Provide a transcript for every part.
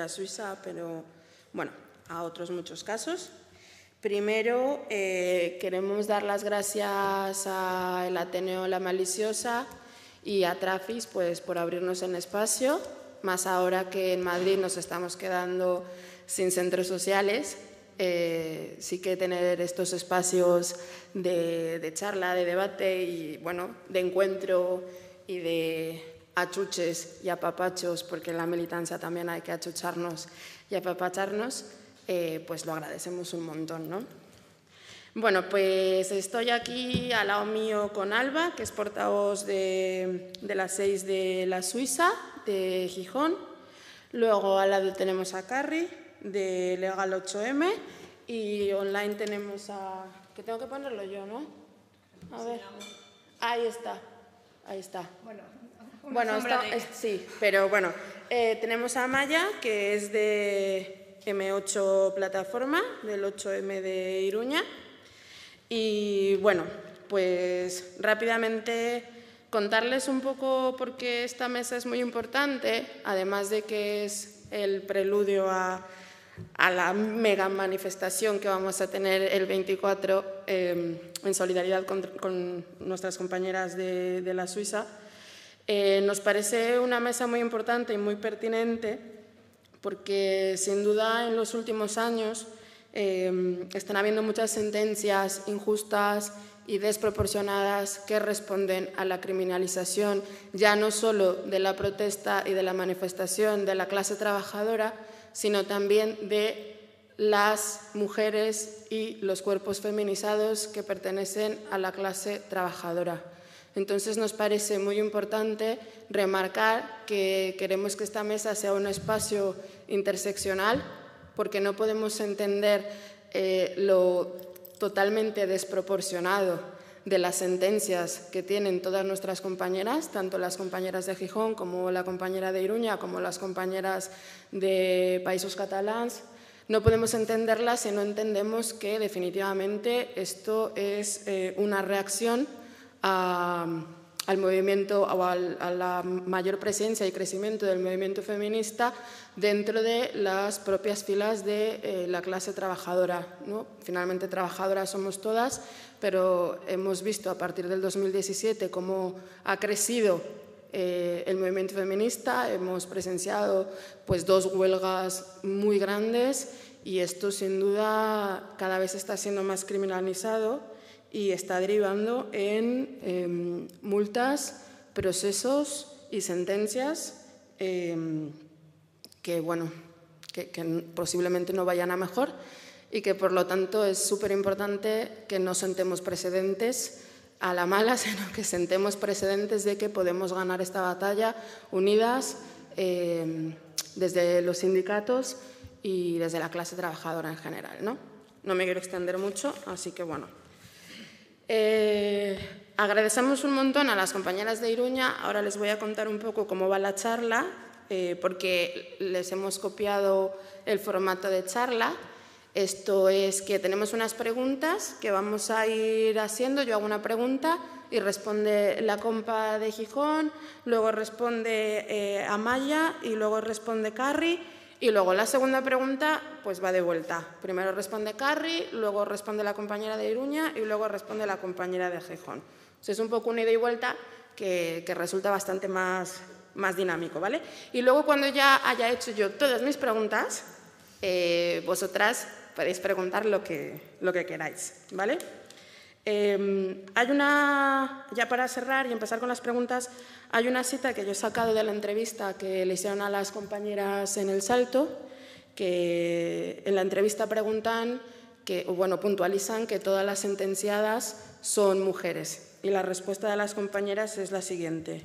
la 6 de la Suiza, pero bueno, a otros muchos casos. Primero, eh, queremos dar las gracias al Ateneo La Maliciosa y a Trafis pues, por abrirnos el espacio, más ahora que en Madrid nos estamos quedando sin centros sociales. Eh, sí que tener estos espacios de, de charla, de debate y bueno, de encuentro y de achuches y apapachos, porque en la militancia también hay que achucharnos y apapacharnos, eh, pues lo agradecemos un montón, ¿no? Bueno, pues estoy aquí al lado mío con Alba, que es portavoz de, de las seis de la Suiza, de Gijón. Luego al lado tenemos a Carrie, de Legal 8M, y online tenemos a... que tengo que ponerlo yo, ¿no? A ver. Ahí está, ahí está. Bueno, bueno, sí, pero bueno, eh, tenemos a Maya, que es de M8 plataforma del 8M de Iruña. Y bueno, pues rápidamente contarles un poco por qué esta mesa es muy importante, además de que es el preludio a, la mega manifestación que vamos a tener el 24 em, en solidaridad con, nuestras compañeras de, la Suiza. Eh, nos parece una mesa muy importante y muy pertinente porque sin duda en los últimos años eh, están habiendo muchas sentencias injustas y desproporcionadas que responden a la criminalización ya no solo de la protesta y de la manifestación de la clase trabajadora, sino también de las mujeres y los cuerpos feminizados que pertenecen a la clase trabajadora. Entonces nos parece muy importante remarcar que queremos que esta mesa sea un espacio interseccional porque no podemos entender eh, lo totalmente desproporcionado de las sentencias que tienen todas nuestras compañeras, tanto las compañeras de Gijón como la compañera de Iruña, como las compañeras de Países Catalans. No podemos entenderlas si no entendemos que definitivamente esto es eh, una reacción al movimiento o a la mayor presencia y crecimiento del movimiento feminista dentro de las propias filas de eh, la clase trabajadora. ¿no? Finalmente, trabajadoras somos todas, pero hemos visto a partir del 2017 cómo ha crecido eh, el movimiento feminista, hemos presenciado pues, dos huelgas muy grandes y esto sin duda cada vez está siendo más criminalizado y está derivando en em, multas, procesos y sentencias em, que, bueno, que, posiblemente no vayan a mejor y que por lo tanto es súper importante que no sentemos precedentes a la mala, sino que sentemos precedentes de que podemos ganar esta batalla unidas em, desde los sindicatos y desde la clase trabajadora en general. ¿no? no me quiero extender mucho, así que bueno. Eh, agradecemos un montón a las compañeras de Iruña. Ahora les voy a contar un poco cómo va la charla, eh, porque les hemos copiado el formato de charla. Esto es que tenemos unas preguntas que vamos a ir haciendo. Yo hago una pregunta y responde la compa de Gijón, luego responde eh, Amaya y luego responde Carrie y luego la segunda pregunta pues va de vuelta. Primero responde Carrie, luego responde la compañera de Iruña y luego responde la compañera de Gijón. es un poco una ida y vuelta que, resulta bastante más, más dinámico, ¿vale? Y luego cuando ya haya hecho yo todas mis preguntas, eh, vosotras podéis preguntar lo que, lo que queráis, ¿vale? Em, hay una, ya para cerrar y empezar con las preguntas, hay una cita que yo he sacado de la entrevista que le hicieron a las compañeras en El Salto, que en la entrevista preguntan, que, bueno, puntualizan que todas las sentenciadas son mujeres. Y la respuesta de las compañeras es la siguiente.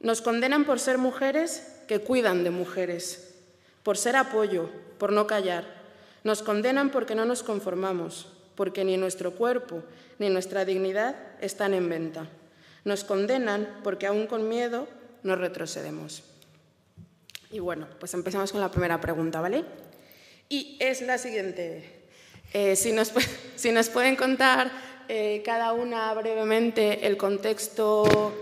Nos condenan por ser mujeres que cuidan de mujeres, por ser apoyo, por no callar. Nos condenan porque no nos conformamos, porque ni nuestro cuerpo ni nuestra dignidad están en venta. Nos condenan porque aún con miedo no retrocedemos. Y bueno, pues empezamos con la primera pregunta, ¿vale? Y es la siguiente. Eh, si, nos, si, nos, pueden contar eh, cada una brevemente el contexto,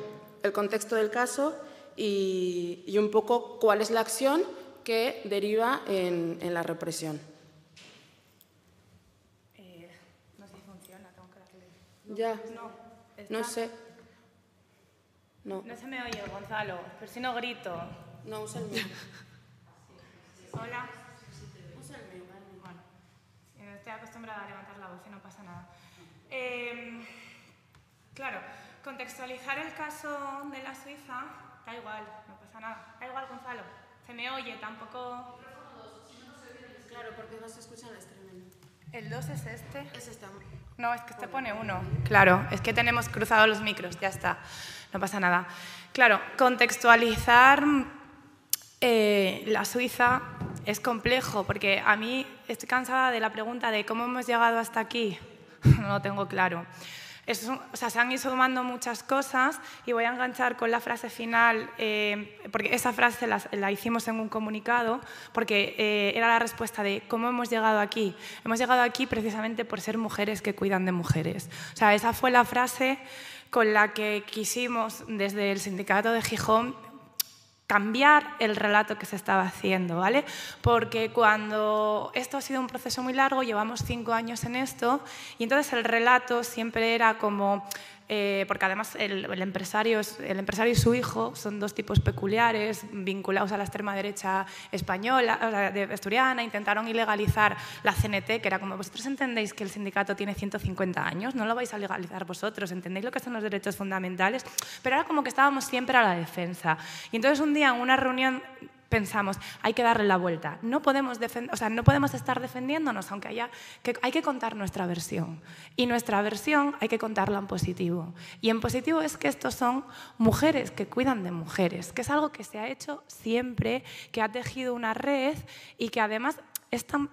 el contexto del caso y, un poco cuál es la acción que deriva en, la represión. Eh, no sé si funciona, tengo que darle. Ya. No, no sé. No. no se me oye, Gonzalo, pero si no grito. No, usa el mío. Hola. Usa el mío, Bueno, estoy acostumbrada a levantar la voz y no pasa nada. Em, claro, contextualizar el caso de la Suiza, da igual, no pasa nada. Da igual, Gonzalo. Se me oye, tampoco... Claro, porque no se escucha el streaming. ¿El 2 es este? Es este. No, es que este pone uno. Claro, es que tenemos cruzados los micros, ya está. No pasa nada. Claro, contextualizar eh, la Suiza es complejo, porque a mí estoy cansada de la pregunta de cómo hemos llegado hasta aquí. no lo tengo claro o sea, se han ido sumando muchas cosas y voy a enganchar con la frase final, eh, porque esa frase la, hicimos en un comunicado, porque eh, era la respuesta de cómo hemos llegado aquí. Hemos llegado aquí precisamente por ser mujeres que cuidan de mujeres. O sea, esa fue la frase con la que quisimos desde el sindicato de Gijón cambiar el relato que se estaba haciendo, ¿vale? Porque cuando esto ha sido un proceso muy largo, llevamos cinco años en esto, y entonces el relato siempre era como eh, porque además el, empresario, el empresario y su hijo son dos tipos peculiares, vinculados a la extrema derecha española, de asturiana, intentaron ilegalizar la CNT, que era como, vosotros entendéis que el sindicato tiene 150 años, no lo vais a legalizar vosotros, entendéis lo que son los derechos fundamentales, pero era como que estábamos siempre a la defensa. Y entonces un día en una reunión pensamos, hay que darle la vuelta. No podemos, o sea, no podemos estar defendiéndonos, aunque haya que, hay que contar nuestra versión. Y nuestra versión hay que contarla en positivo. Y en positivo es que estos son mujeres que cuidan de mujeres, que es algo que se ha hecho siempre, que ha tejido una red y que además es tan,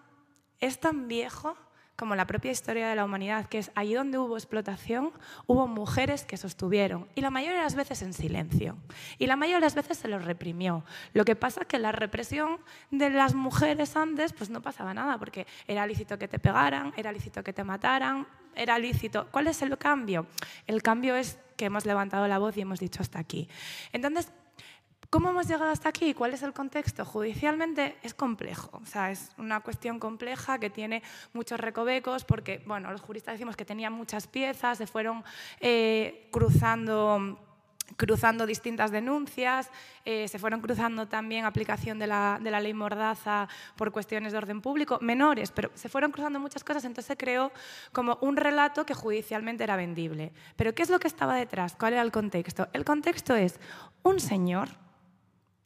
es tan viejo como la propia historia de la humanidad, que es allí donde hubo explotación, hubo mujeres que sostuvieron, y la mayoría de las veces en silencio. Y la mayoría de las veces se los reprimió. Lo que pasa es que la represión de las mujeres antes, pues no pasaba nada, porque era lícito que te pegaran, era lícito que te mataran, era lícito. ¿Cuál es el cambio? El cambio es que hemos levantado la voz y hemos dicho hasta aquí. Entonces, ¿Cómo hemos llegado hasta aquí? ¿Cuál es el contexto? Judicialmente es complejo, o sea, es una cuestión compleja que tiene muchos recovecos porque, bueno, los juristas decimos que tenía muchas piezas, se fueron eh, cruzando cruzando distintas denuncias, eh, se fueron cruzando también aplicación de la, de la, ley Mordaza por cuestiones de orden público, menores, pero se fueron cruzando muchas cosas, entonces se creó como un relato que judicialmente era vendible. Pero ¿qué es lo que estaba detrás? ¿Cuál era el contexto? El contexto es un señor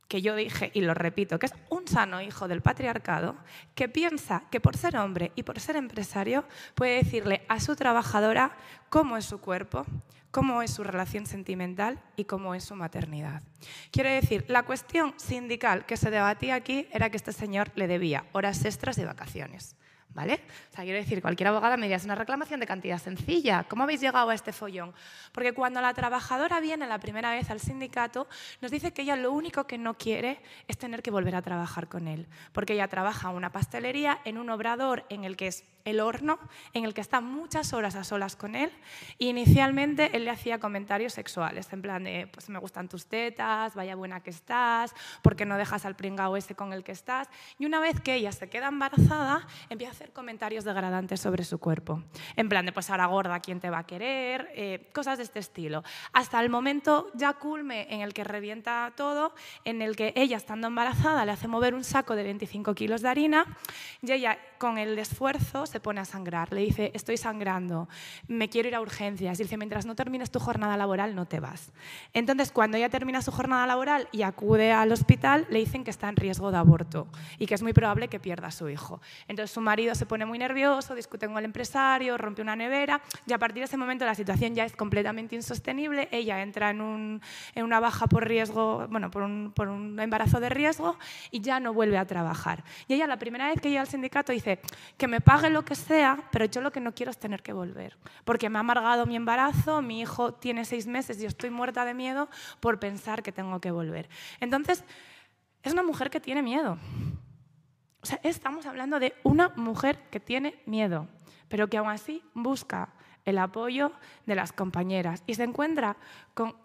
que yo dije y lo repito, que es un sano hijo del patriarcado, que piensa que por ser hombre y por ser empresario puede decirle a su trabajadora cómo es su cuerpo, cómo es su relación sentimental y cómo es su maternidad. Quiero decir, la cuestión sindical que se debatía aquí era que este señor le debía horas extras de vacaciones. ¿Vale? O sea, quiero decir, cualquier abogada me diría, es una reclamación de cantidad sencilla. ¿Cómo habéis llegado a este follón? Porque cuando la trabajadora viene la primera vez al sindicato, nos dice que ella lo único que no quiere es tener que volver a trabajar con él. Porque ella trabaja en una pastelería, en un obrador en el que es el horno, en el que está muchas horas a solas con él. Y inicialmente él le hacía comentarios sexuales, en plan de, pues me gustan tus tetas, vaya buena que estás, ¿por qué no dejas al pringao ese con el que estás? Y una vez que ella se queda embarazada, empieza a hacer comentarios degradantes sobre su cuerpo. En plan de, pues ahora gorda, ¿quién te va a querer? Eh, cosas de este estilo. Hasta el momento ya culme en el que revienta todo, en el que ella, estando embarazada, le hace mover un saco de 25 kilos de harina y ella, con el esfuerzo, se pone a sangrar. Le dice, estoy sangrando, me quiero ir a urgencias. Y dice, mientras no termines tu jornada laboral, no te vas. Entonces, cuando ella termina su jornada laboral y acude al hospital, le dicen que está en riesgo de aborto y que es muy probable que pierda a su hijo. Entonces, su marido se pone muy nervioso, discute con el empresario, rompe una nevera y a partir de ese momento la situación ya es completamente insostenible. Ella entra en, un, en una baja por riesgo, bueno, por un, por un embarazo de riesgo y ya no vuelve a trabajar. Y ella la primera vez que llega al sindicato dice que me pague lo que sea, pero yo lo que no quiero es tener que volver, porque me ha amargado mi embarazo, mi hijo tiene seis meses y estoy muerta de miedo por pensar que tengo que volver. Entonces, es una mujer que tiene miedo. O sea, estamos hablando de una mujer que tiene miedo, pero que aún así busca el apoyo de las compañeras y se encuentra con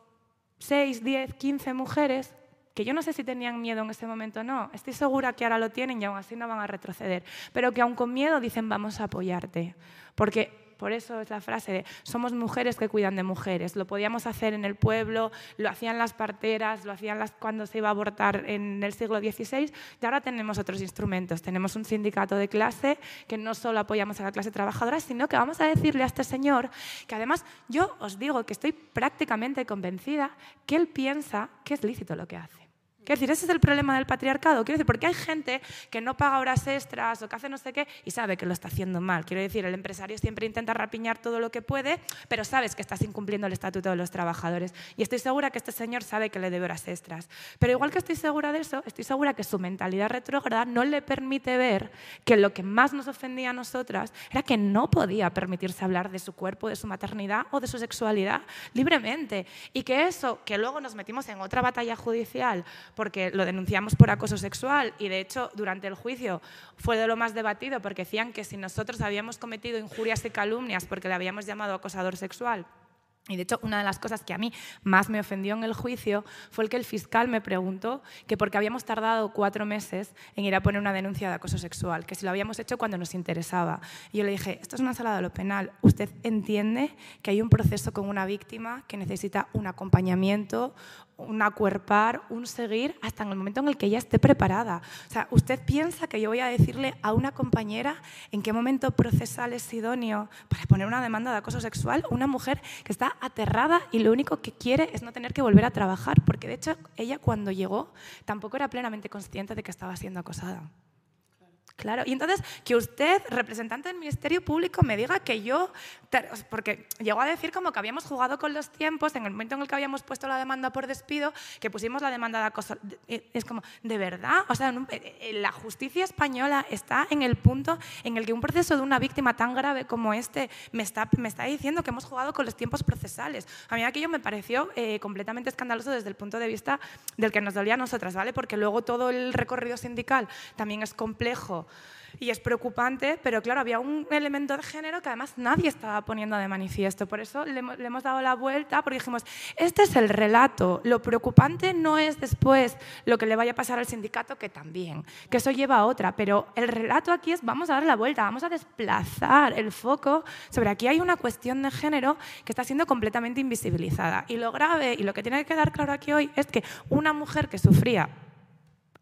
6, 10, 15 mujeres que yo no sé si tenían miedo en ese momento o no, estoy segura que ahora lo tienen y aún así no van a retroceder, pero que aún con miedo dicen vamos a apoyarte, porque por eso es la frase de somos mujeres que cuidan de mujeres. Lo podíamos hacer en el pueblo, lo hacían las parteras, lo hacían las, cuando se iba a abortar en el siglo XVI y ahora tenemos otros instrumentos. Tenemos un sindicato de clase que no solo apoyamos a la clase trabajadora, sino que vamos a decirle a este señor que además yo os digo que estoy prácticamente convencida que él piensa que es lícito lo que hace. Quiero decir, ese es el problema del patriarcado. Quiero decir, porque hay gente que no paga horas extras o que hace no sé qué y sabe que lo está haciendo mal. Quiero decir, el empresario siempre intenta rapiñar todo lo que puede, pero sabes que estás incumpliendo el estatuto de los trabajadores. Y estoy segura que este señor sabe que le debe horas extras. Pero igual que estoy segura de eso, estoy segura que su mentalidad retrógrada no le permite ver que lo que más nos ofendía a nosotras era que no podía permitirse hablar de su cuerpo, de su maternidad o de su sexualidad libremente. Y que eso, que luego nos metimos en otra batalla judicial porque lo denunciamos por acoso sexual y de hecho durante el juicio fue de lo más debatido porque decían que si nosotros habíamos cometido injurias y calumnias porque le habíamos llamado acosador sexual, y de hecho, una de las cosas que a mí más me ofendió en el juicio fue el que el fiscal me preguntó que porque habíamos tardado cuatro meses en ir a poner una denuncia de acoso sexual, que si lo habíamos hecho cuando nos interesaba. Y yo le dije, esto es una sala de lo penal. Usted entiende que hay un proceso con una víctima que necesita un acompañamiento, un acuerpar, un seguir, hasta en el momento en el que ella esté preparada. O sea, ¿usted piensa que yo voy a decirle a una compañera en qué momento procesal es idóneo para poner una demanda de acoso sexual? Una mujer que está aterrada y lo único que quiere es no tener que volver a trabajar, porque de hecho ella cuando llegó tampoco era plenamente consciente de que estaba siendo acosada. Claro, y entonces que usted, representante del Ministerio Público, me diga que yo, porque llegó a decir como que habíamos jugado con los tiempos en el momento en el que habíamos puesto la demanda por despido, que pusimos la demanda de acoso. Eh, es como, ¿de verdad? O sea, eh, eh, la justicia española está en el punto en el que un proceso de una víctima tan grave como este me está, me está diciendo que hemos jugado con los tiempos procesales. A mí aquello me pareció completamente escandaloso desde el punto de vista del que nos dolía a nosotras, ¿vale? Porque luego todo el recorrido sindical también es complejo y es preocupante, pero claro, había un elemento de género que además nadie estaba poniendo de manifiesto. Por eso le, hemos dado la vuelta, porque dijimos, este es el relato. Lo preocupante no es después lo que le vaya a pasar al sindicato, que también, que eso lleva a otra, pero el relato aquí es, vamos a dar la vuelta, vamos a desplazar el foco sobre aquí hay una cuestión de género que está siendo completamente invisibilizada. Y lo grave, y lo que tiene que quedar claro aquí hoy, es que una mujer que sufría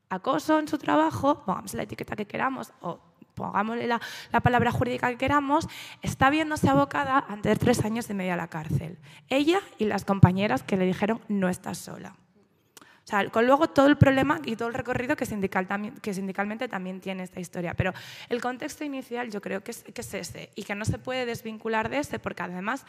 acoso en su trabajo, pongamos la etiqueta que queramos o pongámosle la, la, palabra jurídica que queramos, está viéndose abocada ante tres años y medio a la cárcel. Ella y las compañeras que le dijeron no estás sola. O sea, con luego todo el problema y todo el recorrido que, sindical que sindicalmente también tiene esta historia. Pero el contexto inicial yo creo que es, que es ese y que no se puede desvincular de ese porque además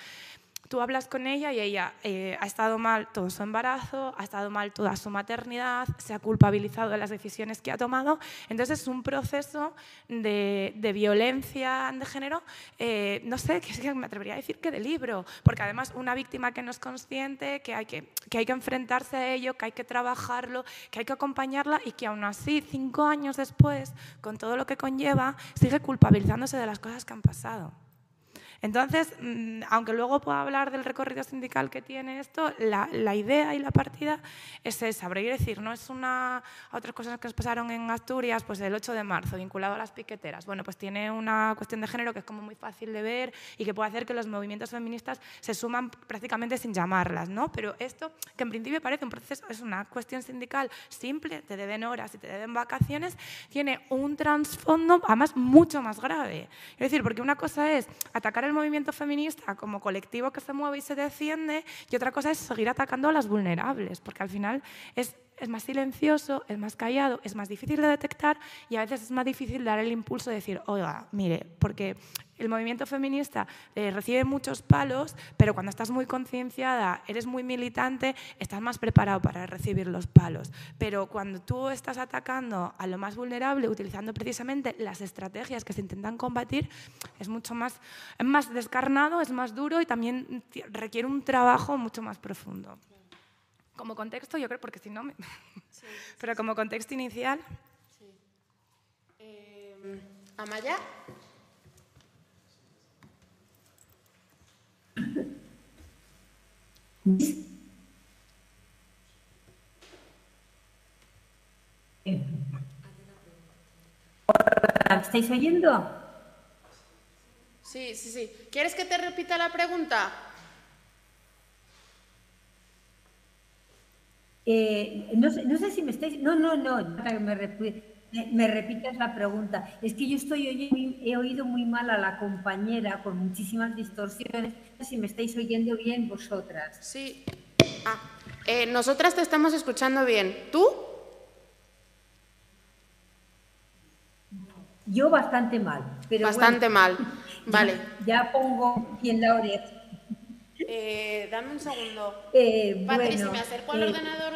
Tú hablas con ella y ella eh, ha estado mal todo su embarazo, ha estado mal toda su maternidad, se ha culpabilizado de las decisiones que ha tomado. Entonces es un proceso de, violencia de género, eh, no sé, que, me atrevería a decir que de libro, porque además una víctima que no es consciente, que hay que, que hay que enfrentarse a ello, que hay que trabajarlo, que hay que acompañarla y que aún así, cinco años después, con todo lo que conlleva, sigue culpabilizándose de las cosas que han pasado. Entonces, mm, aunque luego pueda hablar del recorrido sindical que tiene esto, la, idea y la partida es esa. Pero quiero decir, no es una... Otras cosas que nos pasaron en Asturias, pues el 8 de marzo, vinculado a las piqueteras. Bueno, pues tiene una cuestión de género que es como muy fácil de ver y que puede hacer que los movimientos feministas se suman prácticamente sin llamarlas, ¿no? Pero esto, que en principio parece un proceso, es una cuestión sindical simple, te deben horas y te deben vacaciones, tiene un trasfondo además mucho más grave. Es decir, porque una cosa es atacar el movimiento feminista como colectivo que se mueve y se defiende y otra cosa es seguir atacando a las vulnerables, porque al final es, es más silencioso, es más callado, es más difícil de detectar y a veces es más difícil dar el impulso de decir, oiga, mire, porque el movimiento feminista eh, recibe muchos palos, pero cuando estás muy concienciada, eres muy militante, estás más preparado para recibir los palos. Pero cuando tú estás atacando a lo más vulnerable, utilizando precisamente las estrategias que se intentan combatir, es mucho más, es más descarnado, es más duro y también requiere un trabajo mucho más profundo como contexto, yo creo, porque si no, me... pero como contexto inicial. Sí. Eh, Amaya. Estáis oyendo? Sí, sí, sí. ¿Quieres que te repita la pregunta? Eh, no, sé, no, sé, si me estáis... No, no, no, me, me, repitas la pregunta. Es que yo estoy oyendo, he oído muy mal a la compañera con muchísimas distorsiones. No sé si me estáis oyendo bien vosotras. Sí. Ah, eh, nosotras te estamos escuchando bien. ¿Tú? Yo bastante mal. Pero bastante mal. Vale. Ya, pongo bien la oreja. Eh, dame un segundo. Eh, Patri, si me acerco al eh, ordenador,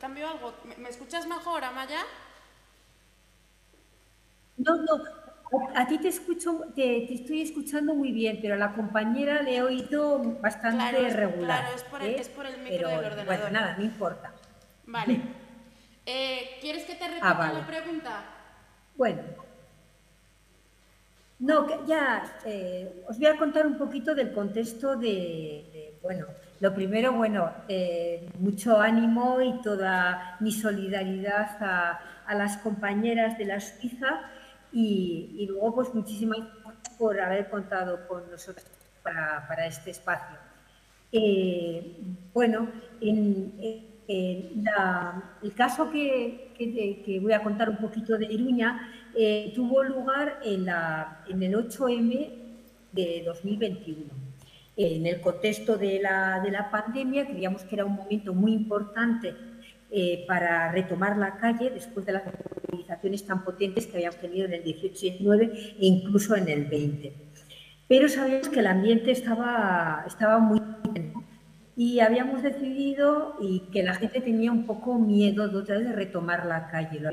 ¿cambio algo? ¿Me, escuchas mejor, Amaya? No, no. A, ti te escucho, te, estoy escuchando muy bien, pero a la compañera le he oído bastante regular. Claro, es por el, es por el micro del ordenador. Bueno, nada, no importa. Vale. ¿Quieres que te ah, repita la pregunta? Bueno, no, ya eh, os voy a contar un poquito del contexto de, bueno, lo primero, bueno, eh, mucho ánimo y toda mi solidaridad a, las compañeras de la Suiza y, luego pues muchísimas gracias por haber contado con nosotros para, este espacio. Eh, bueno, en, el caso que, que voy a contar un poquito de Iruña eh, tuvo lugar en, el 8M de 2021. En el contexto de la, de la pandemia, creíamos que era un momento muy importante eh, para retomar la calle después de las movilizaciones tan potentes que habíamos tenido en el 18 y 19 e incluso en el 20. Pero sabíamos que el ambiente estaba, estaba muy y habíamos decidido y que la gente tenía un poco miedo de otra vez de retomar la calle. Lo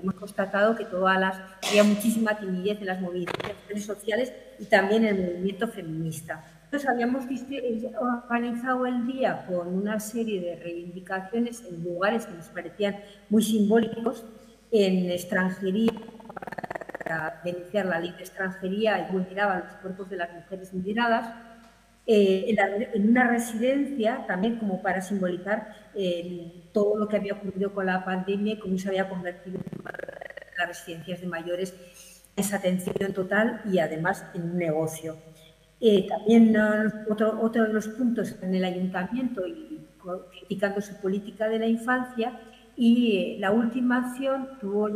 hemos constatado que todas las había muchísima timidez en las movilizaciones sociales y también en el movimiento feminista. Entonces habíamos organizado el día con una serie de reivindicaciones en lugares que nos parecían muy simbólicos, en extranjería, para denunciar la ley de extranjería y vulneraban los cuerpos de las mujeres mutiladas, eh, en, una residencia también como para simbolizar eh, todo lo que había ocurrido con la pandemia y cómo se había convertido las residencias de mayores esa atención total y además en un negocio. Eh, también otro, otro de los puntos en el ayuntamiento y criticando su política de la infancia y la última acción tuvo,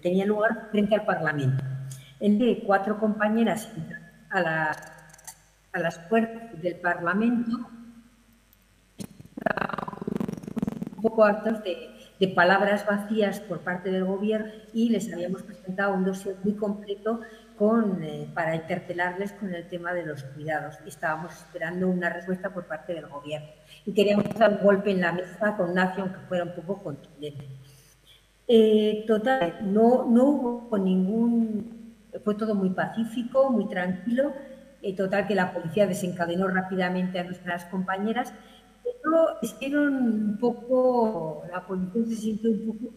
tenía lugar frente al Parlamento, en que cuatro compañeras a la a las puertas del Parlamento un poco hartos de, palabras vacías por parte del Gobierno y les habíamos presentado un dossier muy completo con, eh, para interpelarles con el tema de los cuidados. Estábamos esperando una respuesta por parte del Gobierno. Y queríamos dar un golpe en la mesa con una acción que fuera un poco contundente. Eh, total, no, no hubo ningún... Fue todo muy pacífico, muy tranquilo total que la policía desencadenó rápidamente a nuestras compañeras, pero hicieron un poco, la policía se sintió un poco,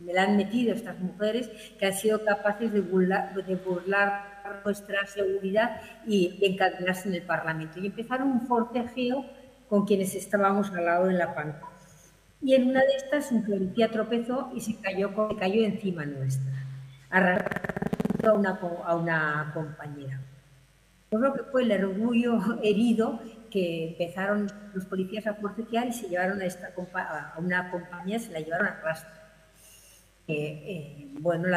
me la han metido estas mujeres que han sido capaces de burlar, de burlar nuestra seguridad y encadenarse en el Parlamento. Y empezaron un forcejeo con quienes estábamos al lado de la panca. Y en una de estas un policía tropezó y se cayó, cayó encima nuestra, arrastrando a una, a una compañera. Yo creo que fue el orgullo herido que empezaron los policías a forcejear y se llevaron a, esta, una compañía, se la llevaron a rastro. Eh, eh, bueno,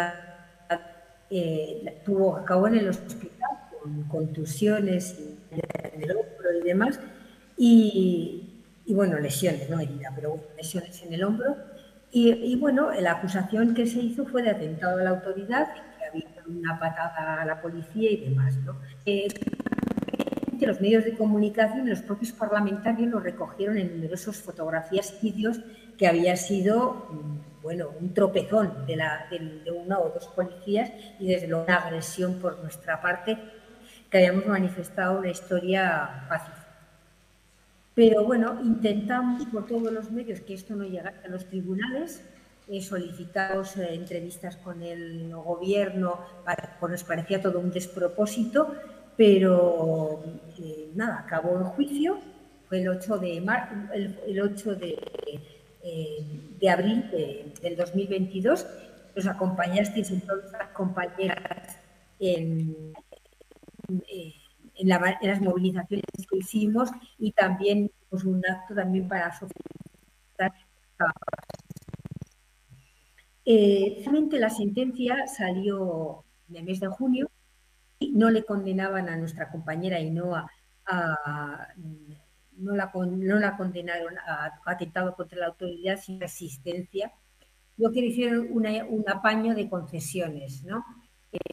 eh, tuvo, acabó en el hospital con contusiones en el hombro y demás, y, bueno, lesiones, no herida, pero lesiones en el hombro. Y, bueno, la acusación que se hizo fue de atentado a la autoridad una patada a la policía y demás. ¿no? Eh, los medios de comunicación y los propios parlamentarios lo recogieron en numerosas fotografías vídeos que había sido mm, bueno, un tropezón de, de, una o dos policías y desde luego una agresión por nuestra parte que habíamos manifestado una historia pacífica. Pero bueno, intentamos por todos los medios que esto no llegara a los tribunales, solicitamos eh, entrevistas con el gobierno, pues nos parecía todo un despropósito, pero eh, nada, acabó el juicio, fue el 8 de, el, 8 de, eh, de abril del 2022 nos acompañasteis en todas las compañeras en, en, las movilizaciones que hicimos y también pues, un acto también para socializar. Eh, la sentencia salió en el mes de junio y no le condenaban a nuestra compañera Inoa a, no, la, no la condenaron a atentado contra la autoridad sin resistencia, lo que hicieron un apaño de concesiones, ¿no?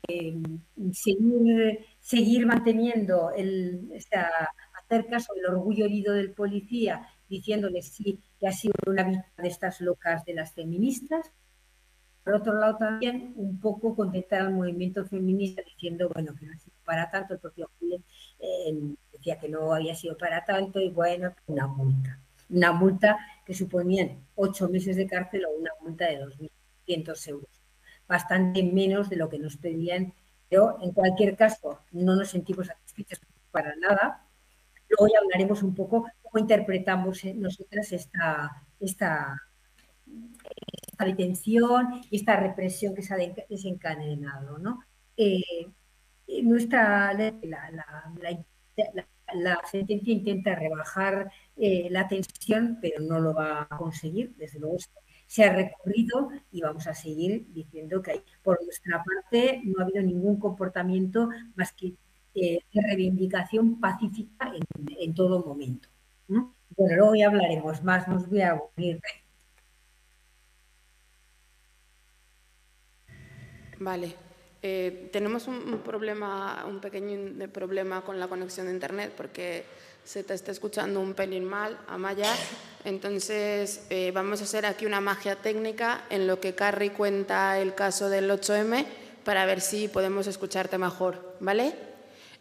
Eh, seguir, seguir, manteniendo el, hacer caso del orgullo herido del policía, diciéndole sí que ha sido una víctima de estas locas de las feministas. Por otro lado, también un poco contentar al movimiento feminista diciendo, bueno, que no ha sido para tanto, el propio eh, decía que no había sido para tanto y bueno, una multa. Una multa que suponían ocho meses de cárcel o una multa de 2.500 euros bastante menos de lo que nos pedían, pero en cualquier caso no nos sentimos satisfechos para nada. Luego hablaremos un poco cómo interpretamos eh, nosotras esta, esta, esta detención y esta represión que se ha desencadenado. ¿no? Eh, nuestra la, la, sentencia intenta rebajar eh, la tensión, pero no lo va a conseguir. Desde luego, se ha recurrido y vamos a seguir diciendo que por nuestra parte no ha habido ningún comportamiento más que eh, reivindicación pacífica en, todo momento. Bueno, luego ya hablaremos más, nos voy a unir. Vale. Eh, tenemos un, problema, un pequeño problema con la conexión de internet porque se te está escuchando un pelín mal, Amaya. Entonces, eh, vamos a hacer aquí una magia técnica en lo que Carrie cuenta el caso del 8M para ver si podemos escucharte mejor, ¿vale?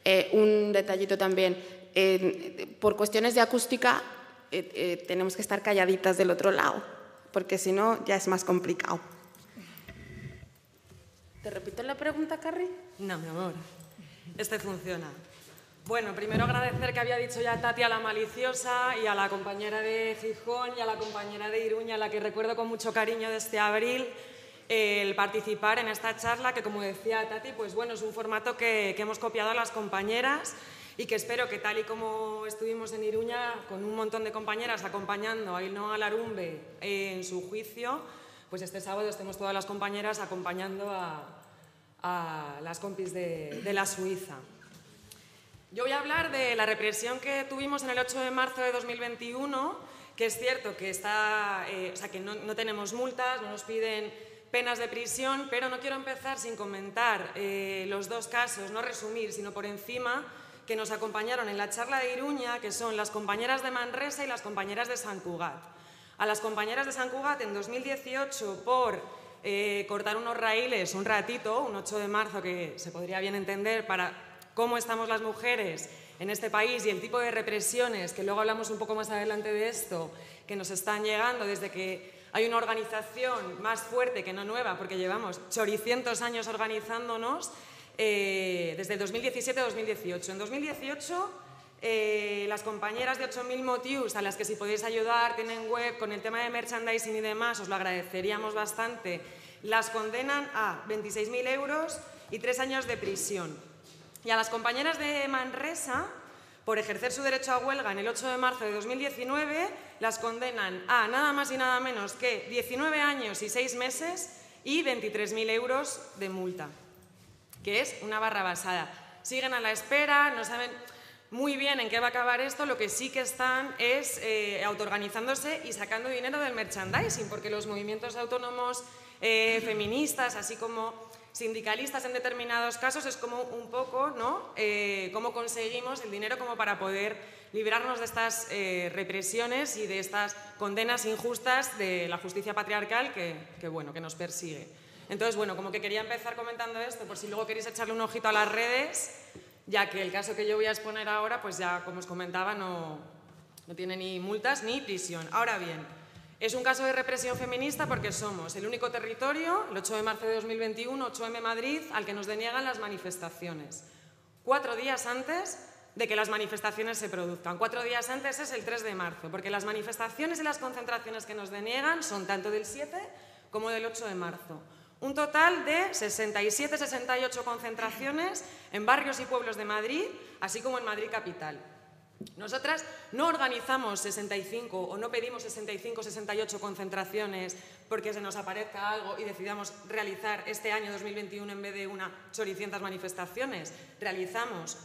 Eh, un detallito también. por cuestiones de acústica, tenemos que estar calladitas del otro lado, porque si no, ya es más complicado. ¿Te repito la pregunta, Carrie? No, mi amor. Este funciona. Bueno, primero agradecer que había dicho ya Tati a la maliciosa y a la compañera de Gijón y a la compañera de Iruña, a la que recuerdo con mucho cariño desde abril, el participar en esta charla, que como decía Tati, pues bueno, es un formato que, hemos copiado a las compañeras y que espero que tal y como estuvimos en Iruña, con un montón de compañeras acompañando a Ilnoa Larumbe en su juicio, pues este sábado estemos todas las compañeras acompañando a, las compis de la Suiza. Yo voy a hablar de la represión que tuvimos en el 8 de marzo de 2021, que es cierto que, está, eh, o sea, que no, tenemos multas, no nos piden penas de prisión, pero no quiero empezar sin comentar eh, los dos casos, no resumir, sino por encima, que nos acompañaron en la charla de Iruña, que son las compañeras de Manresa y las compañeras de San Cugat. A las compañeras de San Cugat en 2018 por eh, cortar unos raíles un ratito, un 8 de marzo que se podría bien entender para cómo estamos las mujeres en este país y el tipo de represiones, que luego hablamos un poco más adelante de esto, que nos están llegando desde que hay una organización más fuerte que no nueva, porque llevamos choricientos años organizándonos, eh, desde 2017 a 2018. En 2018, eh, las compañeras de 8.000 Motius, a las que si podéis ayudar, tienen web con el tema de merchandising y demás, os lo agradeceríamos bastante, las condenan a 26.000 euros y tres años de prisión. Y a las compañeras de Manresa, por ejercer su derecho a huelga en el 8 de marzo de 2019, las condenan a nada más y nada menos que 19 años y 6 meses y 23.000 euros de multa, que es una barra basada. Siguen a la espera, no saben muy bien en qué va a acabar esto, lo que sí que están es eh, autoorganizándose y sacando dinero del merchandising, porque los movimientos autónomos eh, feministas, así como sindicalistas en determinados casos es como un poco, ¿no? Eh, cómo conseguimos el dinero como para poder librarnos de estas represiones y de estas condenas injustas de la justicia patriarcal que, bueno, que nos persigue. Entonces, bueno, como que quería empezar comentando esto, por si luego queréis echarle un ojito a las redes, ya que el caso que yo voy a exponer ahora, pues ya, como os comentaba, no, no tiene ni multas ni prisión. Ahora bien, es un caso de represión feminista porque somos el único territorio, el 8 de marzo de 2021, 8M Madrid, al que nos deniegan las manifestaciones. Cuatro días antes de que las manifestaciones se produzcan. Cuatro días antes es el 3 de marzo, porque las manifestaciones y las concentraciones que nos deniegan son tanto del 7 como del 8 de marzo. Un total de 67-68 concentraciones en barrios y pueblos de Madrid, así como en Madrid capital. Nosotras no organizamos 65 o no pedimos 65 68 concentraciones porque se nos aparezca algo y decidamos realizar este año 2021 en vez de unas 800 manifestaciones. Realizamos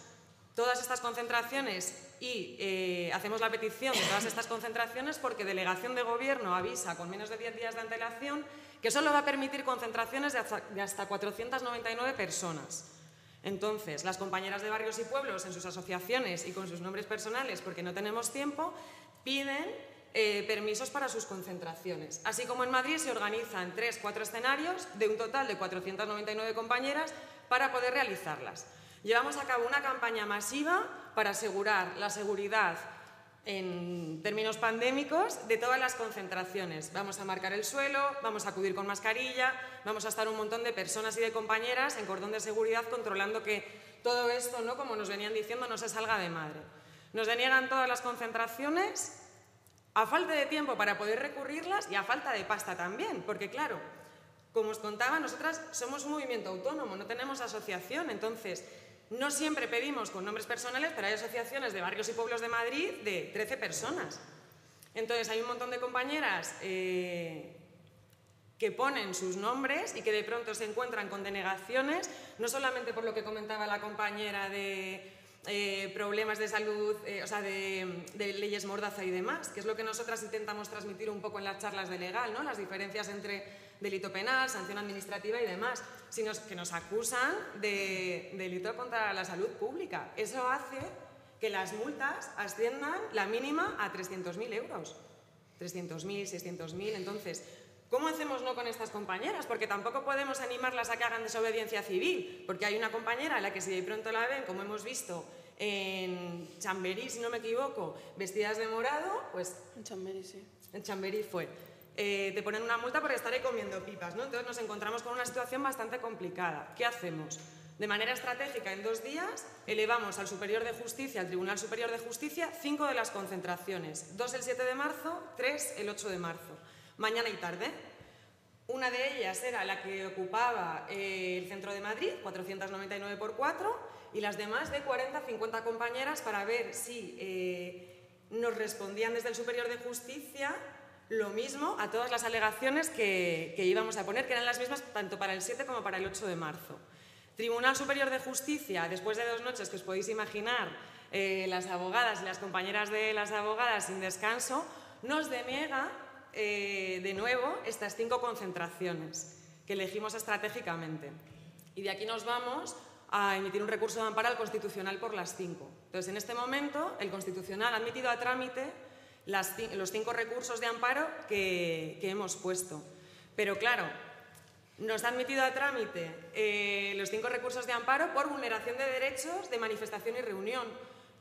todas estas concentraciones y eh, hacemos la petición de todas estas concentraciones porque Delegación de Gobierno avisa con menos de 10 días de antelación que solo va a permitir concentraciones de hasta 499 personas. Entonces, las compañeras de barrios y pueblos en sus asociaciones y con sus nombres personales, porque no tenemos tiempo, piden eh, permisos para sus concentraciones. Así como en Madrid se organizan tres, cuatro escenarios de un total de 499 compañeras para poder realizarlas. Llevamos a cabo una campaña masiva para asegurar la seguridad en términos pandémicos de todas las concentraciones. Vamos a marcar el suelo, vamos a acudir con mascarilla, vamos a estar un montón de personas y de compañeras en cordón de seguridad controlando que todo esto, ¿no? como nos venían diciendo, no se salga de madre. Nos deniegan todas las concentraciones a falta de tiempo para poder recurrirlas y a falta de pasta también, porque claro, como os contaba, nosotras somos un movimiento autónomo, no tenemos asociación, entonces no siempre pedimos con nombres personales, pero hay asociaciones de barrios y pueblos de Madrid de 13 personas. Entonces hay un montón de compañeras eh, que ponen sus nombres y que de pronto se encuentran con denegaciones, no solamente por lo que comentaba la compañera de eh, problemas de salud, eh, o sea, de, de, leyes mordaza y demás, que es lo que nosotras intentamos transmitir un poco en las charlas de legal, ¿no? las diferencias entre delito penal, sanción administrativa y demás, sino que nos acusan de, delito contra la salud pública. Eso hace que las multas asciendan la mínima a 300.000 euros. 300.000, 600.000. Entonces, ¿cómo hacemos no con estas compañeras? Porque tampoco podemos animarlas a que hagan desobediencia civil, porque hay una compañera a la que si de pronto la ven, como hemos visto en Chamberí, si no me equivoco, vestidas de morado, pues... En Chamberí, sí. En Chamberí fue eh, te ponen una multa por estar ahí comiendo pipas, ¿no? Entonces nos encontramos con una situación bastante complicada. ¿Qué hacemos? De manera estratégica, en dos días, elevamos al Superior de Justicia, al Tribunal Superior de Justicia, cinco de las concentraciones. Dos el 7 de marzo, tres el 8 de marzo. Mañana y tarde. Una de ellas era la que ocupaba eh, el centro de Madrid, 499 por 4, y las demás de 40-50 compañeras para ver si eh, nos respondían desde el Superior de Justicia lo mismo a todas las alegaciones que, íbamos a poner, que eran las mismas tanto para el 7 como para el 8 de marzo. Tribunal Superior de Justicia, después de dos noches que os podéis imaginar, eh, las abogadas y las compañeras de las abogadas sin descanso, nos deniega eh, de nuevo estas cinco concentraciones que elegimos estratégicamente. Y de aquí nos vamos a emitir un recurso de amparo al Constitucional por las cinco. Entonces, en este momento, el Constitucional ha admitido a trámite los cinco recursos de amparo que, hemos puesto. Pero claro, nos han admitido a trámite eh, los cinco recursos de amparo por vulneración de derechos de manifestación y reunión,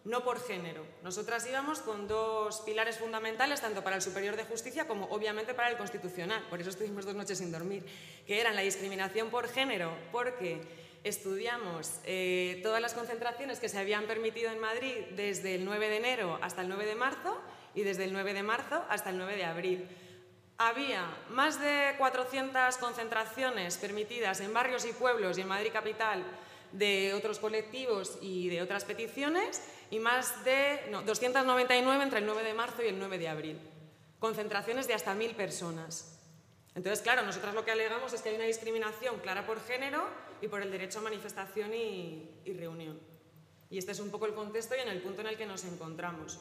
no por género. Nosotras íbamos con dos pilares fundamentales, tanto para el Superior de Justicia como obviamente para el Constitucional, por eso estuvimos dos noches sin dormir, que eran la discriminación por género, porque estudiamos eh, todas las concentraciones que se habían permitido en Madrid desde el 9 de enero hasta el 9 de marzo y desde el 9 de marzo hasta el 9 de abril. Había más de 400 concentraciones permitidas en barrios y pueblos y en Madrid capital de otros colectivos y de otras peticiones y más de 299 entre el 9 de marzo y el 9 de abril. Concentraciones de hasta mil personas. Entonces, claro, nosotras lo que alegamos es que hay una discriminación clara por género y por el derecho a manifestación y, y reunión. Y este es un poco el contexto y en el punto en el que nos encontramos.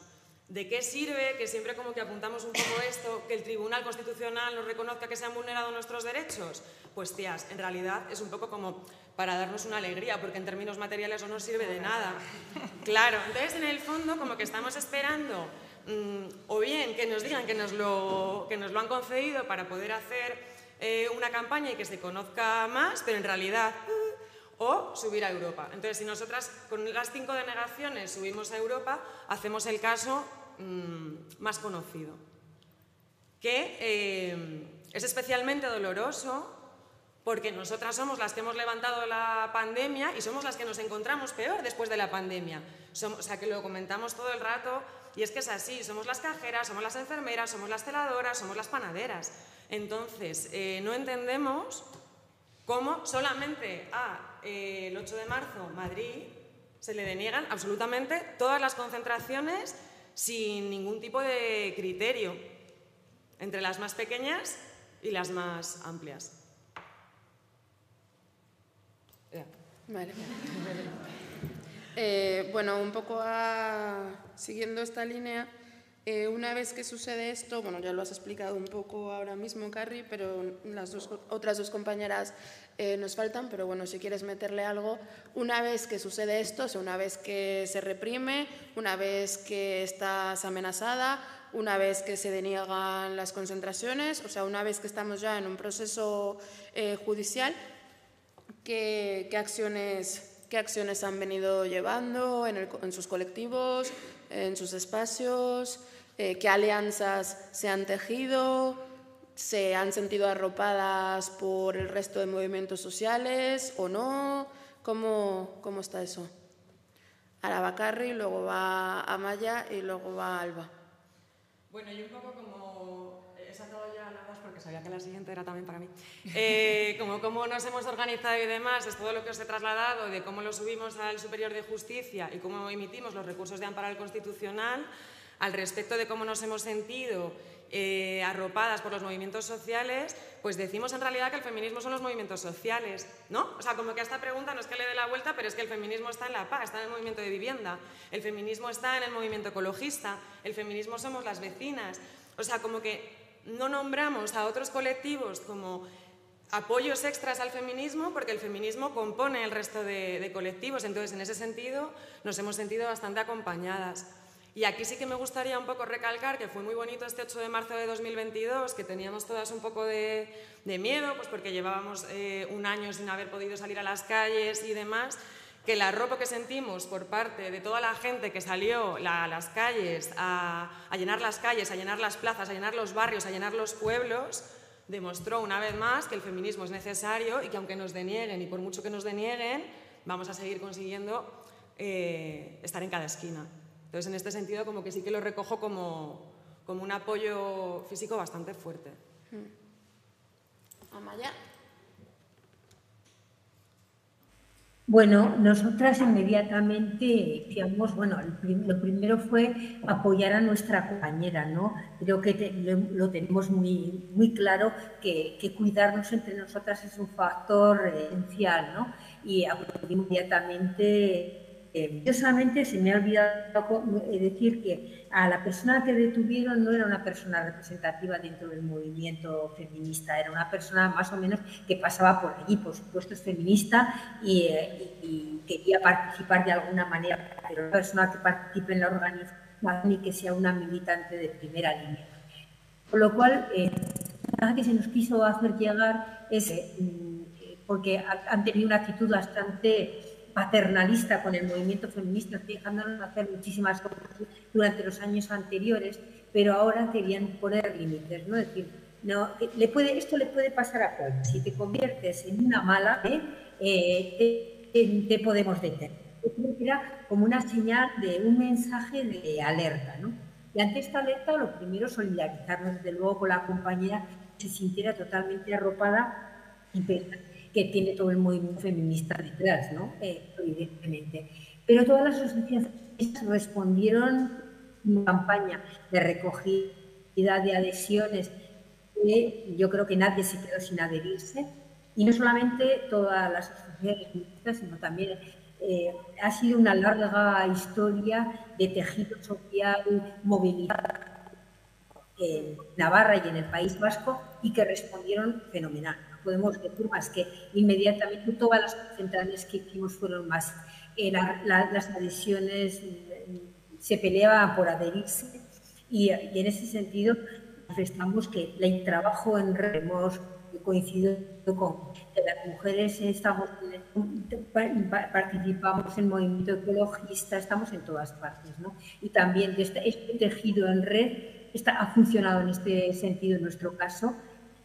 ¿De qué sirve que siempre como que apuntamos un poco esto, que el Tribunal Constitucional nos reconozca que se han vulnerado nuestros derechos? Pues tías, en realidad es un poco como para darnos una alegría, porque en términos materiales no nos sirve de nada. Claro, entonces en el fondo como que estamos esperando mm, o bien que nos digan que nos lo, que nos lo han concedido para poder hacer eh, una campaña y que se conozca más, pero en realidad uh, o subir a Europa. Entonces, si nosotras con las cinco denegaciones subimos a Europa, hacemos el caso Mm, más conocido, que eh, es especialmente doloroso porque nosotras somos las que hemos levantado la pandemia y somos las que nos encontramos peor después de la pandemia. o sea, que lo comentamos todo el rato y es que es así, somos las cajeras, somos las enfermeras, somos las celadoras, somos las panaderas. Entonces, eh, no entendemos cómo solamente a eh, el 8 de marzo Madrid se le deniegan absolutamente todas las concentraciones sin ningún tipo de criterio, entre las más pequeñas y las más amplias. Vale. Eh, bueno, un poco siguiendo esta línea, eh, una vez que sucede esto, bueno, ya lo has explicado un poco ahora mismo, Carrie, pero las dos, otras dos compañeras eh, nos faltan, pero bueno, si quieres meterle algo, una vez que sucede esto, o una vez que se reprime, una vez que estás amenazada, una vez que se deniegan las concentraciones, o sea, una vez que estamos ya en un proceso eh, judicial, ¿qué, acciones, ¿qué acciones han venido llevando en, en sus colectivos, en sus espacios? Eh, qué alianzas se han tejido, se han sentido arropadas por el resto de movimientos sociales o no, ¿cómo, cómo está eso? Bacarri, luego va Amaya y luego va Alba. Bueno, yo un poco como he sacado ya la voz porque sabía que la siguiente era también para mí. Eh, como cómo nos hemos organizado y demás, es todo lo que os he trasladado, de cómo lo subimos al Superior de Justicia y cómo emitimos los recursos de amparo al Constitucional al respecto de cómo nos hemos sentido eh, arropadas por los movimientos sociales, pues decimos en realidad que el feminismo son los movimientos sociales, ¿no? O sea, como que a esta pregunta no es que le dé la vuelta, pero es que el feminismo está en la paz, está en el movimiento de vivienda, el feminismo está en el movimiento ecologista, el feminismo somos las vecinas. O sea, como que no nombramos a otros colectivos como apoyos extras al feminismo porque el feminismo compone el resto de, de colectivos. Entonces, en ese sentido, nos hemos sentido bastante acompañadas. Y aquí sí que me gustaría un poco recalcar que fue muy bonito este 8 de marzo de 2022, que teníamos todas un poco de, miedo, pues porque llevábamos eh, un año sin haber podido salir a las calles y demás, que la ropa que sentimos por parte de toda la gente que salió a las calles, a, a llenar las calles, a llenar las plazas, a llenar los barrios, a llenar los pueblos, demostró una vez más que el feminismo es necesario y que aunque nos denieguen y por mucho que nos denieguen, vamos a seguir consiguiendo eh, estar en cada esquina. Entonces, en este sentido, como que sí que lo recojo como, como un apoyo físico bastante fuerte. Hmm. Amaya. Bueno, nosotras inmediatamente decíamos, bueno, lo primero fue apoyar a nuestra compañera, ¿no? Creo que lo, tenemos muy, muy claro que, que, cuidarnos entre nosotras es un factor esencial, ¿no? Y inmediatamente eh, yo solamente se me ha olvidado eh, decir que a la persona que detuvieron no era una persona representativa dentro del movimiento feminista, era una persona más o menos que pasaba por allí, por supuesto es feminista y, eh, quería participar de alguna manera, pero una persona que participe en la organización y que sea una militante de primera línea. Con lo cual, eh, que se nos quiso hacer llegar es, mm, porque han tenido una actitud bastante paternalista con el movimiento feminista, dejándonos hacer muchísimas cosas durante los años anteriores, pero ahora querían poner límites, ¿no? Es decir, no, le puede, esto le puede pasar a cualquiera. Si te conviertes en una mala, ¿eh? Eh, te, podemos detener. Era como una señal de un mensaje de alerta, ¿no? Y ante esta alerta, lo primero, solidarizarnos desde luego con la compañera que se sintiera totalmente arropada y que tiene todo el movimiento feminista detrás, ¿no? Eh, evidentemente. Pero todas las asociaciones respondieron una campaña de recogida de adhesiones que yo creo que nadie se quedó sin adherirse. Y no solamente todas las asociaciones feministas, sino también eh, ha sido una larga historia de tejido social movilizado en Navarra y en el País Vasco y que respondieron fenomenal podemos decir más que inmediatamente todas las centrales que hicimos fueron más. Eh, las adhesiones mm, se peleaban por adherirse y, en ese sentido manifestamos que el trabajo en red hemos coincidido con que las mujeres estamos participamos en movimiento ecologista, estamos en todas partes, ¿no? Y también este, este tejido en red está, ha funcionado en este sentido en nuestro caso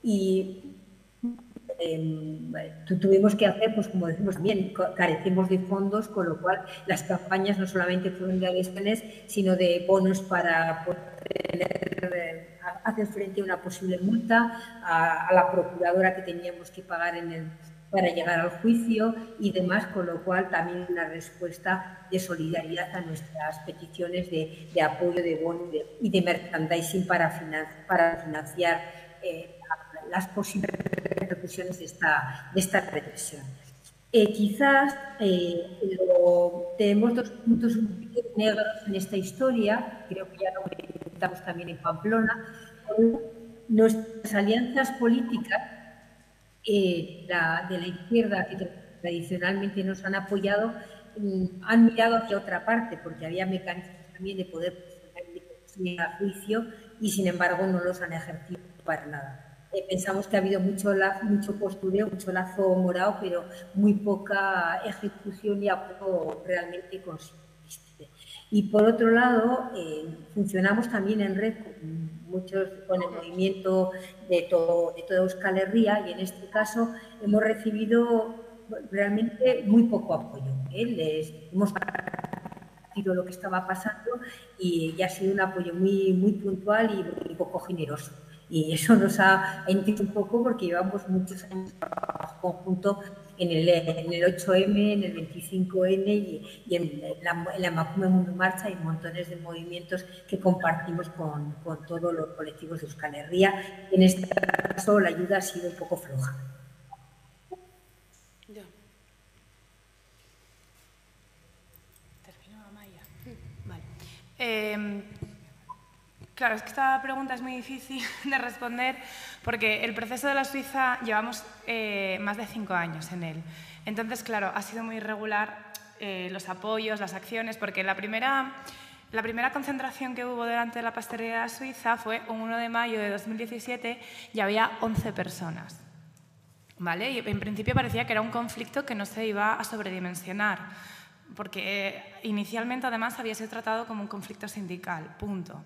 y tuvimos que hacer, pues como decimos también, carecemos de fondos, con lo cual las campañas no solamente fueron de adhesiones, sino de bonos para poder eh, hacer frente a una posible multa, a, la procuradora que teníamos que pagar en el, para llegar al juicio y demás, con lo cual también una respuesta de solidaridad a nuestras peticiones de, apoyo de bono y de merchandising para, para financiar eh, las posibles repercusiones de esta, de esta represión. Eh, quizás eh, tenemos dos puntos negros en esta historia, creo que ya lo comentamos también en Pamplona, nuestras alianzas políticas eh, de la izquierda que tradicionalmente nos han apoyado mm, han mirado hacia otra parte porque había mecanismos también de poder ir a juicio y sin embargo no los han ejercido para nada. Eh, pensamos que ha habido mucho, mucho postureo, mucho lazo morado, pero muy poca ejecución y apoyo realmente consistente. Y por otro lado, eh, funcionamos también en red con, muchos, con el movimiento de, todo, de toda Euskal Herria y en este caso hemos recibido realmente muy poco apoyo. ¿eh? Les lo que estaba pasando y, y, ha sido un apoyo muy, muy puntual y muy poco generoso. Y eso nos ha entendido un poco porque llevamos muchos años trabajo conjunto en el, en el 8M, en el 25N y, y en, la, en la Macume Mundo Marcha y montones de movimientos que compartimos con, con todos los colectivos de Euskal Herria. En este caso la ayuda ha sido un poco floja. Termino, Amaya. Vale. Eh, Claro, es que esta pregunta es muy difícil de responder porque el proceso de la Suiza llevamos eh, más de cinco años en él. Entonces, claro, ha sido muy irregular eh, los apoyos, las acciones, porque la primera, la primera concentración que hubo delante de la pastelería suiza fue un 1 de mayo de 2017 y había 11 personas. ¿Vale? Y en principio parecía que era un conflicto que no se iba a sobredimensionar, porque eh, inicialmente además había sido tratado como un conflicto sindical, punto.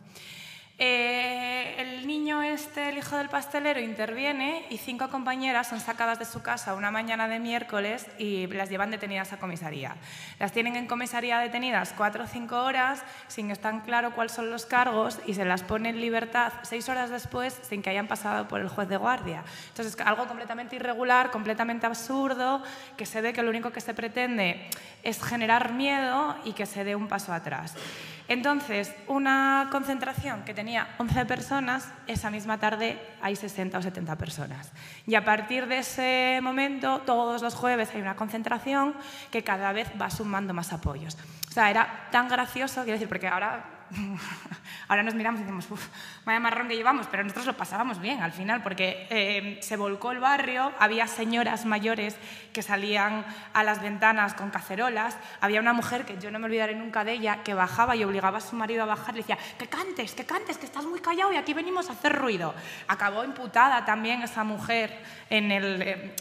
Eh, el niño este, el hijo del pastelero, interviene y cinco compañeras son sacadas de su casa una mañana de miércoles y las llevan detenidas a comisaría. Las tienen en comisaría detenidas cuatro o cinco horas sin estar claro cuáles son los cargos y se las pone en libertad seis horas después sin que hayan pasado por el juez de guardia. Entonces, algo completamente irregular, completamente absurdo, que se ve que lo único que se pretende es generar miedo y que se dé un paso atrás. Entonces, una concentración que tenía 11 personas, esa misma tarde hay 60 o 70 personas. Y a partir de ese momento, todos los jueves hay una concentración que cada vez va sumando más apoyos. O sea, era tan gracioso, quiero decir, porque ahora Ahora nos miramos y decimos, uff, vaya marrón que llevamos, pero nosotros lo pasábamos bien al final, porque eh, se volcó el barrio, había señoras mayores que salían a las ventanas con cacerolas, había una mujer que yo no me olvidaré nunca de ella, que bajaba y obligaba a su marido a bajar, le decía, que cantes, que cantes, que estás muy callado y aquí venimos a hacer ruido. Acabó imputada también esa mujer en el... Eh,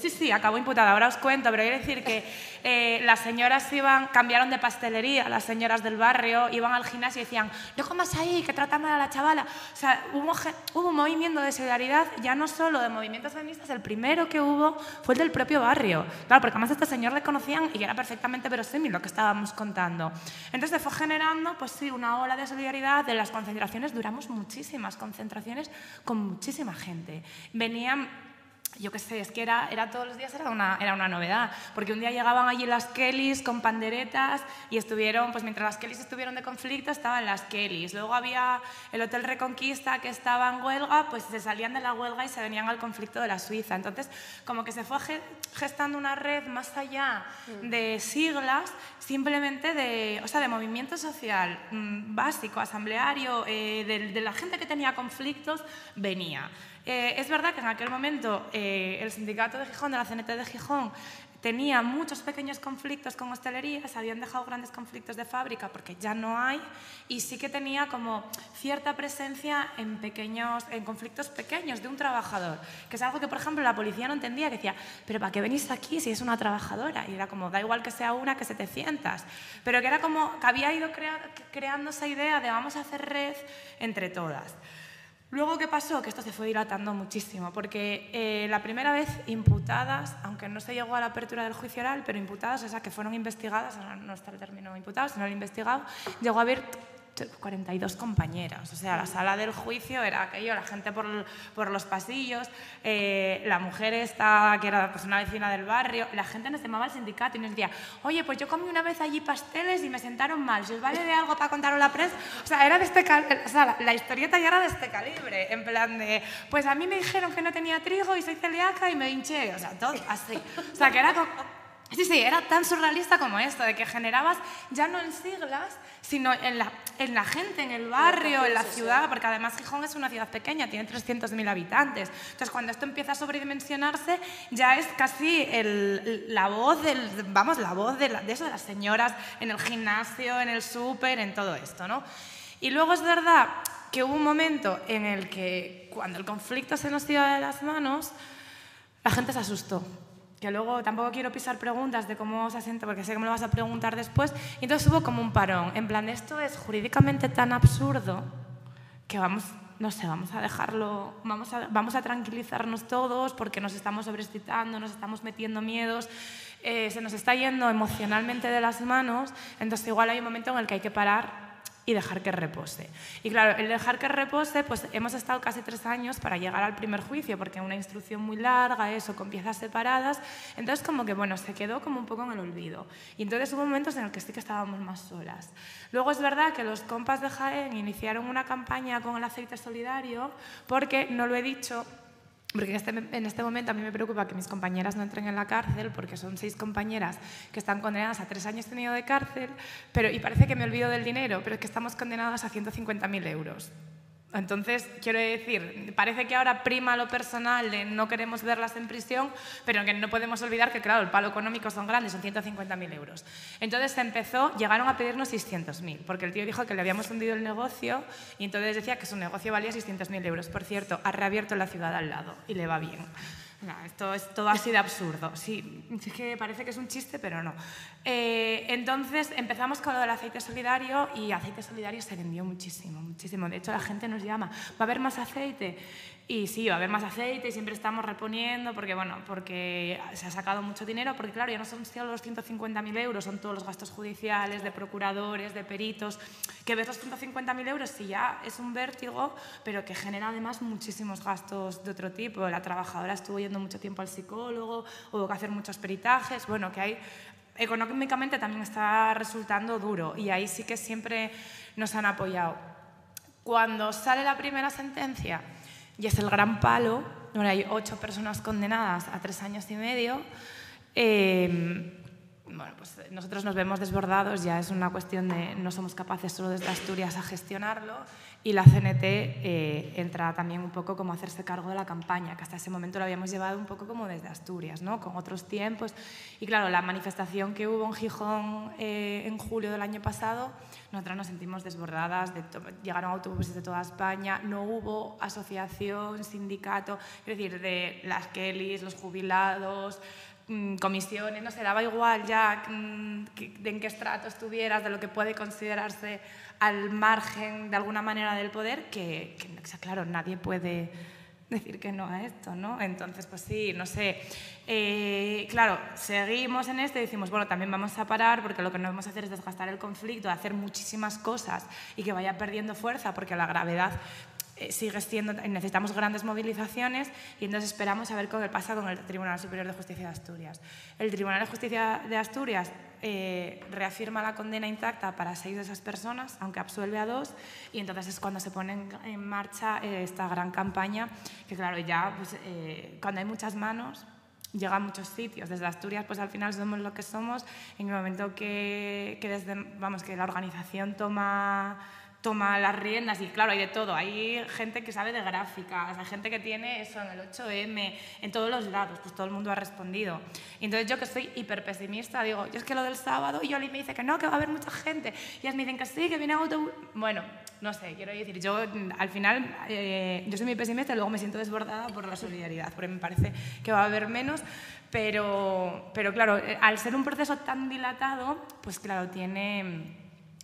sí, sí, acabó imputada, ahora os cuento, pero quiero decir que eh, las señoras iban, cambiaron de pastelería, las señoras del barrio, iban al gimnasio y decían, no comas ahí, que tratan mal a la chavala. O sea, hubo, hubo un movimiento de solidaridad, ya no solo de movimientos feministas, el primero que hubo fue el del propio barrio. Claro, porque además a este señor le conocían y era perfectamente verosímil lo que estábamos contando. Entonces fue generando, pues sí, una ola de solidaridad, de las concentraciones, duramos muchísimas concentraciones con muchísima gente. Venían yo qué sé, es que era, era todos los días era una, era una novedad, porque un día llegaban allí las Kellys con panderetas y estuvieron, pues mientras las Kellys estuvieron de conflicto, estaban las Kellys. Luego había el Hotel Reconquista que estaba en huelga, pues se salían de la huelga y se venían al conflicto de la Suiza. Entonces, como que se fue gestando una red más allá de siglas, simplemente de, o sea, de movimiento social mm, básico, asambleario, eh, de, de la gente que tenía conflictos, venía. Eh, es verdad que en aquel momento eh, el sindicato de Gijón, de la CNT de Gijón, tenía muchos pequeños conflictos con hostelería, se habían dejado grandes conflictos de fábrica porque ya no hay, y sí que tenía como cierta presencia en, pequeños, en conflictos pequeños de un trabajador, que es algo que, por ejemplo, la policía no entendía, que decía, pero ¿para qué venís aquí si es una trabajadora? Y era como, da igual que sea una que 700, pero que era como que había ido creando esa idea de vamos a hacer red entre todas. Luego, ¿qué pasó? Que esto se fue dilatando muchísimo, porque eh, la primera vez imputadas, aunque no se llegó a la apertura del juicio oral, pero imputadas, o sea, que fueron investigadas, no está el término imputados, sino el investigado, llegó a haber 42 compañeras. O sea, la sala del juicio era aquello, la gente por, por los pasillos, eh, la mujer esta, que era pues, una vecina del barrio, la gente nos llamaba al sindicato y nos decía, oye, pues yo comí una vez allí pasteles y me sentaron mal, si os vale de algo para contar a la prensa. O sea, era de este o sea, la, historieta ya era de este calibre, en plan de, pues a mí me dijeron que no tenía trigo y soy celíaca y me hinché, o sea, todo así. O sea, que era Sí, sí, era tan surrealista como esto, de que generabas ya no en siglas, sino en la, en la gente, en el barrio, en la ciudad, porque además Gijón es una ciudad pequeña, tiene 300.000 habitantes. Entonces, cuando esto empieza a sobredimensionarse, ya es casi el, la voz, del, vamos, la voz de, de eso, de las señoras en el gimnasio, en el súper, en todo esto, ¿no? Y luego es verdad que hubo un momento en el que, cuando el conflicto se nos iba de las manos, la gente se asustó que luego tampoco quiero pisar preguntas de cómo se asienta, porque sé que me lo vas a preguntar después. Y entonces hubo como un parón, en plan, esto es jurídicamente tan absurdo que vamos, no sé, vamos a dejarlo, vamos a, vamos a tranquilizarnos todos porque nos estamos sobreexcitando, nos estamos metiendo miedos, eh, se nos está yendo emocionalmente de las manos, entonces igual hay un momento en el que hay que parar y dejar que repose. Y claro, el dejar que repose, pues hemos estado casi tres años para llegar al primer juicio, porque una instrucción muy larga, eso, con piezas separadas, entonces como que, bueno, se quedó como un poco en el olvido. Y entonces hubo momentos en los que sí que estábamos más solas. Luego es verdad que los compas de Jaén iniciaron una campaña con el aceite solidario, porque, no lo he dicho, porque este, en este, momento a mí me preocupa que mis compañeras no entren en la cárcel, porque son seis compañeras que están condenadas a tres años tenido de cárcel, pero, y parece que me olvido del dinero, pero es que estamos condenadas a 150.000 euros. Entonces, quiero decir, parece que ahora prima lo personal de no queremos verlas en prisión, pero que no podemos olvidar que, claro, el palo económico son grandes, son 150.000 euros. Entonces empezó, llegaron a pedirnos 600.000, porque el tío dijo que le habíamos hundido el negocio y entonces decía que su negocio valía 600.000 euros. Por cierto, ha reabierto la ciudad al lado y le va bien. No, esto es todo así de absurdo. Sí, es que parece que es un chiste, pero no. Eh, entonces empezamos con lo del aceite solidario y aceite solidario se vendió muchísimo, muchísimo. De hecho, la gente nos llama, ¿va a haber más aceite? Y sí, va a haber más aceite y siempre estamos reponiendo porque, bueno, porque se ha sacado mucho dinero, porque claro, ya no son solo los 150.000 euros, son todos los gastos judiciales, de procuradores, de peritos, que ves los 150.000 euros y ya es un vértigo, pero que genera además muchísimos gastos de otro tipo. La trabajadora estuvo yendo mucho tiempo al psicólogo, hubo que hacer muchos peritajes, bueno, que hay económicamente también está resultando duro y ahí sí que siempre nos han apoyado. Cuando sale la primera sentencia, y es el gran palo. Bueno, hay ocho personas condenadas a tres años y medio. Eh, bueno, pues nosotros nos vemos desbordados, ya es una cuestión de no somos capaces solo desde Asturias a gestionarlo y la CNT eh, entra también un poco como a hacerse cargo de la campaña, que hasta ese momento lo habíamos llevado un poco como desde Asturias, ¿no? con otros tiempos. Y claro, la manifestación que hubo en Gijón eh, en julio del año pasado, nosotros nos sentimos desbordadas, llegaron autobuses de toda España, no hubo asociación, sindicato, es decir, de las Kellys, los jubilados, comisiones, no sé, daba igual ya mm, de en qué estrato estuvieras, de lo que puede considerarse al margen de alguna manera del poder, que, claro, nadie puede decir que no a esto, ¿no? Entonces, pues sí, no sé. Eh, claro, seguimos en esto y decimos, bueno, también vamos a parar porque lo que no vamos a hacer es desgastar el conflicto, hacer muchísimas cosas y que vaya perdiendo fuerza porque la gravedad sigue siendo, necesitamos grandes movilizaciones y entonces esperamos a ver qué pasa con el Tribunal Superior de Justicia de Asturias. El Tribunal de Justicia de Asturias eh, reafirma la condena intacta para seis de esas personas, aunque absuelve a dos, y entonces es cuando se pone en, marcha eh, esta gran campaña, que claro, ya pues, cuando hay muchas manos, llega a muchos sitios. Desde Asturias, pues al final somos lo que somos. En el momento que, que desde, vamos, que la organización toma toma las riendas y claro, hay de todo. Hay gente que sabe de gráficas, hay gente que tiene eso en el 8M, en todos los lados, pues todo el mundo ha respondido. Entonces yo que soy hiper pesimista, digo, yo es que lo del sábado, y Yoli me dice que no, que va a haber mucha gente, y ellas me dicen que sí, que viene autobús. Bueno, no sé, quiero decir, yo al final, eh, yo soy muy pesimista y luego me siento desbordada por la solidaridad, porque me parece que va a haber menos, pero, pero claro, eh, al ser un proceso tan dilatado, pues claro, tiene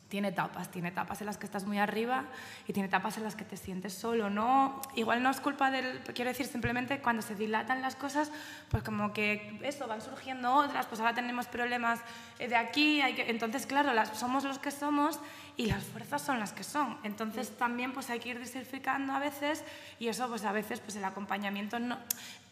tiene etapas, tiene etapas en las que estás muy arriba y tiene etapas en las que te sientes solo, ¿no? Igual no es culpa del, quiero decir, simplemente cuando se dilatan las cosas, pues como que eso, van surgiendo otras, pues ahora tenemos problemas de aquí, hay que, entonces claro, las, somos los que somos y las fuerzas son las que son. Entonces también pues hay que ir diversificando a veces y eso pues a veces pues el acompañamiento no,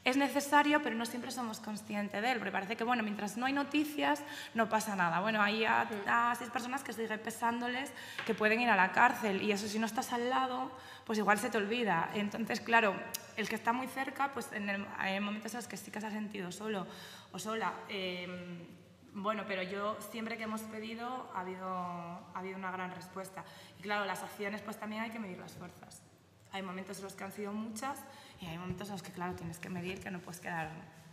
es necesario, pero no siempre somos conscientes de él, porque parece que, bueno, mientras no hay noticias, no pasa nada. Bueno, hay a, seis personas que sigue pesándoles que pueden ir a la cárcel, y eso si no estás al lado, pues igual se te olvida. Entonces, claro, el que está muy cerca, pues en hay momentos en los que sí que se ha sentido solo o sola. Em, bueno, pero yo siempre que hemos pedido ha habido, ha habido una gran respuesta. Y claro, las acciones, pues también hay que medir las fuerzas. Hay momentos en los que han sido muchas, y hay momentos en los que, claro, tienes que medir que no puedes quedar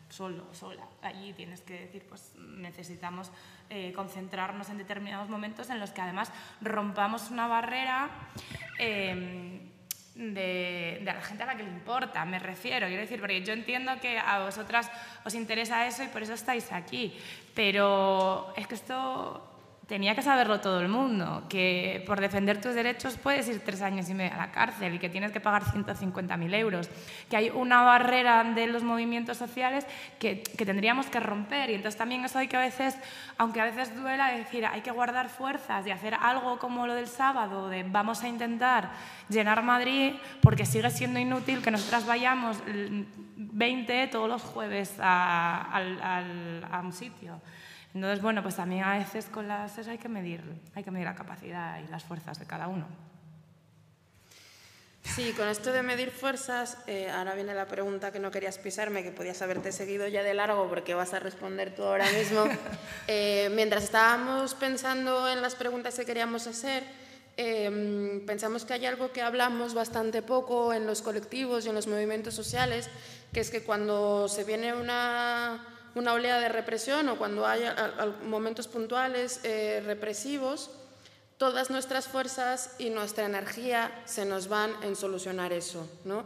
solo, sola. Allí tienes que decir, pues necesitamos eh, concentrarnos en determinados momentos en los que además rompamos una barrera em, de, de, la gente a la que le importa, me refiero. Quiero decir, porque yo entiendo que a vosotras os interesa eso y por eso estáis aquí, pero es que esto tenía que saberlo todo el mundo, que por defender tus derechos puedes ir tres años y medio a la cárcel y que tienes que pagar 150.000 euros, que hay una barrera de los movimientos sociales que, que, tendríamos que romper y entonces también eso hay que a veces, aunque a veces duela, decir, hay que guardar fuerzas y hacer algo como lo del sábado, de vamos a intentar llenar Madrid porque sigue siendo inútil que nosotras vayamos 20 todos los jueves a, a, a un sitio. Entonces, bueno, pues también a veces con las hay que medir, hay que medir la capacidad y las fuerzas de cada uno. Sí, con esto de medir fuerzas, eh, ahora viene la pregunta que no querías pisarme, que podías haberte seguido ya de largo porque vas a responder tú ahora mismo. Eh, mientras estábamos pensando en las preguntas que queríamos hacer, eh, pensamos que hay algo que hablamos bastante poco en los colectivos y en los movimientos sociales, que es que cuando se viene una una oleada de represión o cuando hay momentos puntuales eh, represivos, todas nuestras fuerzas y nuestra energía se nos van en solucionar eso. ¿no?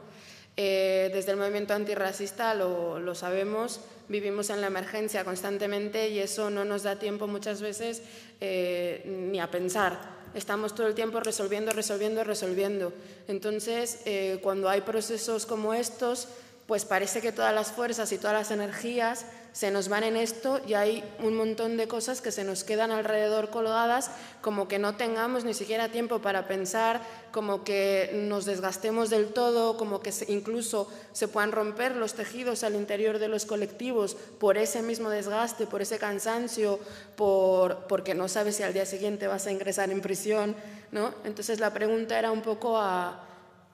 Eh, desde el movimiento antirracista lo, lo, sabemos, vivimos en la emergencia constantemente y eso no nos da tiempo muchas veces eh, ni a pensar. Estamos todo el tiempo resolviendo, resolviendo, resolviendo. Entonces, cuando hay procesos como estos, pues parece que todas las fuerzas y todas las energías se nos van en esto y hay un montón de cosas que se nos quedan alrededor colgadas, como que no tengamos ni siquiera tiempo para pensar, como que nos desgastemos del todo, como que incluso se puedan romper los tejidos al interior de los colectivos por ese mismo desgaste, por ese cansancio, por, porque no sabes si al día siguiente vas a ingresar en prisión. ¿no? Entonces la pregunta era un poco a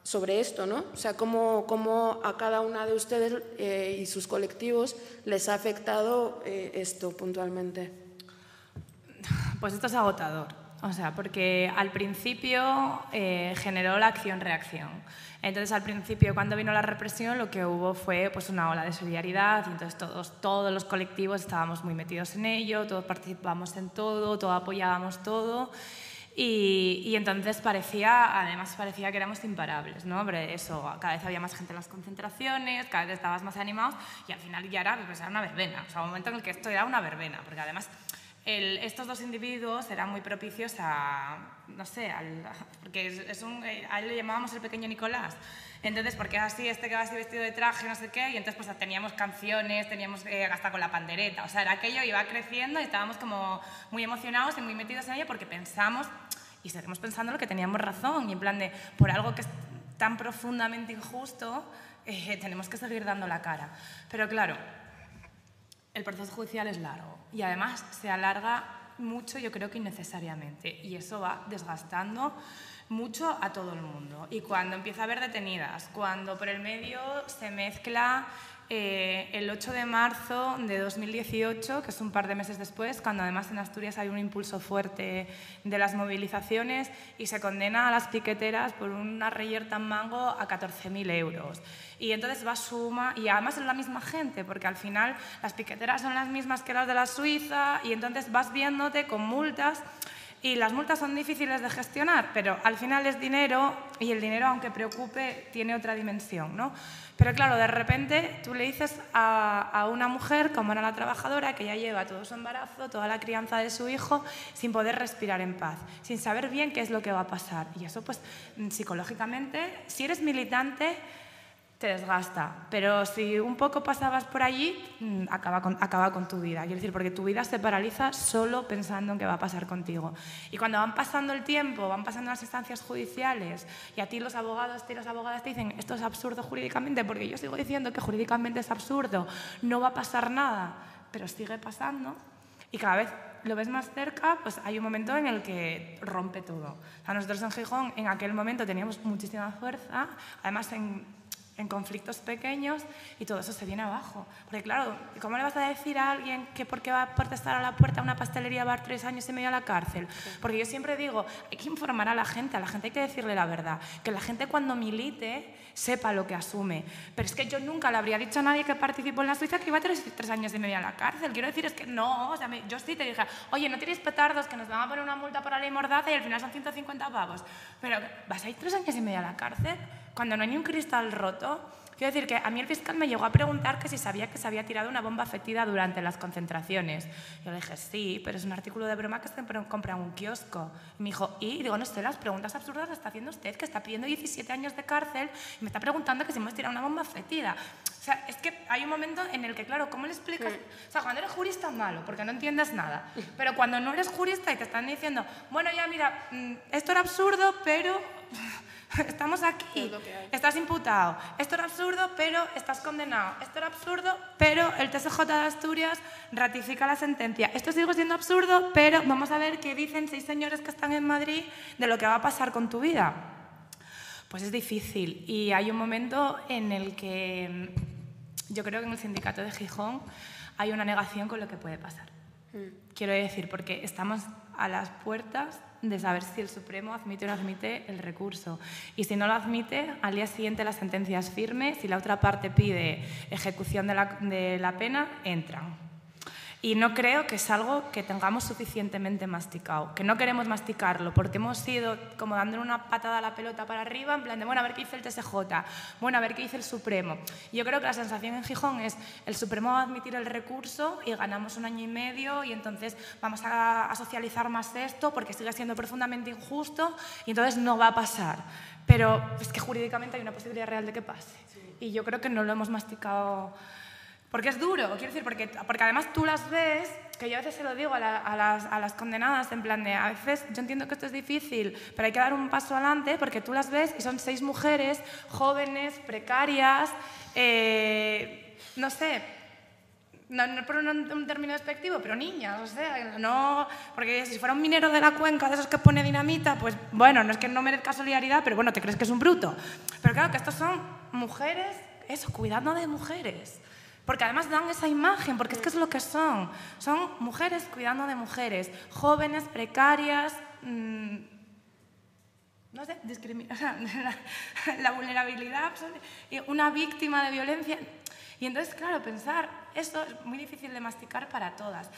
sobre esto, ¿no? O sea, cómo, cómo a cada una de ustedes eh, y sus colectivos les ha afectado eh, esto puntualmente. Pues esto es agotador, o sea, porque al principio eh, generó la acción-reacción. Entonces, al principio, cuando vino la represión, lo que hubo fue pues, una ola de solidaridad, entonces todos, todos los colectivos estábamos muy metidos en ello, todos participábamos en todo, todos apoyábamos todo. Y, entonces parecía, además parecía que éramos imparables, ¿no? eso, cada vez había más gente en las concentraciones, cada vez estabas más animados y al final ya era, pues, era una verbena, o sea, un momento en el que esto era una verbena, porque además estos dos individuos eran muy propicios a, no sé, porque es, un, eh, a él le llamábamos el pequeño Nicolás. Entonces, porque así, este que va así vestido de traje, no sé qué, y entonces pues teníamos canciones, teníamos eh, hasta con la pandereta, o sea, era aquello iba creciendo y estábamos como muy emocionados y muy metidos en ello porque pensamos, y seguimos pensando lo que teníamos razón, y en plan de, por algo que es tan profundamente injusto, eh, tenemos que seguir dando la cara. Pero claro, el proceso judicial es largo y además se alarga mucho, yo creo que innecesariamente, y eso va desgastando mucho a todo el mundo. Y cuando empieza a haber detenidas, cuando por el medio se mezcla eh, el 8 de marzo de 2018, que es un par de meses después, cuando además en Asturias hay un impulso fuerte de las movilizaciones y se condena a las piqueteras por una reyer tan mango a 14.000 euros. Y entonces va suma, y además es la misma gente, porque al final las piqueteras son las mismas que las de la Suiza, y entonces vas viéndote con multas Y las multas son difíciles de gestionar, pero al final es dinero y el dinero, aunque preocupe, tiene otra dimensión. ¿no? Pero claro, de repente tú le dices a, una mujer, como era la trabajadora, que ya lleva todo su embarazo, toda la crianza de su hijo, sin poder respirar en paz, sin saber bien qué es lo que va a pasar. Y eso, pues, psicológicamente, si eres militante, te desgasta. Pero si un poco pasabas por allí, mm, acaba con, acaba con tu vida. Quiero decir, porque tu vida se paraliza solo pensando en qué va a pasar contigo. Y cuando van pasando el tiempo, van pasando las instancias judiciales, y a ti los abogados y las abogadas te dicen, esto es absurdo jurídicamente, porque yo sigo diciendo que jurídicamente es absurdo, no va a pasar nada, pero sigue pasando, y cada vez lo ves más cerca, pues hay un momento en el que rompe todo. O nosotros en Gijón en aquel momento teníamos muchísima fuerza, además en en conflictos pequeños y todo eso se viene abajo. Porque claro, ¿cómo le vas a decir a alguien que porque va a protestar a la puerta de una pastelería va a tres años y medio a la cárcel? Porque yo siempre digo, hay que informar a la gente, a la gente hay que decirle la verdad, que la gente cuando milite sepa lo que asume. Pero es que yo nunca le habría dicho a nadie que participó en la Suiza que iba a tres, tres años y medio a la cárcel. Quiero decir, es que no, o sea, yo sí te dije, oye, no tiréis petardos que nos van a poner una multa por la ley mordaza y al final son 150 pavos. Pero, ¿vas a ir tres años y medio a la cárcel? Cuando no hay ni un cristal roto. Quiero decir que a mí el fiscal me llegó a preguntar que si sabía que se había tirado una bomba fetida durante las concentraciones. Yo le dije, sí, pero es un artículo de broma que se compra en un kiosco. Y me dijo, y digo, no sé, las preguntas absurdas las está haciendo usted, que está pidiendo 17 años de cárcel y me está preguntando que si hemos tirado una bomba fetida. O sea, es que hay un momento en el que, claro, ¿cómo le explicas? O sea, cuando eres jurista malo, porque no entiendes nada. Pero cuando no eres jurista y te están diciendo, bueno, ya mira, mm, esto era absurdo, pero Estamos aquí, estás imputado. Esto era absurdo, pero estás condenado. Esto era absurdo, pero el TSJ de Asturias ratifica la sentencia. Esto sigue siendo absurdo, pero vamos a ver qué dicen seis señores que están en Madrid de lo que va a pasar con tu vida. Pues es difícil y hay un momento en el que mm, yo creo que en el sindicato de Gijón hay una negación con lo que puede pasar. Mm. Quiero decir, porque estamos a las puertas de saber si el Supremo admite o no admite el recurso. Y si no lo admite, al día siguiente la sentencia es firme. Si la otra parte pide ejecución de la, de la pena, entran. Y no creo que es algo que tengamos suficientemente masticado, que no queremos masticarlo, porque hemos ido como dándole una patada a la pelota para arriba, en plan de, bueno, a ver qué dice el TSJ, bueno, a ver qué dice el Supremo. Yo creo que la sensación en Gijón es, el Supremo va a admitir el recurso y ganamos un año y medio y entonces vamos a, a socializar más esto porque sigue siendo profundamente injusto y entonces no va a pasar. Pero es que jurídicamente hay una posibilidad real de que pase. Y yo creo que no lo hemos masticado porque es duro, quiero decir, porque, porque además tú las ves, que yo a veces se lo digo a, las, a, las, condenadas, en plan de, a veces yo entiendo que esto es difícil, pero hay que dar un paso adelante porque tú las ves y son seis mujeres jóvenes, precarias, eh, no sé, no, no por un, término despectivo, pero niñas, o sea, no, porque si fuera un minero de la cuenca, de esos que pone dinamita, pues bueno, no es que no merezca solidaridad, pero bueno, te crees que es un bruto. Pero claro, que estos son mujeres, eso, cuidando de mujeres. Porque además dan esa imagen, porque es que es lo que son. Son mujeres cuidando de mujeres, jóvenes, precarias, mmm, no sé, la, la, vulnerabilidad, una víctima de violencia. Y entonces, claro, pensar, esto es muy difícil de masticar para todas.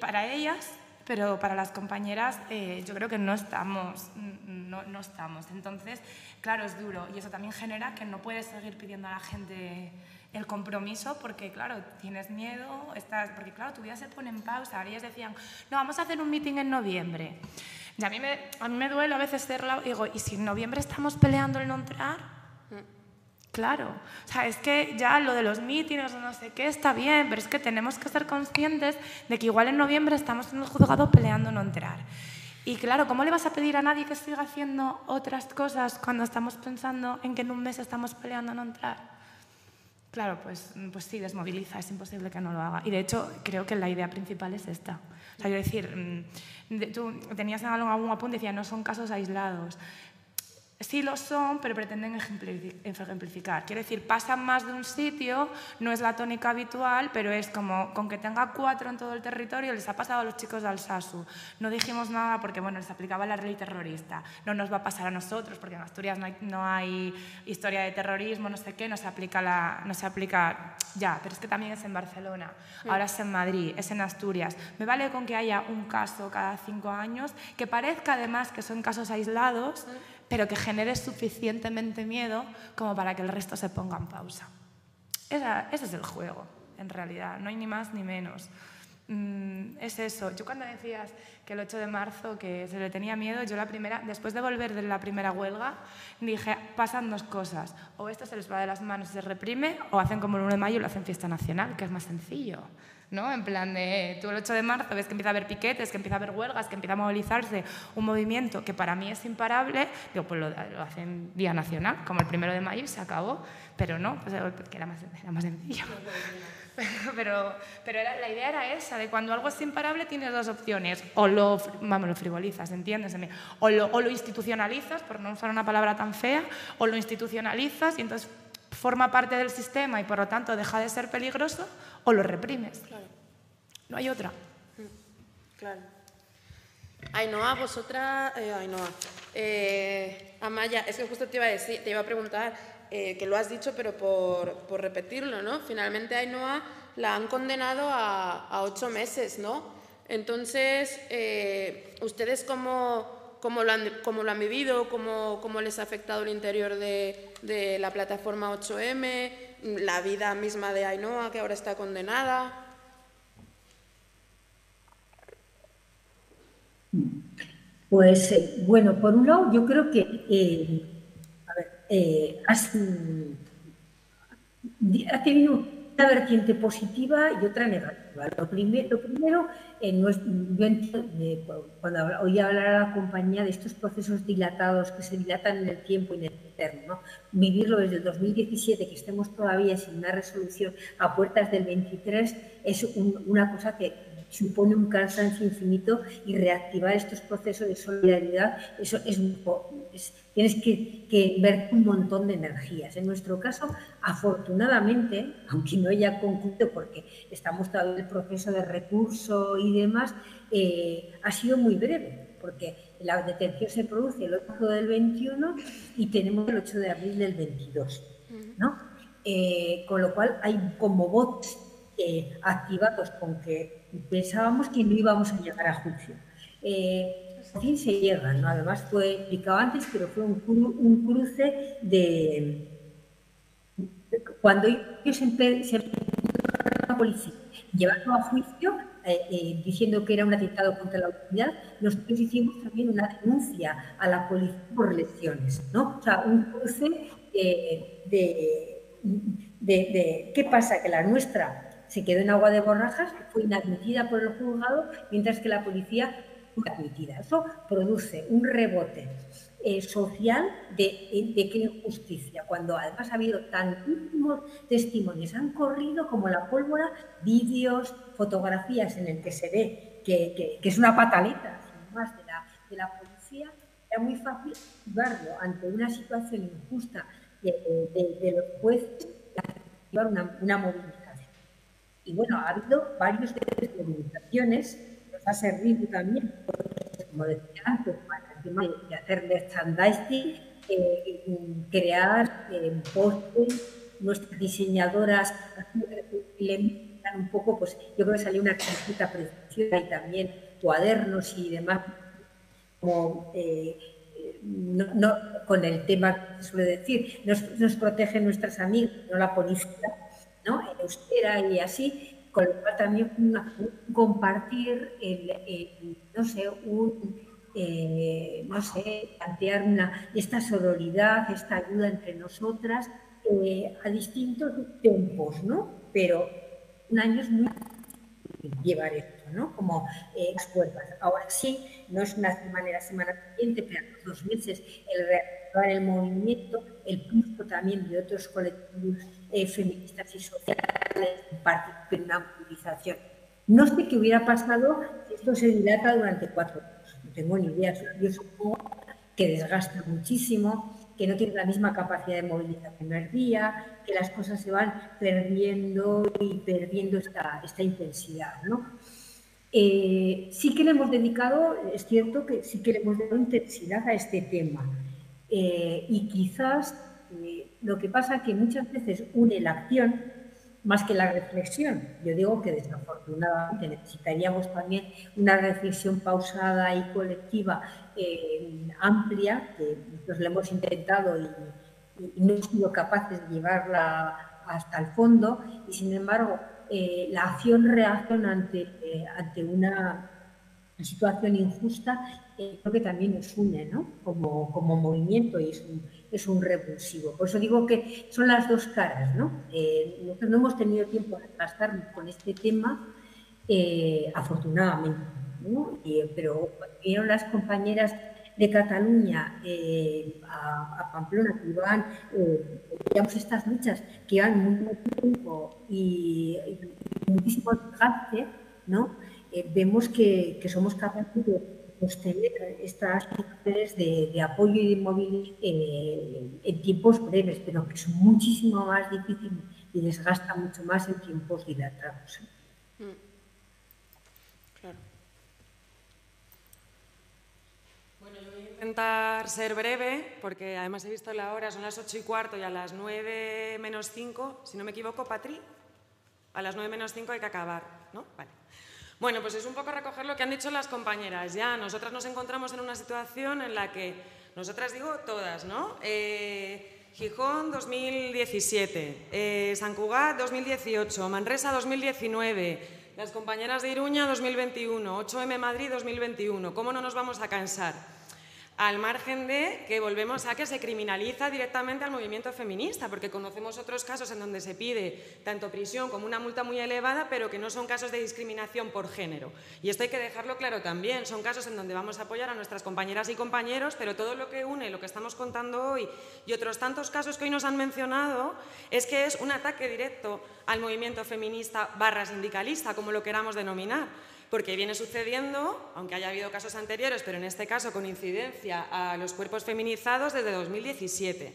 para ellas, pero para las compañeras eh, yo creo que no estamos, no, no estamos. Entonces, claro, es duro. Y eso también genera que no puedes seguir pidiendo a la gente el compromiso porque, claro, tienes miedo, estás, porque, claro, tu vida se pone en pausa. Ellas decían, no, vamos a hacer un meeting en noviembre. Y a mí me, a mí me duele a veces cerrarlo y digo, ¿y si en noviembre estamos peleando el no entrar? Claro, o sea, es que ya lo de los mítines o no sé qué está bien, pero es que tenemos que ser conscientes de que igual en noviembre estamos en el juzgado peleando no entrar. Y claro, ¿cómo le vas a pedir a nadie que siga haciendo otras cosas cuando estamos pensando en que en un mes estamos peleando no entrar? Claro, pues, pues sí, desmoviliza, es imposible que no lo haga. Y de hecho, creo que la idea principal es esta. O sea, yo decir, mm, tú tenías algún apunte, decía, no son casos aislados. Sí lo son, pero pretenden ejemplificar. Quiere decir, pasan más de un sitio, no es la tónica habitual, pero es como con que tenga cuatro en todo el territorio, les ha pasado a los chicos de Alsasu. No dijimos nada porque bueno, les aplicaba la ley terrorista. No nos va a pasar a nosotros porque en Asturias no hay, historia de terrorismo, no sé qué, no se, aplica la, no se aplica ya, pero es que también es en Barcelona, ahora es en Madrid, es en Asturias. Me vale con que haya un caso cada cinco años, que parezca además que son casos aislados pero que genere suficientemente miedo como para que el resto se ponga en pausa. ese es el juego, en realidad, no hay ni más ni menos. Mm, es eso. Yo cuando decías que el 8 de marzo que se le tenía miedo, yo la primera, después de volver de la primera huelga, dije, pasan dos cosas. O esto se les va de las manos y se reprime, o hacen como el 1 de mayo y lo hacen fiesta nacional, que es más sencillo. ¿No? En plan de, tú el 8 de marzo ves que empieza a haber piquetes, que empieza a haber huelgas, que empieza a movilizarse un movimiento que para mí es imparable, digo, pues lo, hacen Día Nacional, como el 1 de mayo y se acabó, pero no, pues, que era más, era más sencillo. Pero, pero era, la idea era esa, de cuando algo es imparable tienes dos opciones, o lo, vamos, lo frivolizas, ¿entiendes? O lo, o lo institucionalizas, por no usar una palabra tan fea, o lo institucionalizas y entonces forma parte del sistema y por lo tanto deja de ser peligroso, o lo reprimes. Claro. No hay otra. Mm, claro. Ainhoa, vosotras, eh, Ainhoa, eh, Amaya, es que justo te iba a decir, te iba a preguntar, eh, que lo has dicho, pero por, por, repetirlo, ¿no? Finalmente Ainhoa la han condenado a, a ocho meses, ¿no? Entonces, eh, ¿ustedes cómo, cómo, lo han, cómo, lo han, vivido? ¿Cómo, ¿Cómo, les ha afectado el interior de, de la plataforma 8M? ¿La vida misma de Ainhoa, que ahora está condenada? Pues eh, bueno, por un lado yo creo que eh, eh, ha tenido una vertiente positiva y otra negativa. Lo, primero, eh, cuando oí hablar a la compañía de estos procesos dilatados que se dilatan en el tiempo y en el eterno, vivirlo desde el 2017, que estemos todavía sin una resolución a puertas del 23, es una cosa que supone un cansancio infinito y reactivar estos procesos de solidaridad, eso es, tienes que, ver un montón de energías. En nuestro caso, afortunadamente, aunque no haya concluido porque estamos todavía en el proceso de recurso y demás, eh, ha sido muy breve, porque la detención se produce el 8 del 21 y tenemos el 8 de abril del 22, ¿no? Eh, con lo cual hay como bots eh, activados con que pensábamos que no íbamos a llegar a juicio. Eh, fin se llega, ¿no? además fue explicado antes, pero fue un, un cruce de, cuando ellos se la policía llevando a juicio eh, eh, diciendo que era un atentado contra la autoridad, nosotros hicimos también una denuncia a la policía por lesiones, ¿no? O sea, un cruce de, de, ¿qué pasa? Que la nuestra se quedó en agua de borrajas, fue inadmitida por el juzgado, mientras que la policía admitida. Eso produce un rebote eh, social de, de qué injusticia, cuando además ha habido tantísimos testimonios, han corrido como la pólvora, vídeos, fotografías en el que se ve que, es una pataleta, más, de la, de la policía, era muy fácil llevarlo ante una situación injusta de, los jueces, una, una movilización y bueno, ha habido varios de movilizaciones, ha servido también, como decía antes, para el tema de hacer merchandising, eh, crear eh, postes, nuestras diseñadoras le un poco, pues yo creo que salió una camiseta preciosa y también cuadernos y demás, como eh, no, con el tema que suele decir, nos, nos protegen nuestras amigas, no la policía, ¿no? en euskera y así, con lo cual también compartir, el, no sé, un, eh, no sé, plantear una, esta sororidad, esta ayuda entre nosotras eh, a distintos tiempos, ¿no? Pero un año es muy llevar esto, ¿no? Como eh, las cuerdas. Ahora sí, no es una manera semana siguiente, pero dos meses el reactivar el movimiento, el punto también de otros colectivos eh, feministas y sociales en una movilización. No sé qué hubiera pasado si esto se dilata durante cuatro años, no tengo ni idea. Yo supongo que desgasta muchísimo, que no tiene la misma capacidad de movilidad el primer día, que las cosas se van perdiendo y perdiendo esta, intensidad. ¿no? Eh, sí que le hemos dedicado, es cierto que sí que le hemos dado intensidad a este tema. Eh, y quizás lo que pasa es que muchas veces une la acción más que la reflexión. Yo digo que desafortunadamente necesitaríamos también una reflexión pausada y colectiva amplia, que nosotros le hemos intentado y, y no hemos sido capaces de llevarla hasta el fondo, y sin embargo eh, la acción-reacción ante, eh, ante una situación injusta, eh, creo que también nos une ¿no? como, como movimiento y es un, es un revulsivo. Por eso digo que son las dos caras. ¿no? nosotros no hemos tenido tiempo de gastarnos con este tema, afortunadamente, ¿no? pero vieron las compañeras de Cataluña eh, a, Pamplona, que iban, eh, digamos, estas luchas que llevan mucho tiempo y, muchísimo desgaste, ¿no? Eh, vemos que, que, somos capaces de sostener estas situaciones de, de, apoyo y de movilidad en tiempos breves, pero que es muchísimo más difícil y desgasta mucho más en tiempos dilatados. Mm. intentar ser breve, porque además he visto la hora, son las 8 y cuarto y a las 9 menos 5, si no me equivoco, Patri, a las 9 menos 5 hay que acabar, ¿no? Vale. Bueno, pues es un poco recoger lo que han dicho las compañeras. Ya, nosotras nos encontramos en una situación en la que, nosotras digo todas, ¿no? Eh, Gijón 2017, eh, San Cugat 2018, Manresa 2019, las compañeras de Iruña 2021, 8M Madrid 2021. ¿Cómo no nos vamos a cansar? Al margen de que volvemos a que se criminaliza directamente al movimiento feminista, porque conocemos otros casos en donde se pide tanto prisión como una multa muy elevada, pero que no son casos de discriminación por género. Y esto hay que dejarlo claro también, son casos en donde vamos a apoyar a nuestras compañeras y compañeros, pero todo lo que une lo que estamos contando hoy y otros tantos casos que hoy nos han mencionado es que es un ataque directo al movimiento feminista barra sindicalista, como lo queramos denominar porque viene sucediendo, aunque haya habido casos anteriores, pero en este caso con incidencia a los cuerpos feminizados desde 2017.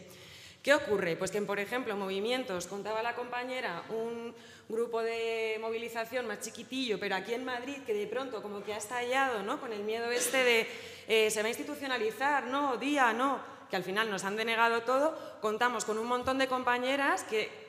¿Qué ocurre? Pues que, por ejemplo, movimientos, contaba la compañera, un grupo de movilización más chiquitillo, pero aquí en Madrid, que de pronto como que ha estallado, ¿no? Con el miedo este de eh, se va a institucionalizar, no, día, no, que al final nos han denegado todo, contamos con un montón de compañeras que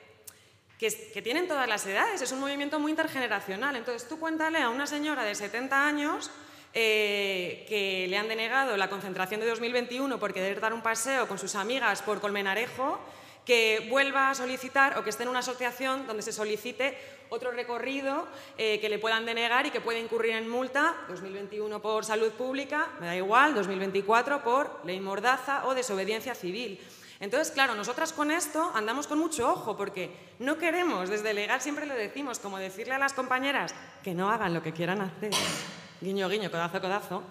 que, tienen todas las edades, es un movimiento muy intergeneracional. Entonces tú cuéntale a una señora de 70 años eh, que le han denegado la concentración de 2021 por querer dar un paseo con sus amigas por Colmenarejo, que vuelva a solicitar o que esté en una asociación donde se solicite otro recorrido eh, que le puedan denegar y que pueda incurrir en multa, 2021 por salud pública, me da igual, 2024 por ley mordaza o desobediencia civil. Entonces, claro, nosotras con esto andamos con mucho ojo porque no queremos, desde legal siempre lo decimos, como decirle a las compañeras que no hagan lo que quieran hacer, guiño, guiño, codazo, codazo.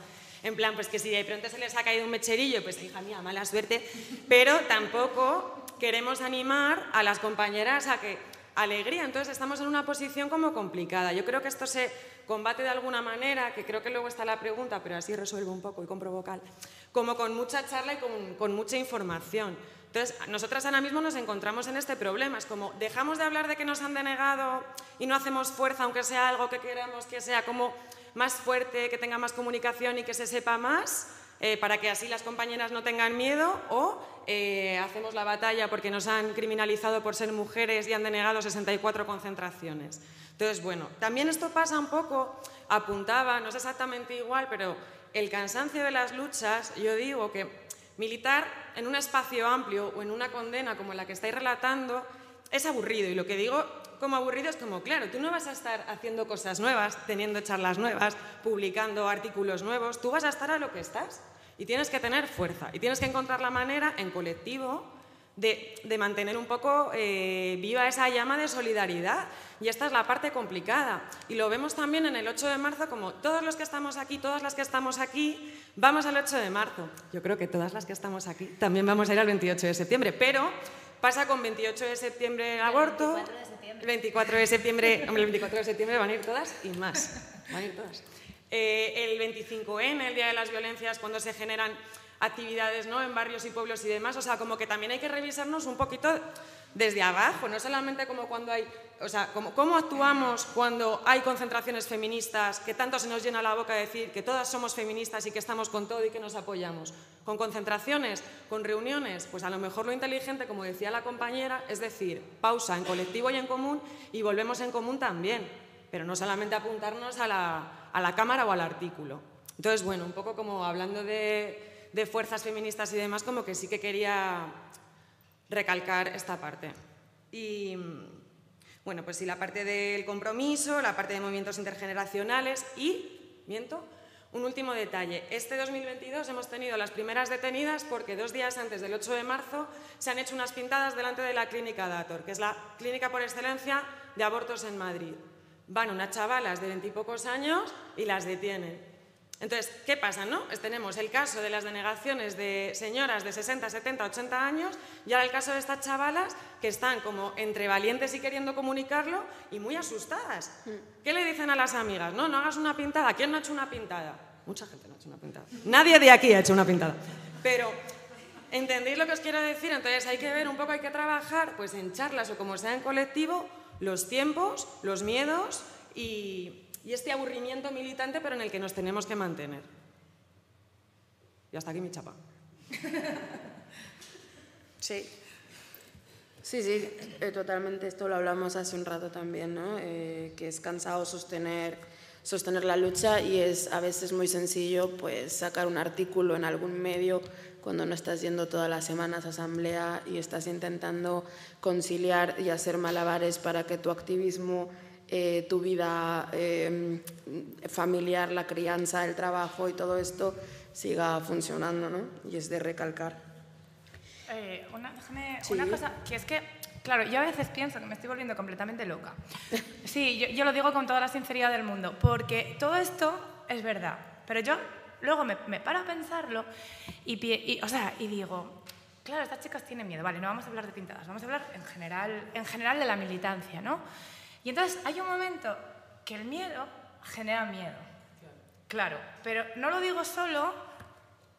En plan, pues que si de pronto se les ha caído un mecherillo, pues hija mía, mala suerte. Pero tampoco queremos animar a las compañeras a que alegría. Entonces estamos en una posición como complicada. Yo creo que esto se combate de alguna manera, que creo que luego está la pregunta, pero así resuelvo un poco y compro vocal, como con mucha charla y con, con mucha información. Entonces, nosotras ahora mismo nos encontramos en este problema. Es como, dejamos de hablar de que nos han denegado y no hacemos fuerza, aunque sea algo que queramos que sea como más fuerte, que tenga más comunicación y que se sepa más, eh, para que así las compañeras no tengan miedo, o eh, hacemos la batalla porque nos han criminalizado por ser mujeres y han denegado 64 concentraciones. Entonces, bueno, también esto pasa un poco, apuntaba, no es exactamente igual, pero el cansancio de las luchas, yo digo que Militar en un espacio amplio o en una condena como la que estáis relatando es aburrido y lo que digo como aburrido es como, claro, tú no vas a estar haciendo cosas nuevas, teniendo charlas nuevas, publicando artículos nuevos, tú vas a estar a lo que estás y tienes que tener fuerza y tienes que encontrar la manera en colectivo de, mantener un poco eh, viva esa llama de solidaridad. Y esta es la parte complicada. Y lo vemos también en el 8 de marzo, como todos los que estamos aquí, todas las que estamos aquí, vamos al 8 de marzo. Yo creo que todas las que estamos aquí también vamos a ir al 28 de septiembre, pero pasa con 28 de septiembre el aborto. El 24 de septiembre, el 24 de septiembre van a ir todas y más. Van a ir todas. Eh, el 25N, el Día de las Violencias, cuando se generan actividades ¿no? en barrios y pueblos y demás. O sea, como que también hay que revisarnos un poquito desde abajo, no solamente como cuando hay, o sea, como, cómo actuamos cuando hay concentraciones feministas, que tanto se nos llena la boca de decir que todas somos feministas y que estamos con todo y que nos apoyamos. Con concentraciones, con reuniones, pues a lo mejor lo inteligente, como decía la compañera, es decir, pausa en colectivo y en común y volvemos en común también, pero no solamente apuntarnos a la, a la cámara o al artículo. Entonces, bueno, un poco como hablando de, de fuerzas feministas y demás, como que sí que quería recalcar esta parte. Y bueno, pues sí, la parte del compromiso, la parte de movimientos intergeneracionales y, miento, un último detalle. Este 2022 hemos tenido las primeras detenidas porque dos días antes del 8 de marzo se han hecho unas pintadas delante de la clínica Dator, que es la clínica por excelencia de abortos en Madrid. Van unas chavalas de veintipocos años y las detienen. Entonces, ¿qué pasa? No? tenemos el caso de las denegaciones de señoras de 60, 70, 80 años y ahora el caso de estas chavalas que están como entre valientes y queriendo comunicarlo y muy asustadas. Mm. ¿Qué le dicen a las amigas? No, no hagas una pintada. ¿Quién no ha hecho una pintada? Mucha gente no ha hecho una pintada. Nadie de aquí ha hecho una pintada. Pero, ¿entendéis lo que os quiero decir? Entonces hay que ver un poco, hay que trabajar pues en charlas o como sea en colectivo, los tiempos, los miedos y, y este aburrimiento militante, pero en el que nos tenemos que mantener. Y hasta aquí mi chapa. Sí. Sí, sí, eh, totalmente. Esto lo hablamos hace un rato también, ¿no? Eh, que es cansado sostener, sostener la lucha y es a veces muy sencillo pues, sacar un artículo en algún medio cuando no estás yendo todas las semanas a asamblea y estás intentando conciliar y hacer malabares para que tu activismo eh, tu vida eh, familiar, la crianza, el trabajo y todo esto siga funcionando, ¿no? Y es de recalcar. Eh, una, déjame, una cosa, que es que, claro, yo a veces pienso que me estoy volviendo completamente loca. Sí, yo, yo lo digo con toda la sinceridad del mundo, porque todo esto es verdad, pero yo luego me, me paro a pensarlo y, y, o sea, y digo, claro, estas chicas tienen miedo, vale, no vamos a hablar de pintadas, vamos a hablar en general, en general de la militancia, ¿no? Y entonces hay un momento que el miedo genera miedo. Claro, pero no lo digo solo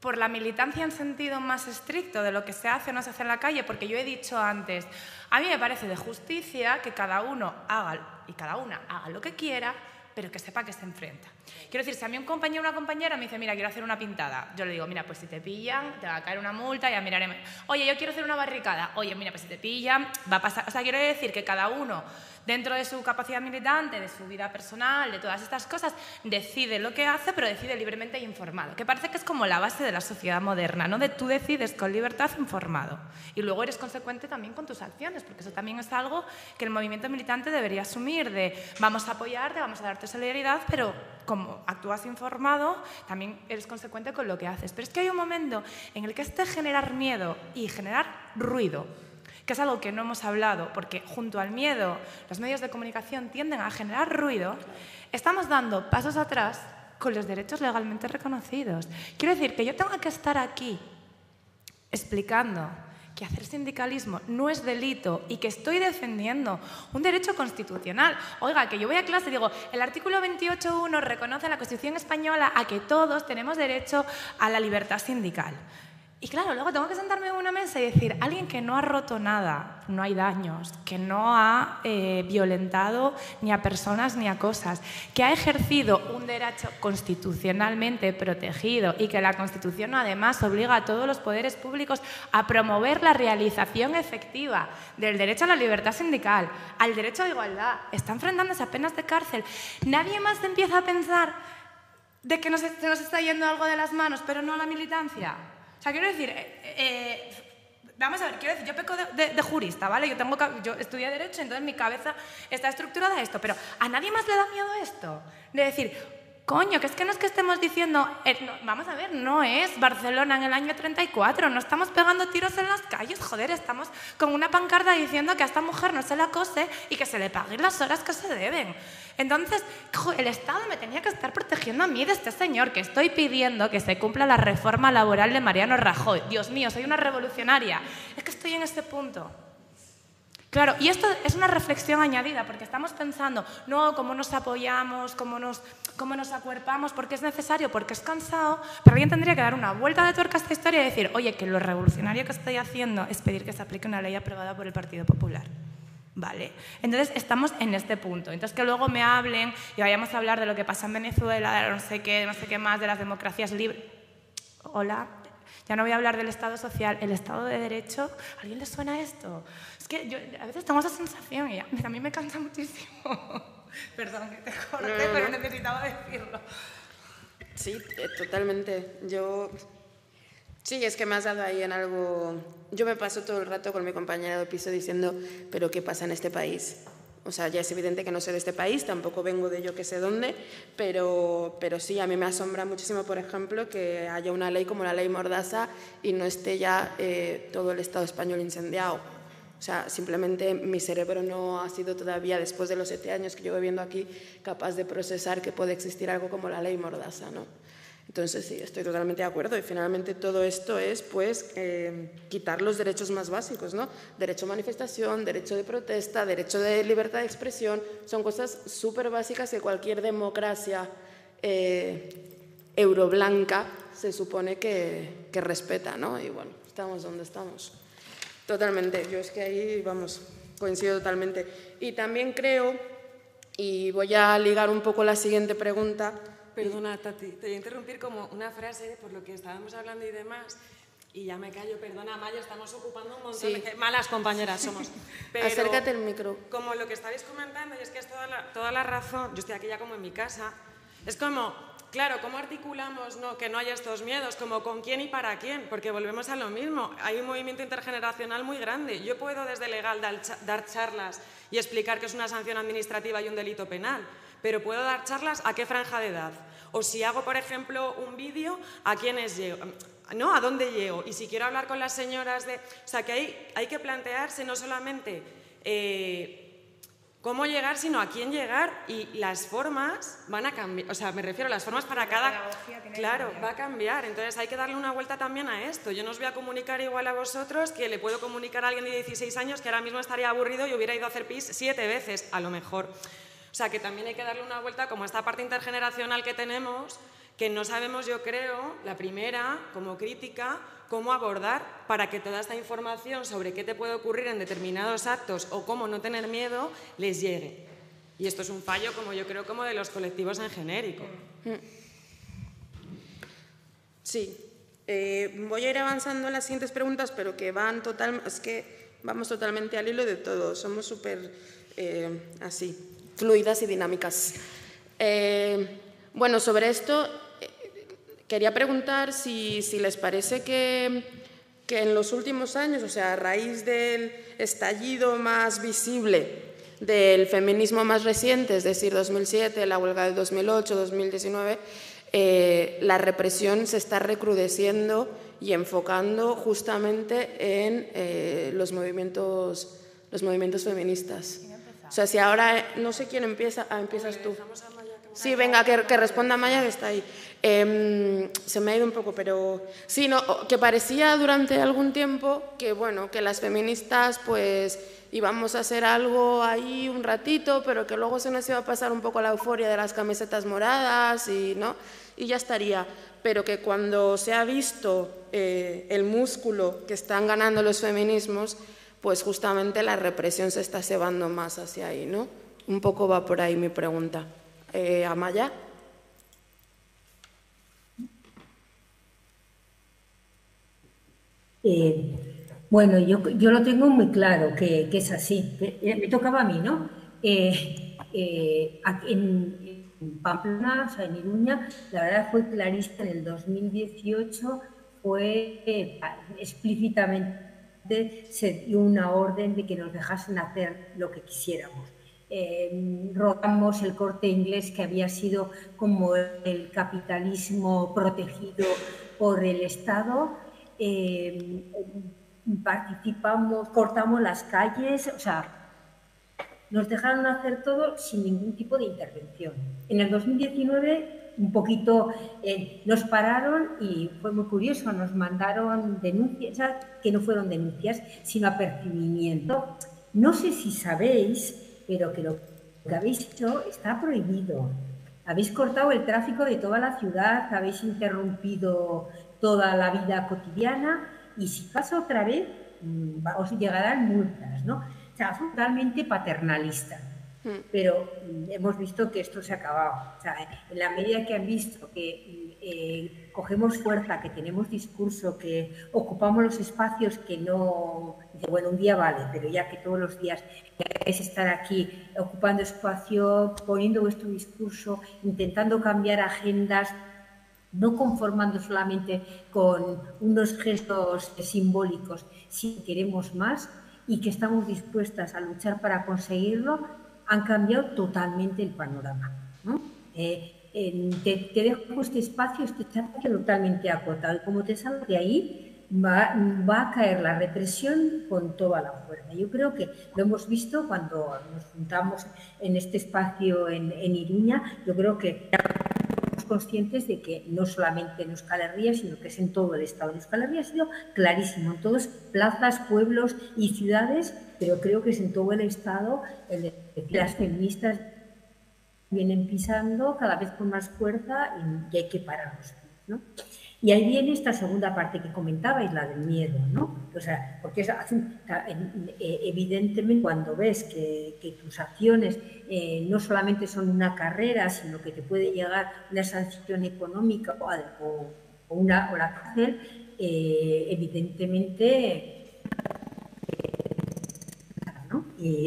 por la militancia en sentido más estricto de lo que se hace o no se hace en la calle, porque yo he dicho antes, a mí me parece de justicia que cada uno haga y cada una haga lo que quiera, pero que sepa que se enfrenta. Quiero decir, si a mí un compañero o una compañera me dice, mira, quiero hacer una pintada, yo le digo, mira, pues si te pillan, te va a caer una multa, ya miraremos. Oye, yo quiero hacer una barricada. Oye, mira, pues si te pillan, va a pasar. O sea, quiero decir que cada uno dentro de su capacidad militante, de su vida personal, de todas estas cosas, decide lo que hace, pero decide libremente e informado, que parece que es como la base de la sociedad moderna, ¿no? De tú decides con libertad informado y luego eres consecuente también con tus acciones, porque eso también es algo que el movimiento militante debería asumir, de vamos a apoyarte, vamos a darte solidaridad, pero como actúas informado, también eres consecuente con lo que haces. Pero es que hay un momento en el que este generar miedo y generar ruido que es algo que no hemos hablado, porque junto al miedo los medios de comunicación tienden a generar ruido, estamos dando pasos atrás con los derechos legalmente reconocidos. Quiero decir que yo tengo que estar aquí explicando que hacer sindicalismo no es delito y que estoy defendiendo un derecho constitucional. Oiga, que yo voy a clase y digo, el artículo 28.1 reconoce a la Constitución española a que todos tenemos derecho a la libertad sindical. Y claro, luego tengo que sentarme en una mesa y decir, alguien que no ha roto nada, no hay daños, que no ha eh, violentado ni a personas ni a cosas, que ha ejercido un derecho constitucionalmente protegido y que la Constitución además obliga a todos los poderes públicos a promover la realización efectiva del derecho a la libertad sindical, al derecho a igualdad, está enfrentándose a penas de cárcel. Nadie más empieza a pensar de que se nos está yendo algo de las manos, pero no a la militancia sea, quiero decir, eh, eh, vamos a ver, quiero decir, yo peco de, jurista, ¿vale? Yo, tengo, yo estudié Derecho, entonces mi cabeza está estructurada a esto, pero ¿a nadie más le da miedo esto? De decir, coño, que es que no es que estemos diciendo, eh, vamos a ver, no es Barcelona en el año 34, no estamos pegando tiros en las calles, joder, estamos con una pancarta diciendo que a esta mujer no se la cose y que se le paguen las horas que se deben. Entonces, el Estado me tenía que estar protegiendo a mí de este señor que estoy pidiendo que se cumpla la reforma laboral de Mariano Rajoy. Dios mío, soy una revolucionaria. Es que estoy en este punto. Claro, y esto es una reflexión añadida, porque estamos pensando, no, cómo nos apoyamos, cómo nos, cómo nos acuerpamos, porque es necesario, porque es cansado, pero alguien tendría que dar una vuelta de tuerca a esta historia y decir, oye, que lo revolucionario que estoy haciendo es pedir que se aplique una ley aprobada por el Partido Popular. Vale, entonces estamos en este punto. Entonces que luego me hablen y vayamos a hablar de lo que pasa en Venezuela, de no sé qué, no sé qué más, de las democracias libres. Hola, ya no voy a hablar del Estado social, el Estado de Derecho. ¿A alguien le suena esto? Es que yo, a veces tengo esa sensación y a mí me cansa muchísimo. Perdón que te corte, pero necesitaba decirlo. Sí, eh, totalmente. Yo Sí, es que me has dado ahí en algo... Yo me paso todo el rato con mi compañera de piso diciendo, pero ¿qué pasa en este país? O sea, ya es evidente que no sé de este país, tampoco vengo de yo que sé dónde, pero, pero sí, a mí me asombra muchísimo, por ejemplo, que haya una ley como la ley Mordaza y no esté ya eh, todo el Estado español incendiado. O sea, simplemente mi cerebro no ha sido todavía, después de los siete años que llevo viviendo aquí, capaz de procesar que puede existir algo como la ley Mordaza, ¿no? Entonces, sí, estoy totalmente de acuerdo. Y finalmente todo esto es, pues, eh, quitar los derechos más básicos, ¿no? Derecho a manifestación, derecho de protesta, derecho de libertad de expresión. Son cosas súper básicas que cualquier democracia eh, euroblanca se supone que, que respeta, ¿no? Y bueno, estamos donde estamos. Totalmente. Yo es que ahí, vamos, coincido totalmente. Y también creo, y voy a ligar un poco la siguiente pregunta, Perdona, Tati, te voy a interrumpir como una frase por lo que estábamos hablando y demás. Y ya me callo, perdona, Maya, estamos ocupando un montón de... Malas compañeras somos. Acércate el micro. Como lo que estabais comentando, y es que es toda la, toda la razón, yo estoy aquí ya como en mi casa, es como, claro, ¿cómo articulamos no, que no haya estos miedos? Como con quién y para quién, porque volvemos a lo mismo. Hay un movimiento intergeneracional muy grande. Yo puedo desde legal dar charlas y explicar que es una sanción administrativa y un delito penal, pero puedo dar charlas a qué franja de edad. O si hago, por ejemplo, un vídeo, ¿a quiénes llego? ¿No? ¿A dónde llego? Y si quiero hablar con las señoras de... O sea, que hay, hay que plantearse no solamente eh, cómo llegar, sino a quién llegar y las formas van a cambiar. O sea, me refiero a las formas para cada... Claro, va a cambiar. Entonces hay que darle una vuelta también a esto. Yo no os voy a comunicar igual a vosotros que le puedo comunicar a alguien de 16 años que ahora mismo estaría aburrido y hubiera ido a hacer pis siete veces, a lo mejor. O sea, que también hay que darle una vuelta como a esta parte intergeneracional que tenemos, que no sabemos, yo creo, la primera, como crítica, cómo abordar para que toda esta información sobre qué te puede ocurrir en determinados actos o cómo no tener miedo les llegue. Y esto es un fallo, como yo creo, como de los colectivos en genérico. Sí. Eh, voy a ir avanzando en las siguientes preguntas, pero que van total, es que vamos totalmente al hilo de todo. Somos súper eh, así fluidas y dinámicas. Eh, bueno, sobre esto eh, quería preguntar si, les parece que, que, en los últimos años, o sea, a raíz del estallido más visible del feminismo más reciente, es decir, 2007, la huelga del 2008, 2019, eh, la represión se está recrudeciendo y enfocando justamente en los, movimientos, los movimientos feministas. O sea, si ahora, no sé quién empieza, ah, empiezas tú. Sí, venga, que, responda Maya que está ahí. Em, se me ha ido un poco, pero sí, no, que parecía durante algún tiempo que, bueno, que las feministas pues íbamos a hacer algo ahí un ratito, pero que luego se nos iba a pasar un poco la euforia de las camisetas moradas y, ¿no? y ya estaría. Pero que cuando se ha visto eh, el músculo que están ganando los feminismos, pues justamente la represión se está cebando más hacia ahí, ¿no? Un poco va por ahí mi pregunta. Eh, Amaya. Eh, bueno, yo, lo tengo muy claro que, es así. Eh, me tocaba a mí, ¿no? en, en Pamplona, o sea, en Iruña, la verdad fue clarista en el 2018, fue explícitamente se dio una orden de que nos dejasen hacer lo que quisiéramos. Eh, el corte inglés que había sido como el capitalismo protegido por el Estado. Eh, participamos, cortamos las calles, o sea, nos dejaron hacer todo sin ningún tipo de intervención. En el 2019 un poquito, eh, nos pararon y fue muy curioso, nos mandaron denuncias, que no fueron denuncias, sino apercibimiento. No sé si sabéis, pero que lo que habéis hecho está prohibido. Habéis cortado el tráfico de toda la ciudad, habéis interrumpido toda la vida cotidiana y si pasa otra vez mm, os llegarán multas, ¿no? O sea, totalmente paternalista. Pero hemos visto que esto se ha acabado. En la medida que han visto que eh, cogemos fuerza, que tenemos discurso, que ocupamos los espacios que no... bueno, un día vale, pero ya que todos los días es estar aquí ocupando espacio, poniendo vuestro discurso, intentando cambiar agendas, no conformando solamente con unos gestos simbólicos, si queremos más y que estamos dispuestas a luchar para conseguirlo, han cambiado totalmente el panorama. Eh, te, dejo este espacio, este chat totalmente acotado. Como te salgo de ahí, va, va, a caer la represión con toda la fuerza. Yo creo que lo hemos visto cuando nos juntamos en este espacio en, en Iruña. Yo creo que conscientes de que no solamente en Euskal Herria, sino que es en todo el Estado. En Euskal Herria ha sido clarísimo, en todas plazas, pueblos y ciudades, pero creo que es en todo el Estado el, las feministas vienen pisando cada vez con más fuerza y, hay que pararlos. ¿no? Y ahí viene esta segunda parte que comentabais, la del miedo, ¿no? O sea, porque eh, evidentemente cuando ves que, tus acciones eh, no solamente son una carrera, sino que te puede llegar una sanción económica o, una, o la cárcel, eh, evidentemente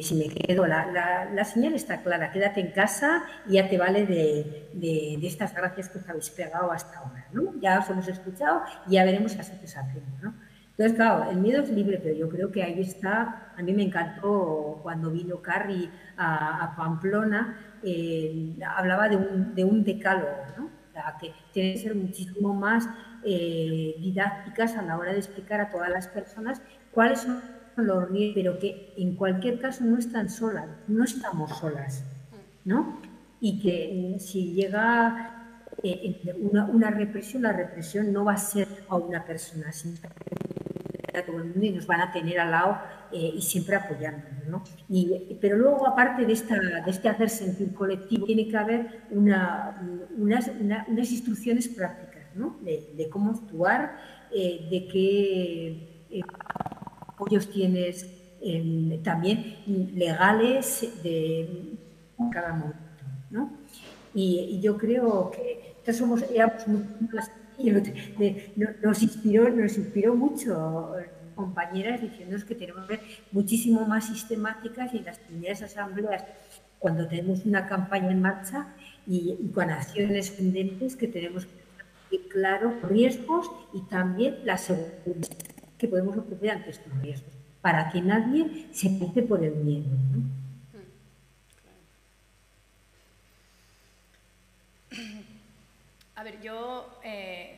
si me quedo, la, señal está clara, quédate en casa y ya te vale de, estas gracias que os habéis pegado hasta ahora. ¿no? Ya os hemos escuchado y ya veremos qué hacemos ¿no? Entonces, claro, el miedo es libre, pero yo creo que ahí está, a mí me encantó cuando vino Carrie a, Pamplona, eh, hablaba de un, de un decálogo, ¿no? que tiene que ser muchísimo más eh, didácticas a la hora de explicar a todas las personas cuáles son los pero que en cualquier caso no están solas, no estamos solas, ¿no? Y que mm, si llega eh, una, represión, la represión no va a ser a una persona, sino a todo el mundo y nos van a tener al lado eh, y siempre apoyándonos, ¿no? Y, pero luego, aparte de, esta, de este hacer sentir colectivo, tiene que haber una, unas, unas, instrucciones prácticas, ¿no? De, cómo actuar, eh, de qué apoyos tienes em, también legales de cada momento. ¿no? Y, yo creo que somos, éramos nos, inspiró, nos inspiró mucho compañeras diciéndonos que tenemos que ser muchísimo más sistemáticas y en las primeras asambleas, cuando tenemos una campaña en marcha y, con acciones pendentes, que tenemos que tener claro riesgos y también la seguridad que podemos ofrecer ante estos riesgos, para que nadie se empiece por el miedo. A ver, yo eh,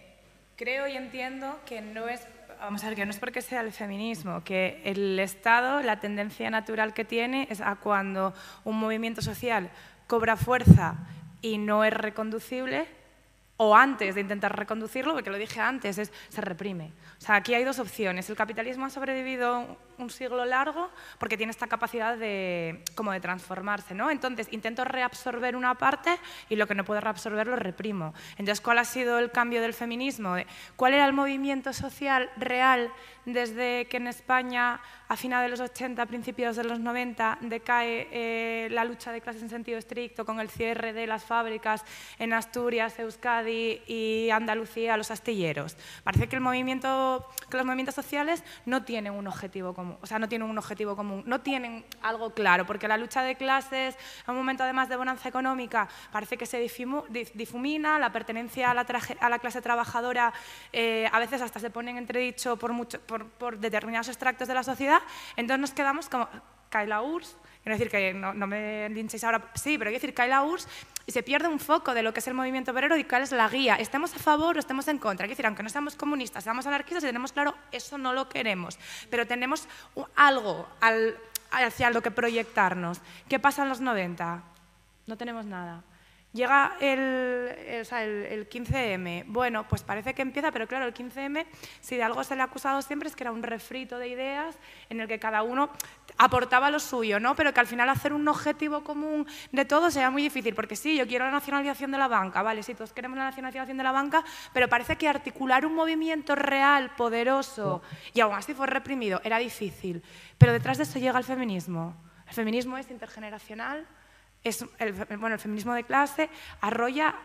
creo y entiendo que no es, vamos a ver, que no es porque sea el feminismo, que el Estado, la tendencia natural que tiene es a cuando un movimiento social cobra fuerza y no es reconducible, o antes de intentar reconducirlo, porque lo dije antes, es, se reprime. O sea, aquí hay dos opciones. El capitalismo ha sobrevivido un siglo largo porque tiene esta capacidad de, como de transformarse. ¿no? Entonces, intento reabsorber una parte y lo que no puedo reabsorber lo reprimo. Entonces, ¿cuál ha sido el cambio del feminismo? ¿Cuál era el movimiento social real desde que en España, a finales de los 80, principios de los 90, decae eh, la lucha de clases en sentido estricto con el cierre de las fábricas en Asturias, Euskadi y Andalucía, los astilleros? Parece que, el movimiento, que los movimientos sociales no tienen un objetivo o sea, no tienen un objetivo común, no tienen algo claro, porque la lucha de clases, en un momento además de bonanza económica, parece que se difumina, la pertenencia a la, clase trabajadora eh, a veces hasta se pone en entredicho por, por, determinados extractos de la sociedad, entonces nos quedamos como, cae la URSS, quiero decir que no, me linchéis ahora, sí, pero quiero decir, cae la URSS y se pierde un foco de lo que es el movimiento obrero y cuál es la guía. Estemos a favor o estemos en contra. Quiero decir, aunque no seamos comunistas, seamos anarquistas y tenemos claro, eso no lo queremos. Pero tenemos algo hacia lo que proyectarnos. ¿Qué pasa en los 90? No tenemos nada. Llega el, el, 15M. Bueno, pues parece que empieza, pero claro, el 15M, si de algo se le ha acusado siempre es que era un refrito de ideas en el que cada uno aportaba lo suyo, ¿no? Pero que al final hacer un objetivo común de todos era muy difícil, porque sí, yo quiero la nacionalización de la banca, vale, sí, todos queremos la nacionalización de la banca, pero parece que articular un movimiento real, poderoso, y aún así fue reprimido, era difícil. Pero detrás de eso llega el feminismo. El feminismo es intergeneracional, es el, bueno, el feminismo de clase arrolla,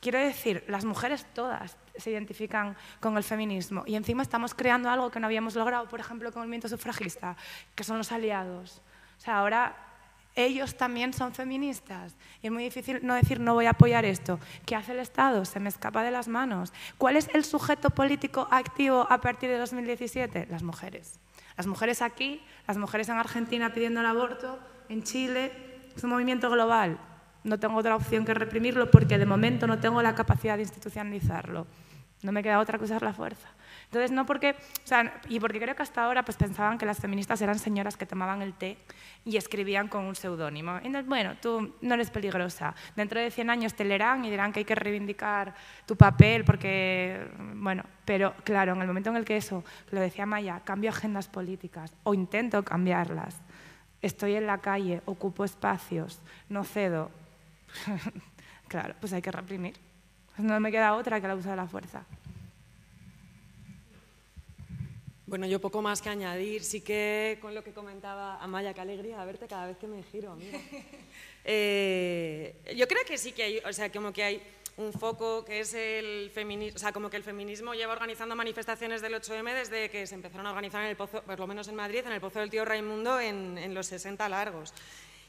quiero decir, las mujeres todas se identifican con el feminismo y encima estamos creando algo que no habíamos logrado, por ejemplo, con el movimiento sufragista, que son los aliados. O sea, ahora ellos también son feministas. Y es muy difícil no decir no voy a apoyar esto. ¿Qué hace el Estado? Se me escapa de las manos. ¿Cuál es el sujeto político activo a partir de 2017? Las mujeres. Las mujeres aquí, las mujeres en Argentina pidiendo el aborto, en Chile, es un movimiento global. No tengo otra opción que reprimirlo porque de momento no tengo la capacidad de institucionalizarlo. No me queda otra que usar la fuerza. Entonces, no porque, o sea, y porque creo que hasta ahora pues, pensaban que las feministas eran señoras que tomaban el té y escribían con un seudónimo. Bueno, tú no eres peligrosa. Dentro de 100 años te leerán y dirán que hay que reivindicar tu papel porque, bueno, pero claro, en el momento en el que eso, lo decía Maya, cambio agendas políticas o intento cambiarlas, estoy en la calle, ocupo espacios, no cedo. claro, pues hay que reprimir. No me queda otra que la uso de la fuerza. Bueno, yo poco más que añadir. Sí que con lo que comentaba Amaya, qué alegría verte cada vez que me giro, amiga. Eh, yo creo que sí que hay, o sea, como que hay un foco que es el feminismo, o sea, como que el feminismo lleva organizando manifestaciones del 8M desde que se empezaron a organizar en el Pozo, por lo menos en Madrid, en el Pozo del Tío Raimundo en, en los 60 largos.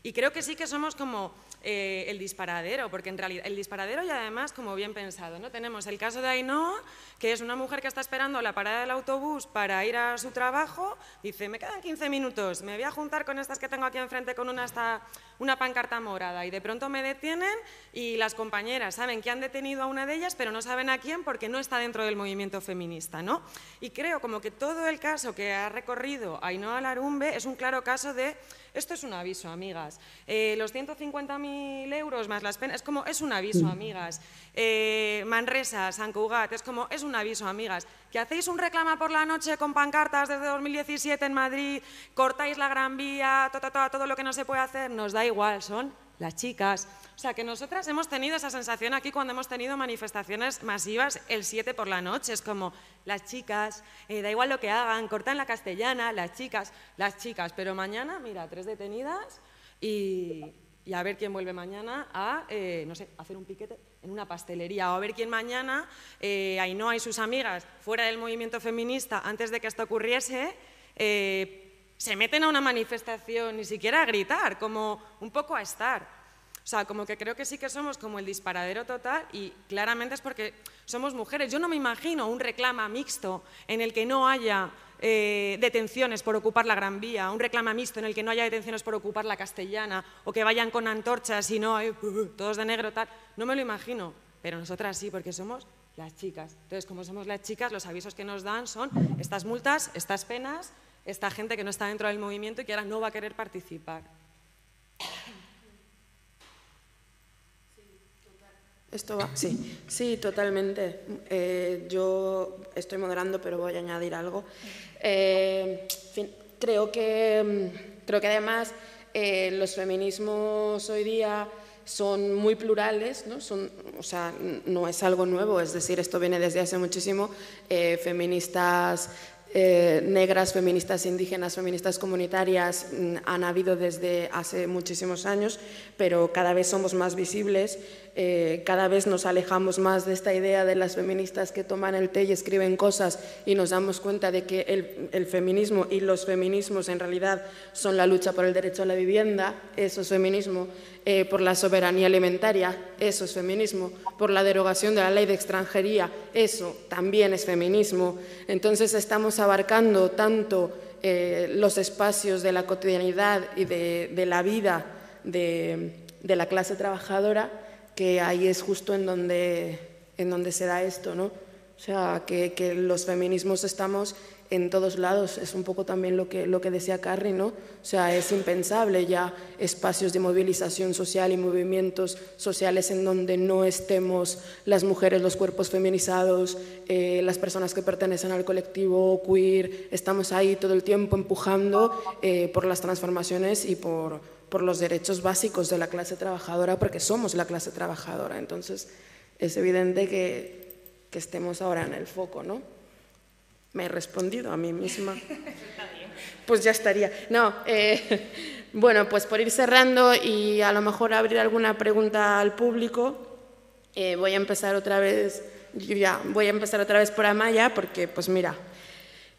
Y creo que sí que somos como eh, el disparadero, porque en realidad el disparadero y además como bien pensado, ¿no? Tenemos el caso de Ainhoa, que es una mujer que está esperando la parada del autobús para ir a su trabajo, dice, me quedan 15 minutos, me voy a juntar con estas que tengo aquí enfrente con una, hasta una pancarta morada y de pronto me detienen y las compañeras saben que han detenido a una de ellas, pero no saben a quién porque no está dentro del movimiento feminista, ¿no? Y creo como que todo el caso que ha recorrido Ainhoa Larumbe es un claro caso de esto es un aviso, amigas. Eh, los 150.000 euros más las penas, es como, es un aviso, amigas. Eh, Manresa, San Cugat, es como, es un aviso, amigas. Que hacéis un reclama por la noche con pancartas desde 2017 en Madrid, cortáis la Gran Vía, todo lo que no se puede hacer, nos da igual, son las chicas. O sea, que nosotras hemos tenido esa sensación aquí cuando hemos tenido manifestaciones masivas el 7 por la noche. Es como, las chicas, eh, da igual lo que hagan, cortan la castellana, las chicas, las chicas. Pero mañana, mira, tres detenidas y, a ver quién vuelve mañana a, eh, no sé, hacer un piquete en una pastelería o a ver quién mañana, eh, Ainhoa y sus amigas, fuera del movimiento feminista, antes de que esto ocurriese, eh, se meten a una manifestación, ni siquiera a gritar, como un poco a estar. O sea, como que creo que sí que somos como el disparadero total y claramente es porque somos mujeres. Yo no me imagino un reclama mixto en el que no haya eh, detenciones por ocupar la Gran Vía, un reclama mixto en el que no haya detenciones por ocupar la Castellana o que vayan con antorchas y no hay todos de negro. No me lo imagino, pero nosotras sí, porque somos las chicas. Entonces, como somos las chicas, los avisos que nos dan son estas multas, estas penas, esta gente que no está dentro del movimiento y que ahora no va a querer participar. Esto va, sí, sí, totalmente. Eh, yo estoy moderando, pero voy a añadir algo. Eh, creo, que, mm, creo que además eh, los feminismos hoy día son muy plurales, ¿no? Son, o sea, no es algo nuevo, es decir, esto viene desde hace muchísimo. feministas eh, negras, feministas indígenas, feministas comunitarias mm, han habido desde hace muchísimos años, pero cada vez somos más visibles, eh, cada vez nos alejamos más de esta idea de las feministas que toman el té y escriben cosas y nos damos cuenta de que el, el feminismo y los feminismos en realidad son la lucha por el derecho a la vivienda, eso es feminismo, eh, por la soberanía alimentaria, eso es feminismo, por la derogación de la ley de extranjería, eso también es feminismo. Entonces estamos abarcando tanto eh, los espacios de la cotidianidad y de, la vida de, la clase trabajadora que ahí es justo en donde, en donde se da esto, ¿no? O sea, que, los feminismos estamos en todos lados. Es un poco también lo que, lo que decía Carrie, ¿no? O sea, es impensable ya espacios de movilización social y movimientos sociales en donde no estemos las mujeres, los cuerpos feminizados, eh, las personas que pertenecen al colectivo queer. Estamos ahí todo el tiempo empujando eh, por las transformaciones y por, por los derechos básicos de la clase trabajadora, porque somos la clase trabajadora. Entonces, es evidente que, que estemos ahora en el foco, ¿no? Me he respondido a mí misma. Pues ya estaría. No, eh, bueno, pues por ir cerrando y a lo mejor abrir alguna pregunta al público, eh, voy a empezar otra vez, ya, voy a empezar otra vez por Amaya, porque pues mira,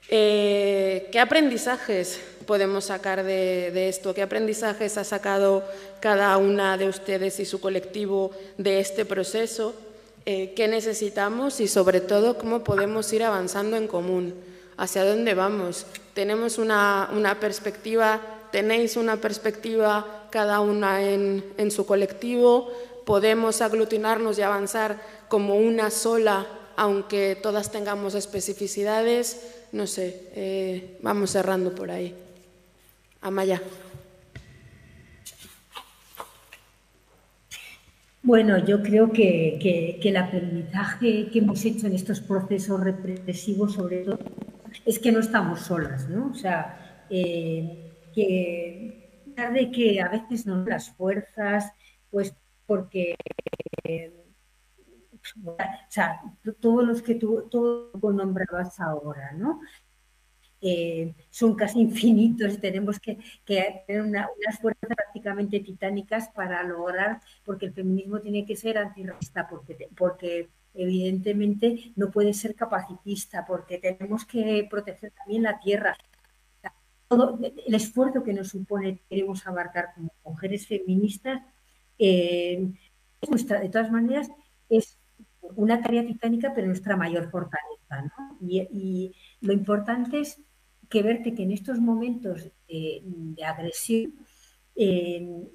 eh, ¿qué aprendizajes podemos sacar de, esto? ¿Qué aprendizajes ha sacado cada una de ustedes y su colectivo de este proceso? Eh, qué necesitamos y sobre todo cómo podemos ir avanzando en común, hacia dónde vamos. Tenemos una, una perspectiva, tenéis una perspectiva cada una en, en, su colectivo, podemos aglutinarnos y avanzar como una sola, aunque todas tengamos especificidades. No sé, eh, vamos cerrando por ahí. Amaya. Bueno, yo creo que, el aprendizaje que hemos hecho en estos procesos represivos, sobre todo, es que no estamos solas, ¿no? O sea, eh, que de que a veces no las fuerzas, pues porque o sea, todos los que tú, todo nombrabas ahora, ¿no? Eh, son casi infinitos tenemos que, tener unas fuerzas prácticamente titánicas para lograr, porque el feminismo tiene que ser antirracista, porque, porque evidentemente no puede ser capacitista, porque tenemos que proteger también la tierra. Todo el esfuerzo que nos supone queremos abarcar como mujeres feministas, eh, de todas maneras, es una tarea titánica, pero nuestra mayor fortaleza. ¿no? y lo importante es que verte que en estos momentos de, agresión eh,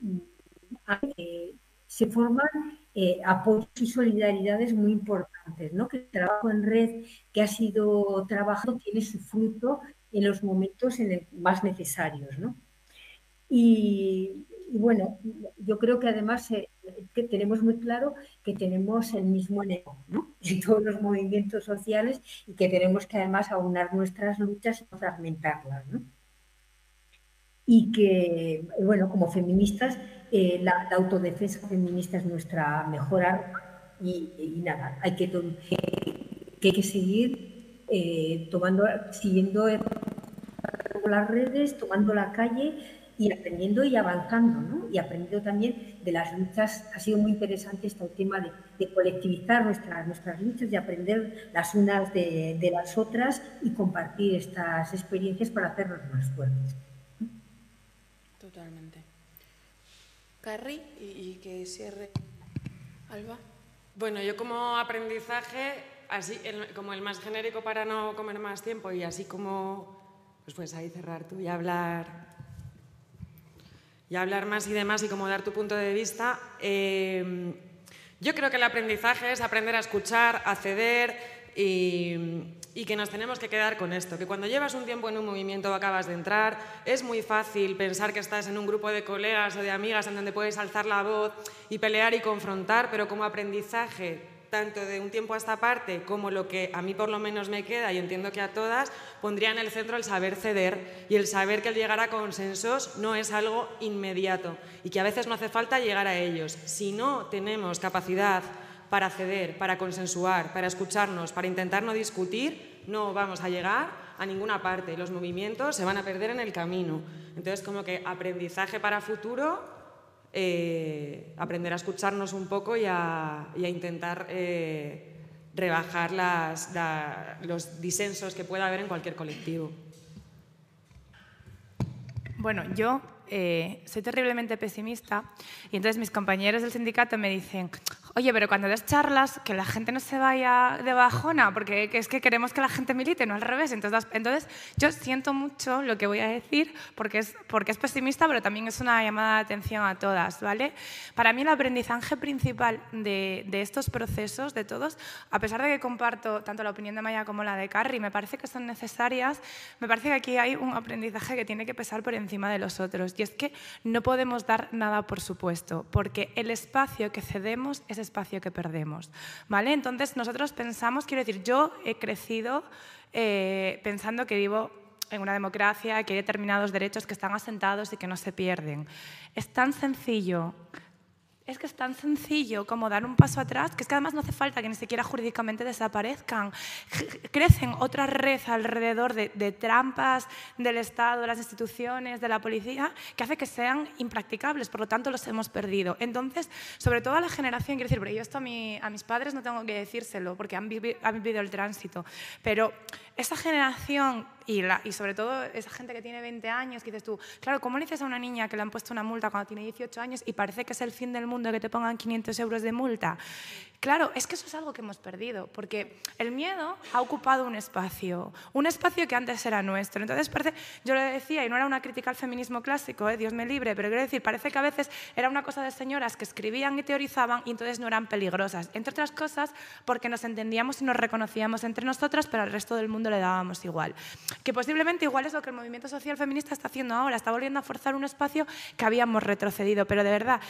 se forman eh, apoyos y solidaridades muy importantes, ¿no? que el trabajo en red que ha sido trabajado tiene su fruto en los momentos más necesarios. ¿no? Y, y bueno, yo creo que además eh, tenemos muy claro que tenemos el mismo enemigo ¿no? en todos los movimientos sociales y que tenemos que además aunar nuestras luchas y fragmentarlas. ¿no? Y que, bueno, como feministas, eh, la, autodefensa feminista es nuestra mejor y, nada, hay que, que, hay que seguir eh, tomando, siguiendo las redes, tomando la calle y aprendiendo y avanzando, ¿no? Y aprendiendo también de las luchas. Ha sido muy interesante este tema de, colectivizar nuestras, nuestras luchas, de aprender las unas de, las otras y compartir estas experiencias para hacernos más fuertes. Totalmente. Carrie, y, que cierre Alba. Bueno, yo como aprendizaje, así como el más genérico para no comer más tiempo y así como, pues puedes ahí cerrar tú y hablar y hablar más y demás y cómo dar tu punto de vista. Eh, yo creo que el aprendizaje es aprender a escuchar, a ceder y, y, que nos tenemos que quedar con esto, que cuando llevas un tiempo en un movimiento o acabas de entrar, es muy fácil pensar que estás en un grupo de colegas o de amigas en donde puedes alzar la voz y pelear y confrontar, pero como aprendizaje tanto de un tiempo a esta parte como lo que a mí por lo menos me queda, y entiendo que a todas, pondría en el centro el saber ceder y el saber que el llegar a consensos no es algo inmediato y que a veces no hace falta llegar a ellos. Si no tenemos capacidad para ceder, para consensuar, para escucharnos, para intentar no discutir, no vamos a llegar a ninguna parte. Los movimientos se van a perder en el camino. Entonces, como que aprendizaje para futuro eh, aprender a escucharnos un poco y a, intentar eh, rebajar los disensos que pueda haber en cualquier colectivo. Bueno, yo eh, soy terriblemente pesimista y entonces mis compañeros del sindicato me dicen, oye, pero cuando des charlas, que la gente no se vaya de bajona, porque es que queremos que la gente milite, no al revés. Entonces, entonces yo siento mucho lo que voy a decir porque es, porque es pesimista, pero también es una llamada de atención a todas, ¿vale? Para mí el aprendizaje principal de, de estos procesos, de todos, a pesar de que comparto tanto la opinión de Maya como la de Carrie, me parece que son necesarias, me parece que aquí hay un aprendizaje que tiene que pesar por encima de los otros. Y es que no podemos dar nada por supuesto, porque el espacio que cedemos es espacio que perdemos. ¿vale? Entonces nosotros pensamos, quiero decir, yo he crecido eh, pensando que vivo en una democracia, que hay determinados derechos que están asentados y que no se pierden. Es tan sencillo es que es tan sencillo como dar un paso atrás, que es que además no hace falta que ni siquiera jurídicamente desaparezcan. Crecen otra red alrededor de, trampas del Estado, de las instituciones, de la policía, que hace que sean impracticables, por lo tanto los hemos perdido. Entonces, sobre todo a la generación, quiero decir, yo esto a, mis padres no tengo que decírselo, porque han vivido el tránsito, pero esa generación y, y, sobre todo esa gente que tiene 20 años, que dices tú, claro, ¿cómo le dices a una niña que le han puesto una multa cuando tiene 18 años y parece que es el fin del mundo que te pongan 500 euros de multa? Claro, es que eso es algo que hemos perdido, porque el miedo ha ocupado un espacio, un espacio que antes era nuestro. Entonces, parece, yo le decía, y no era una crítica al feminismo clásico, ¿eh? Dios me libre, pero quiero decir, parece que a veces era una cosa de señoras que escribían y teorizaban y entonces no eran peligrosas. Entre otras cosas, porque nos entendíamos y nos reconocíamos entre nosotras, pero al resto del mundo le dábamos igual. Que posiblemente igual es lo que el movimiento social feminista está haciendo ahora, está volviendo a forzar un espacio que habíamos retrocedido, pero de verdad,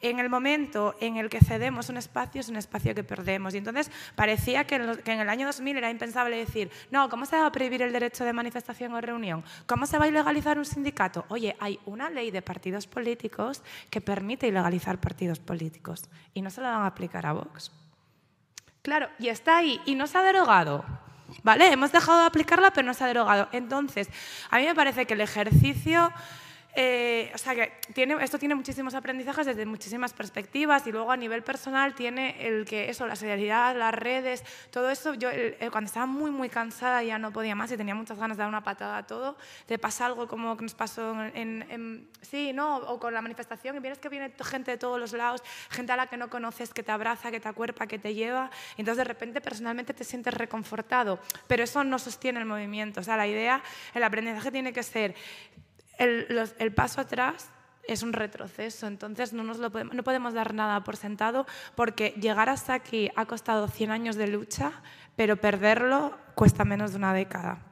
en el momento en el que cedemos un espacio es un espacio que perdemos. Y entonces parecía que en, el año 2000 era impensable decir, no, ¿cómo se va a prohibir el derecho de manifestación o reunión? ¿Cómo se va a ilegalizar un sindicato? Oye, hay una ley de partidos políticos que permite ilegalizar partidos políticos y no se la van a aplicar a Vox. Claro, y está ahí y no se ha derogado. ¿Vale? Hemos dejado de aplicarla, pero no se ha derogado. Entonces, a mí me parece que el ejercicio eh, o sea que tiene, esto tiene muchísimos aprendizajes desde muchísimas perspectivas y luego a nivel personal tiene el que eso, la solidaridad, las redes, todo eso. Yo cuando estaba muy, muy cansada ya no podía más y tenía muchas ganas de dar una patada a todo, te pasa algo como que nos pasó en, sí, no, o con la manifestación y vienes que viene gente de todos los lados, gente a la que no conoces, que te abraza, que te acuerpa, que te lleva, y entonces de repente personalmente te sientes reconfortado, pero eso no sostiene el movimiento. O sea, la idea, el aprendizaje tiene que ser el, paso atrás es un retroceso, entonces no, nos lo podemos, no podemos dar nada por sentado porque llegar hasta aquí ha costado 100 años de lucha, pero perderlo cuesta menos de una década.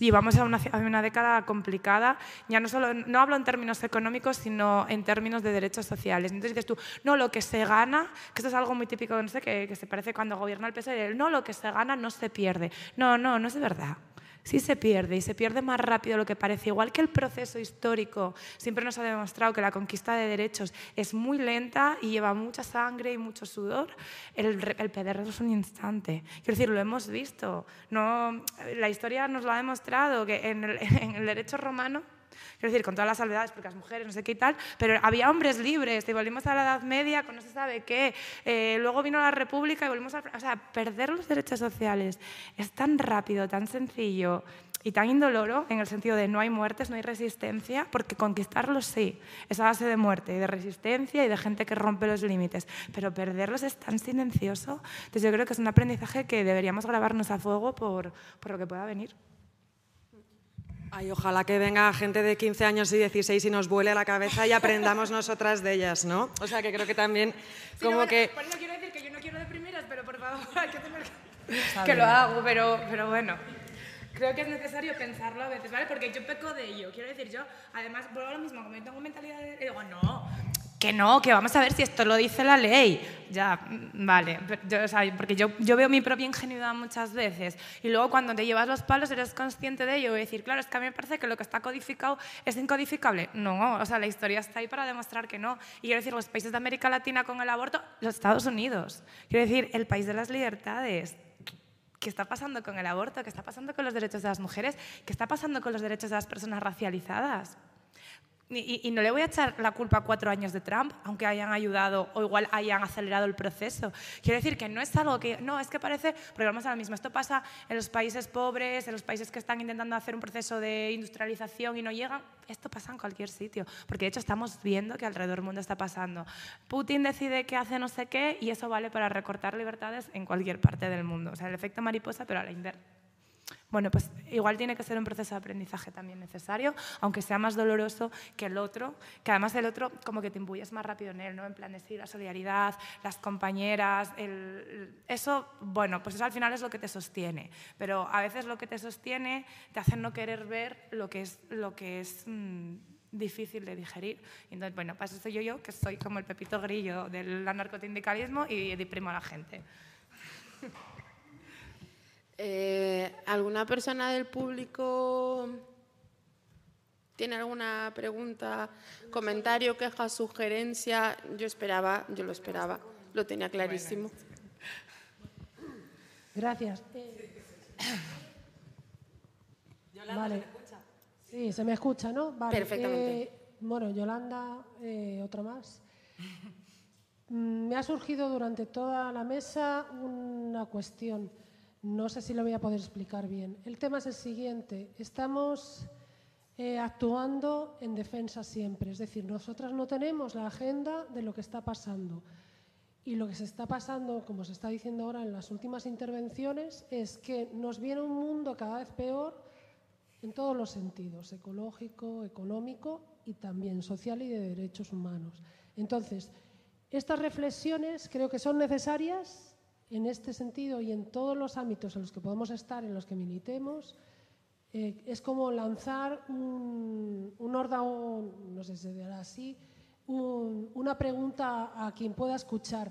Y vamos a una, a una, década complicada, ya no solo, no hablo en términos económicos, sino en términos de derechos sociales. Entonces dices tú, no, lo que se gana, que esto es algo muy típico, no sé, que, que se parece cuando gobierna el PSOE, no, lo que se gana no se pierde. No, no, no es verdad sí se pierde y se pierde más rápido de lo que parece. Igual que el proceso histórico siempre nos ha demostrado que la conquista de derechos es muy lenta y lleva mucha sangre y mucho sudor, el, el es un instante. Quiero decir, lo hemos visto. No, la historia nos lo ha demostrado que en el derecho romano Quiero decir, con todas las salvedades, porque las mujeres, no sé qué y tal, pero había hombres libres, y volvimos a la Edad Media con no se sabe qué, eh, luego vino la República y volvimos a... O sea, perder los derechos sociales es tan rápido, tan sencillo y tan indoloro en el sentido de no hay muertes, no hay resistencia, porque conquistarlos sí, es a base de muerte y de resistencia y de gente que rompe los límites, pero perderlos es tan silencioso. Entonces yo creo que es un aprendizaje que deberíamos grabarnos a fuego por, por lo que pueda venir. Ay, ojalá que venga gente de 15 años y 16 y nos vuele la cabeza y aprendamos nosotras de ellas, ¿no? O sea, que creo que también como que... Por eso quiero decir que yo no quiero de primeras, pero por favor, hay que tener que lo hago, pero, pero bueno. Creo que es necesario pensarlo a veces, ¿vale? Porque yo peco de ello. Quiero decir, yo, además, vuelvo a lo mismo, como yo tengo mentalidad de... Digo, no, que no, que vamos a ver si esto lo dice la ley. Ya, mm, vale, porque yo, yo veo mi propia ingenuidad muchas veces y luego cuando te llevas los palos eres consciente de ello y decir, claro, es que a mí me parece que lo que está codificado es incodificable. No, o sea, la historia está ahí para demostrar que no. Y quiero decir, los países de América Latina con el aborto, los Estados Unidos. Quiero decir, el país de las libertades. ¿Qué está pasando con el aborto? ¿Qué está pasando con los derechos de las mujeres? ¿Qué está pasando con los derechos de las personas racializadas? Y, no le voy a echar la culpa a cuatro años de Trump, aunque hayan ayudado o igual hayan acelerado el proceso. Quiero decir que no es algo que, no, es que parece, porque vamos a lo mismo, esto pasa en los países pobres, en los países que están intentando hacer un proceso de industrialización y no llegan, esto pasa en cualquier sitio, porque de hecho estamos viendo que alrededor del mundo está pasando. Putin decide que hace no sé qué y eso vale para recortar libertades en cualquier parte del mundo. O sea, el efecto mariposa, pero a la inversa. Bueno, pues igual tiene que ser un proceso de aprendizaje también necesario, aunque sea más doloroso que el otro, que además el otro como que te imbuyes más rápido en él, ¿no? En plan de sí, la solidaridad, las compañeras, eso, bueno, pues eso al final es lo que te sostiene, pero a veces lo que te sostiene te hace no querer ver lo que es, lo que es mm, difícil de digerir. Entonces, bueno, pues eso soy yo, yo, que soy como el pepito grillo del anarcotindicalismo y deprimo a la gente. Eh, ¿Alguna persona del público tiene alguna pregunta, comentario, queja, sugerencia? Yo esperaba, yo lo esperaba, lo tenía clarísimo. Gracias. vale. Sí, se me escucha, ¿no? Perfectamente. Eh, bueno, Yolanda, eh, otra más. Mm, me ha surgido durante toda la mesa una cuestión. No sé si lo voy a poder explicar bien. El tema es el siguiente. Estamos eh, actuando en defensa siempre. Es decir, nosotras no tenemos la agenda de lo que está pasando. Y lo que se está pasando, como se está diciendo ahora en las últimas intervenciones, es que nos viene un mundo cada vez peor en todos los sentidos, ecológico, económico y también social y de derechos humanos. Entonces, estas reflexiones creo que son necesarias en este sentido y en todos los ámbitos en los que podamos estar, en los que militemos, eh, es como lanzar un, un órgano, no sé si se así, una pregunta a quien pueda escuchar.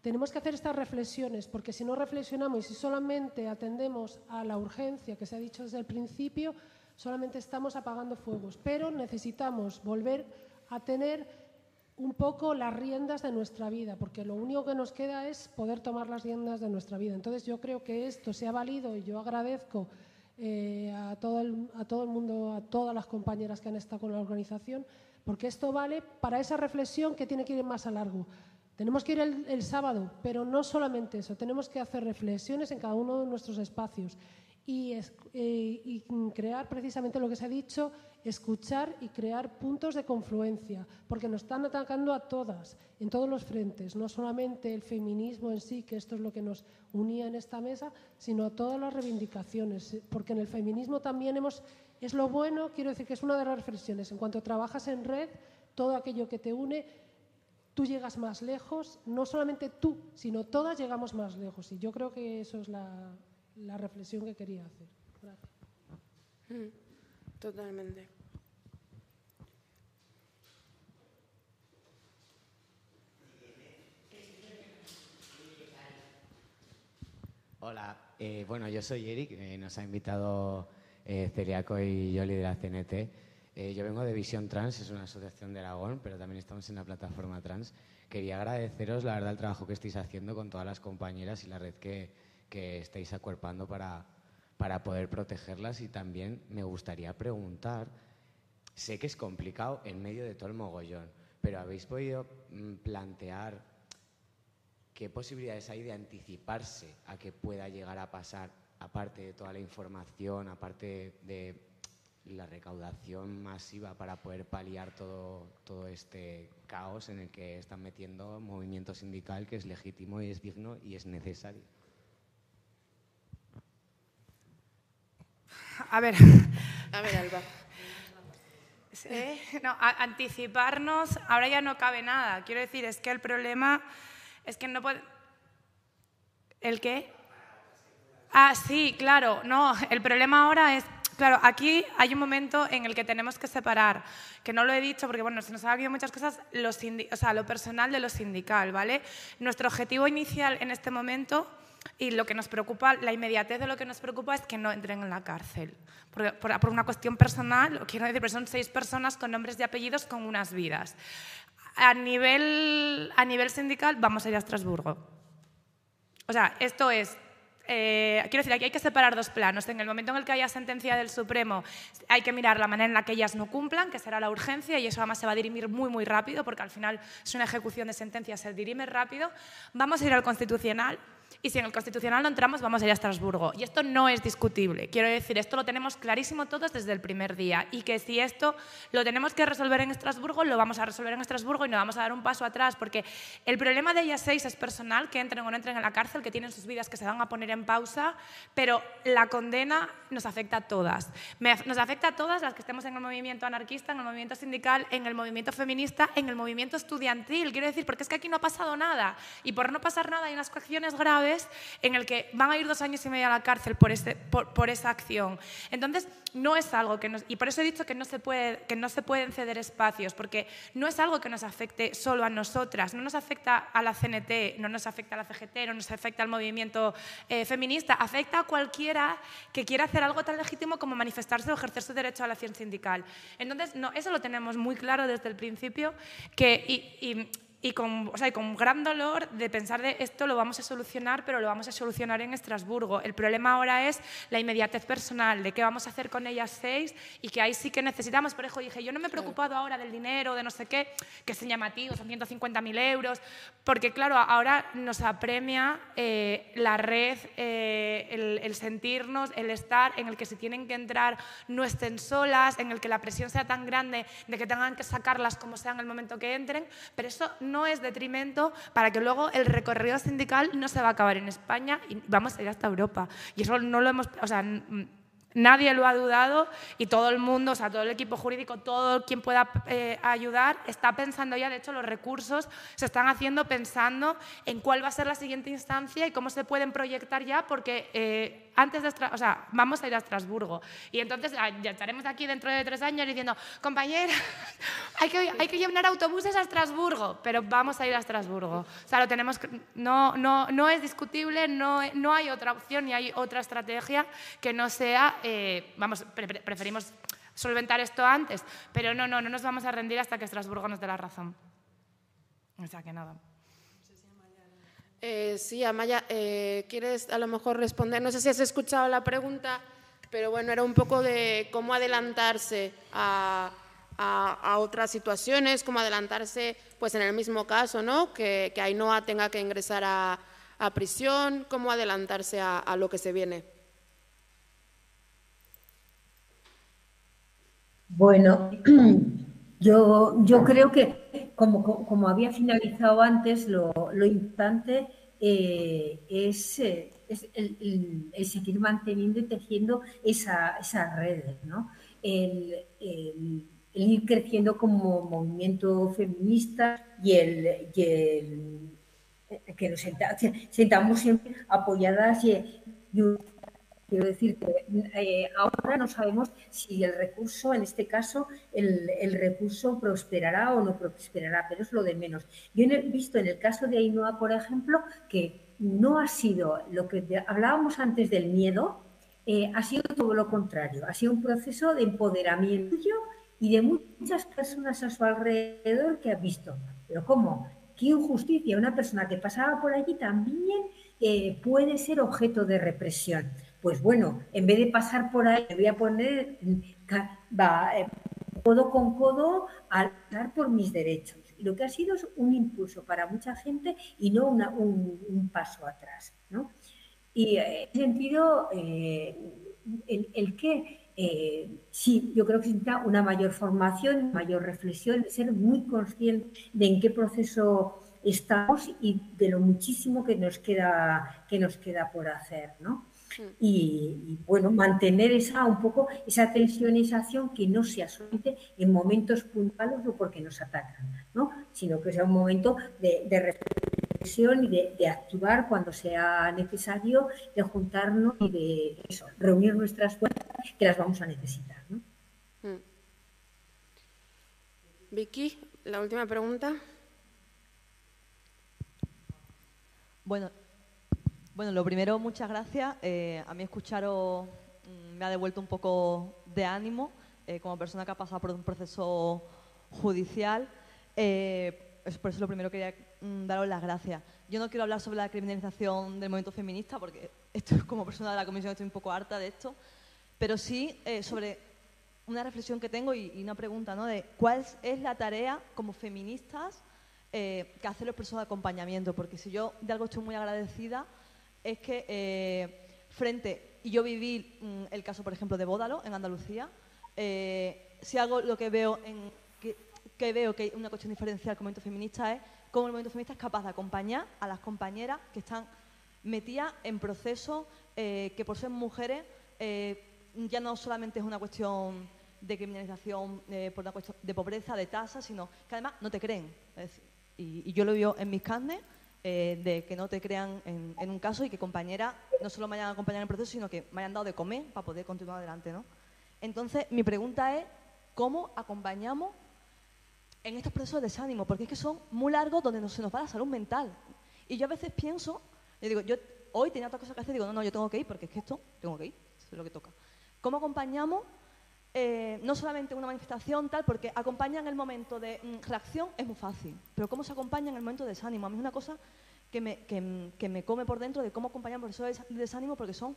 Tenemos que hacer estas reflexiones, porque si no reflexionamos y si solamente atendemos a la urgencia que se ha dicho desde el principio, solamente estamos apagando fuegos. Pero necesitamos volver a tener un poco las riendas de nuestra vida, porque lo único que nos queda es poder tomar las riendas de nuestra vida. Entonces yo creo que esto se ha valido y yo agradezco eh, a, todo el, a todo el mundo, a todas las compañeras que han estado con la organización, porque esto vale para esa reflexión que tiene que ir más a largo. Tenemos que ir el, el sábado, pero no solamente eso, tenemos que hacer reflexiones en cada uno de nuestros espacios y, eh, y crear precisamente lo que se ha dicho, escuchar y crear puntos de confluencia, porque nos están atacando a todas, en todos los frentes, no solamente el feminismo en sí, que esto es lo que nos unía en esta mesa, sino a todas las reivindicaciones, porque en el feminismo también hemos, es lo bueno, quiero decir que es una de las reflexiones, en cuanto trabajas en red, todo aquello que te une, tú llegas más lejos, no solamente tú, sino todas llegamos más lejos, y yo creo que eso es la, la reflexión que quería hacer. Gracias. Mm. Totalmente. Hola, eh, bueno, yo soy Eric, eh, nos ha invitado eh, Celiaco y Yoli de la CNT. Eh, yo vengo de Visión Trans, es una asociación de Aragón, pero también estamos en la plataforma trans. Quería agradeceros, la verdad, el trabajo que estáis haciendo con todas las compañeras y la red que, que estáis acuerpando para, para poder protegerlas y también me gustaría preguntar, sé que es complicado en medio de todo el mogollón, pero ¿habéis podido mm, plantear qué posibilidades hay de anticiparse a que pueda llegar a pasar, aparte de toda la información, aparte de la recaudación masiva para poder paliar todo, todo este caos en el que están metiendo movimiento sindical que es legítimo y es digno y es necesario? A ver. A ver, Alba. No, anticiparnos, ahora ya no cabe nada. Quiero decir, es que el problema es que no puede. ¿El qué? Ah, sí, claro. No, el problema ahora es. Claro, aquí hay un momento en el que tenemos que separar, que no lo he dicho porque bueno, se nos ha habido muchas cosas, lo, o sea, lo personal de lo sindical, ¿vale? Nuestro objetivo inicial en este momento y lo que nos preocupa, la inmediatez de lo que nos preocupa es que no entren en la cárcel. Por, por, una cuestión personal, quiero decir, son seis personas con nombres y apellidos con unas vidas. A nivel, a nivel sindical, vamos a ir a Estrasburgo. O sea, esto es eh, quiero decir, aquí hay que separar dos planos. En el momento en el que haya sentencia del Supremo, hay que mirar la manera en la que ellas no cumplan, que será la urgencia, y eso además se va a dirimir muy, muy rápido, porque al final es una ejecución de sentencia, se dirime rápido. Vamos a ir al Constitucional y si en el Constitucional no entramos, vamos a ir a Estrasburgo. Y esto no es discutible. Quiero decir, esto lo tenemos clarísimo todos desde el primer día. Y que si esto lo tenemos que resolver en Estrasburgo, lo vamos a resolver en Estrasburgo y no vamos a dar un paso atrás. Porque el problema de ellas seis es personal, que entren o no entren en la cárcel, que tienen sus vidas que se van a poner en pausa. Pero la condena nos afecta a todas. Nos afecta a todas las que estemos en el movimiento anarquista, en el movimiento sindical, en el movimiento feminista, en el movimiento estudiantil. Quiero decir, porque es que aquí no ha pasado nada. Y por no pasar nada hay unas cuestiones graves en el que van a ir dos años y medio a la cárcel por, este, por, esa acción. Entonces, no es algo que nos... Y por eso he dicho que no, se puede, que no se pueden ceder espacios, porque no es algo que nos afecte solo a nosotras, no nos afecta a la CNT, no nos afecta a la CGT, no nos afecta al movimiento eh, feminista, afecta a cualquiera que quiera hacer algo tan legítimo como manifestarse o ejercer su derecho a la acción sindical. Entonces, no, eso lo tenemos muy claro desde el principio, que, con, o sea, con gran dolor de pensar de esto lo vamos a solucionar, pero lo vamos a solucionar en Estrasburgo. El problema ahora es la inmediatez personal, de qué vamos a hacer con ellas seis y que ahí sí que necesitamos. Por ejemplo, dije, yo no me he preocupado ahora del dinero, de no sé qué, que es llamativo, son 150.000 euros, porque claro, ahora nos apremia eh, la red, eh, el, el sentirnos, el estar en el que se tienen que entrar no estén solas, en el que la presión sea tan grande de que tengan que sacarlas como sea en el momento que entren, pero eso no es detrimento para que luego el recorrido sindical no se va a acabar en España y vamos a ir hasta Europa. Y eso no lo hemos, o sea, Nadie lo ha dudado y todo el mundo, o sea, todo el equipo jurídico, todo quien pueda eh, ayudar, está pensando ya, de hecho, los recursos se están haciendo pensando en cuál va a ser la siguiente instancia y cómo se pueden proyectar ya, porque eh, antes de, o sea, vamos a ir a Estrasburgo. Y entonces ah, ya estaremos aquí dentro de tres años diciendo, compañera, hay que, hay que llevar autobuses a Estrasburgo, pero vamos a ir a Estrasburgo. O sea, lo tenemos, no, no, no es discutible, no, no hay otra opción ni hay otra estrategia que no sea eh, vamos, preferimos solventar esto antes, pero no, no, no nos vamos a rendir hasta que Estrasburgo nos dé la razón. O sea que nada. Eh, sí, Amaya, eh, ¿quieres a lo mejor responder? No sé si has escuchado la pregunta, pero bueno, era un poco de cómo adelantarse a, otras situaciones, cómo adelantarse pues en el mismo caso, ¿no? Que, que Ainhoa tenga que ingresar a, prisión, cómo adelantarse a lo que se viene. Bueno, yo, yo creo que, como, como había finalizado antes, lo, importante eh, es, eh, el, seguir manteniendo y tejiendo esa, esas redes, ¿no? El, ir creciendo como movimiento feminista y el, que nos sentamos siempre apoyadas y, y Quiero decir que eh, ahora no sabemos si el recurso, en este caso, el, recurso prosperará o no prosperará, pero es lo de menos. Yo he visto en el caso de Ainhoa, por ejemplo, que no ha sido lo que hablábamos antes del miedo, eh, ha sido todo lo contrario, ha sido un proceso de empoderamiento y de muchas personas a su alrededor que ha visto, pero ¿cómo? ¿Qué injusticia? Una persona que pasaba por allí también eh, puede ser objeto de represión pues bueno, en vez de pasar por ahí, me voy a poner eh, codo con codo a luchar por mis derechos. Lo que ha sido es un impulso para mucha gente y no un, paso atrás. ¿no? Y en ese sentido, eh, el, que eh, sí, yo creo que necesita una mayor formación, mayor reflexión, ser muy consciente de en qué proceso estamos y de lo muchísimo que nos queda, que nos queda por hacer. ¿no? Y, bueno, mantener esa un poco esa tensionización que no sea solamente en momentos puntuales o porque nos atacan, ¿no? sino que sea un momento de, reflexión y de, actuar cuando sea necesario, de juntarnos y de reunir nuestras fuerzas que las vamos a necesitar. ¿no? Mm. Vicky, la última pregunta. Bueno, bueno, lo primero, muchas gracias. Eh, a mí escucharos mm, me ha devuelto un poco de ánimo eh, como persona que ha pasado por un proceso judicial. Eh, es por eso lo primero quería mm, daros las gracias. Yo no quiero hablar sobre la criminalización del movimiento feminista porque esto, como persona de la comisión estoy un poco harta de esto, pero sí sobre una reflexión que tengo y, una pregunta, ¿no? De cuál es la tarea como feministas que hacen los procesos de acompañamiento, porque si yo de algo estoy muy agradecida es que eh, frente, y yo viví mm, el caso, por ejemplo, de Bódalo en Andalucía, si algo lo que veo en que, veo que una cuestión diferencial con el movimiento feminista es cómo el movimiento feminista es capaz de acompañar a las compañeras que están metidas en procesos eh, que por ser mujeres eh, ya no solamente es una cuestión de criminalización eh, por una cuestión de pobreza, de tasa, sino que además no te creen. y, yo lo veo en mis carnes, de que no te crean en, en, un caso y que compañeras no solo me hayan acompañado en el proceso, sino que me hayan dado de comer para poder continuar adelante. ¿no? Entonces, mi pregunta es, ¿cómo acompañamos en estos procesos de desánimo, porque es que son muy largos donde se nos va la salud mental. Y yo a veces pienso, yo digo, yo hoy tenía otra cosa que hacer, digo, no, no, yo tengo que ir porque es que esto, tengo que ir, es lo que toca. ¿Cómo acompañamos? Eh, no solamente una manifestación tal, porque acompañar en el momento de mm, reacción es muy fácil, pero cómo se acompaña en el momento de desánimo. A mí es una cosa que me, que, me come por dentro de cómo acompañar procesos de desánimo porque son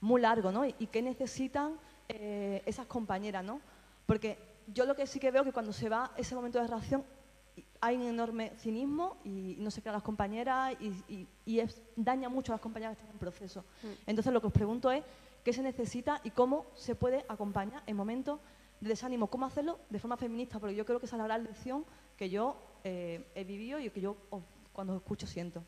muy largos, ¿no? Y, qué necesitan eh, esas compañeras, ¿no? Porque yo lo que sí que veo es que cuando se va ese momento de reacción hay un enorme cinismo y no se crean las compañeras y, daña mucho a las compañeras que están en proceso. Mm. Entonces lo que os pregunto es qué se necesita y cómo se puede acompañar en momentos de desánimo, cómo hacerlo de forma feminista, porque yo creo que esa es la gran lección que yo eh, he vivido y que yo cuando os escucho siento.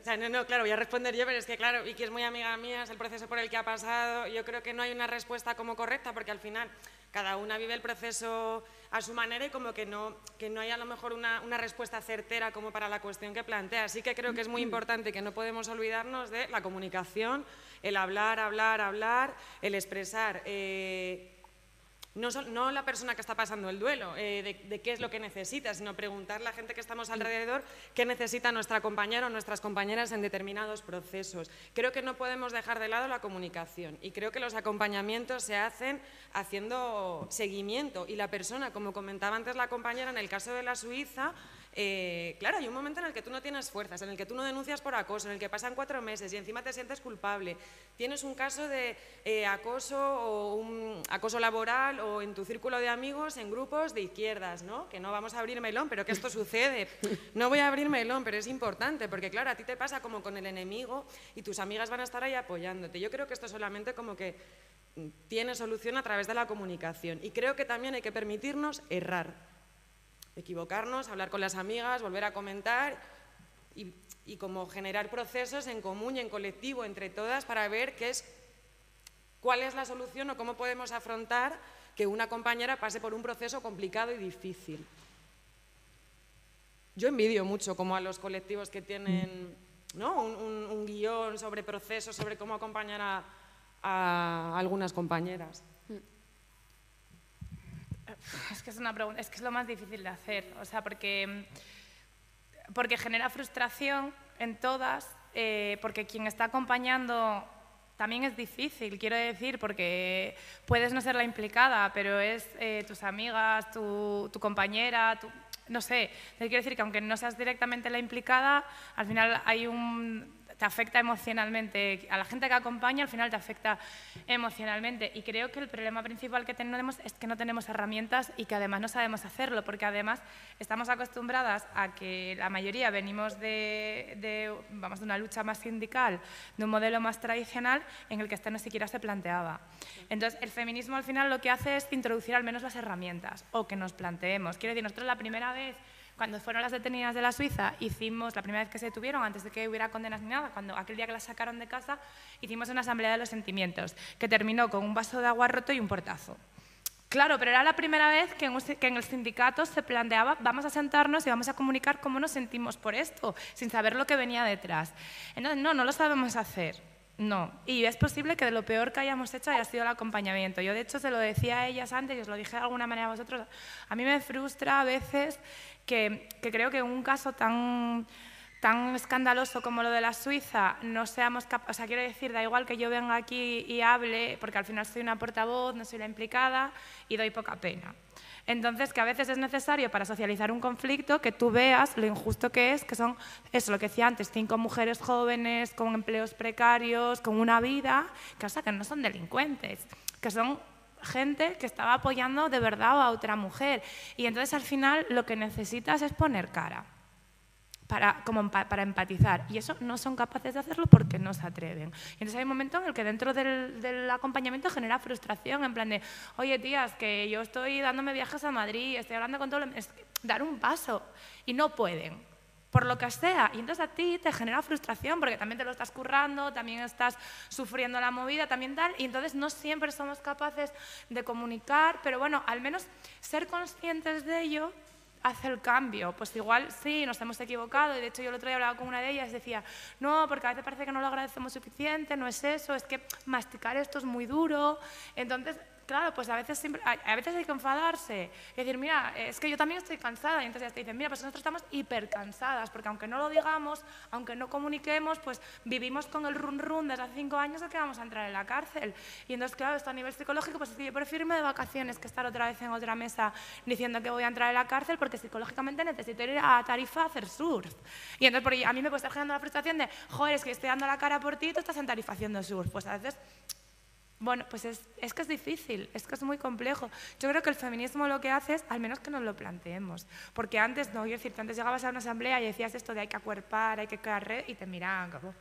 O sea, no, no, claro, voy a responder yo, pero es que, claro, Vicky es muy amiga mía, es el proceso por el que ha pasado. Yo creo que no hay una respuesta como correcta, porque al final cada una vive el proceso a su manera y como que no, que no hay a lo mejor una, una respuesta certera como para la cuestión que plantea. Así que creo que es muy importante que no podemos olvidarnos de la comunicación, el hablar, hablar, hablar, el expresar. Eh, no, la persona que está pasando el duelo, eh, de, qué es lo que necesita, sino preguntar a la gente que estamos alrededor qué necesita nuestra compañera o nuestras compañeras en determinados procesos. Creo que no podemos dejar de lado la comunicación y creo que los acompañamientos se hacen haciendo seguimiento y la persona, como comentaba antes la compañera, en el caso de la Suiza, eh, claro, hay un momento en el que tú no tienes fuerzas, en el que tú no denuncias por acoso, en el que pasan cuatro meses y encima te sientes culpable. Tienes un caso de eh, acoso o un acoso laboral o en tu círculo de amigos en grupos de izquierdas, ¿no? Que no vamos a abrir melón, pero que esto sucede. No voy a abrir melón, pero es importante porque, claro, a ti te pasa como con el enemigo y tus amigas van a estar ahí apoyándote. Yo creo que esto solamente como que tiene solución a través de la comunicación y creo que también hay que permitirnos errar equivocarnos, hablar con las amigas, volver a comentar y, como generar procesos en común y en colectivo entre todas para ver qué es, cuál es la solución o cómo podemos afrontar que una compañera pase por un proceso complicado y difícil. Yo envidio mucho como a los colectivos que tienen ¿no? un, guion sobre procesos, sobre cómo acompañar a algunas compañeras. Es que es una pregunta, es que es lo más difícil de hacer, o sea, porque, porque genera frustración en todas, eh, porque quien está acompañando también es difícil, quiero decir, porque puedes no ser la implicada, pero es eh, tus amigas, tu, tu compañera, tu, no sé, quiero decir que aunque no seas directamente la implicada, al final hay un te afecta emocionalmente, a la gente que acompaña al final te afecta emocionalmente. Y creo que el problema principal que tenemos es que no tenemos herramientas y que además no sabemos hacerlo, porque además estamos acostumbradas a que la mayoría venimos de, vamos, de una lucha más sindical, de un modelo más tradicional en el que esto no siquiera se planteaba. Entonces, el feminismo al final lo que hace es introducir al menos las herramientas o que nos planteemos. Quiero decir, nosotros la primera vez cuando fueron las detenidas de la Suiza, hicimos, la primera vez que se detuvieron, antes de que hubiera condenas ni nada, cuando aquel día que las sacaron de casa, hicimos una asamblea de los sentimientos, que terminó con un vaso de agua roto y un portazo. Claro, pero era la primera vez que en, el sindicato se planteaba, vamos a sentarnos y vamos a comunicar cómo nos sentimos por esto, sin saber lo que venía detrás. Entonces, no, no lo sabemos hacer. No, y es posible que de lo peor que hayamos hecho haya sido el acompañamiento. Yo, de hecho, se lo decía a ellas antes y os lo dije de alguna manera a vosotros. A mí me frustra a veces que, creo que en un caso tan, tan escandaloso como lo de la Suiza, no seamos capaces, o sea, quiero decir, da igual que yo venga aquí y hable, porque al final soy una portavoz, no soy la implicada y doy poca pena. Entonces, que a veces es necesario para socializar un conflicto que tú veas lo injusto que es, que son, eso lo que decía antes, cinco mujeres jóvenes con empleos precarios, con una vida, que, o sea, que no son delincuentes, que son gente que estaba apoyando de verdad a otra mujer. Y entonces al final lo que necesitas es poner cara para, como para empatizar. Y eso no son capaces de hacerlo porque no se atreven. Y entonces hay un momento en el que dentro del, acompañamiento genera frustración, en plan de, oye tías, que yo estoy dándome viajes a Madrid, estoy hablando con todo... Es dar un paso y no pueden por lo que sea. Y entonces a ti te genera frustración porque también te lo estás currando, también estás sufriendo la movida, también tal. Y entonces no siempre somos capaces de comunicar, pero bueno, al menos ser conscientes de ello hace el cambio. Pues igual sí, nos hemos equivocado y de hecho yo el otro día hablaba con una de ellas y decía, no, porque a veces parece que no lo agradecemos suficiente, no es eso, es que masticar esto es muy duro. Entonces claro, pues a veces, a veces hay que enfadarse y decir, mira, es que yo también estoy cansada. Y entonces ya te dicen, mira, pues nosotros estamos hiper cansadas, porque aunque no lo digamos, aunque no comuniquemos, pues vivimos con el run run desde hace cinco años de que vamos a entrar en la cárcel. Y entonces, claro, esto a nivel psicológico, pues es que yo prefiero irme de vacaciones que estar otra vez en otra mesa diciendo que voy a entrar en la cárcel, porque psicológicamente necesito ir a Tarifa a hacer surf. Y entonces, a mí me puede estar generando la frustración de, joder, es que estoy dando la cara por ti y tú estás en Tarifa haciendo surf. Pues a veces bueno, pues es, es, que es difícil, es que es muy complejo. Yo creo que el feminismo lo que hace es, al menos que nos lo planteemos. Porque antes, no, quiero decir, antes llegabas a una asamblea y decías esto de hay que acuerpar, hay que crear y te miraban como,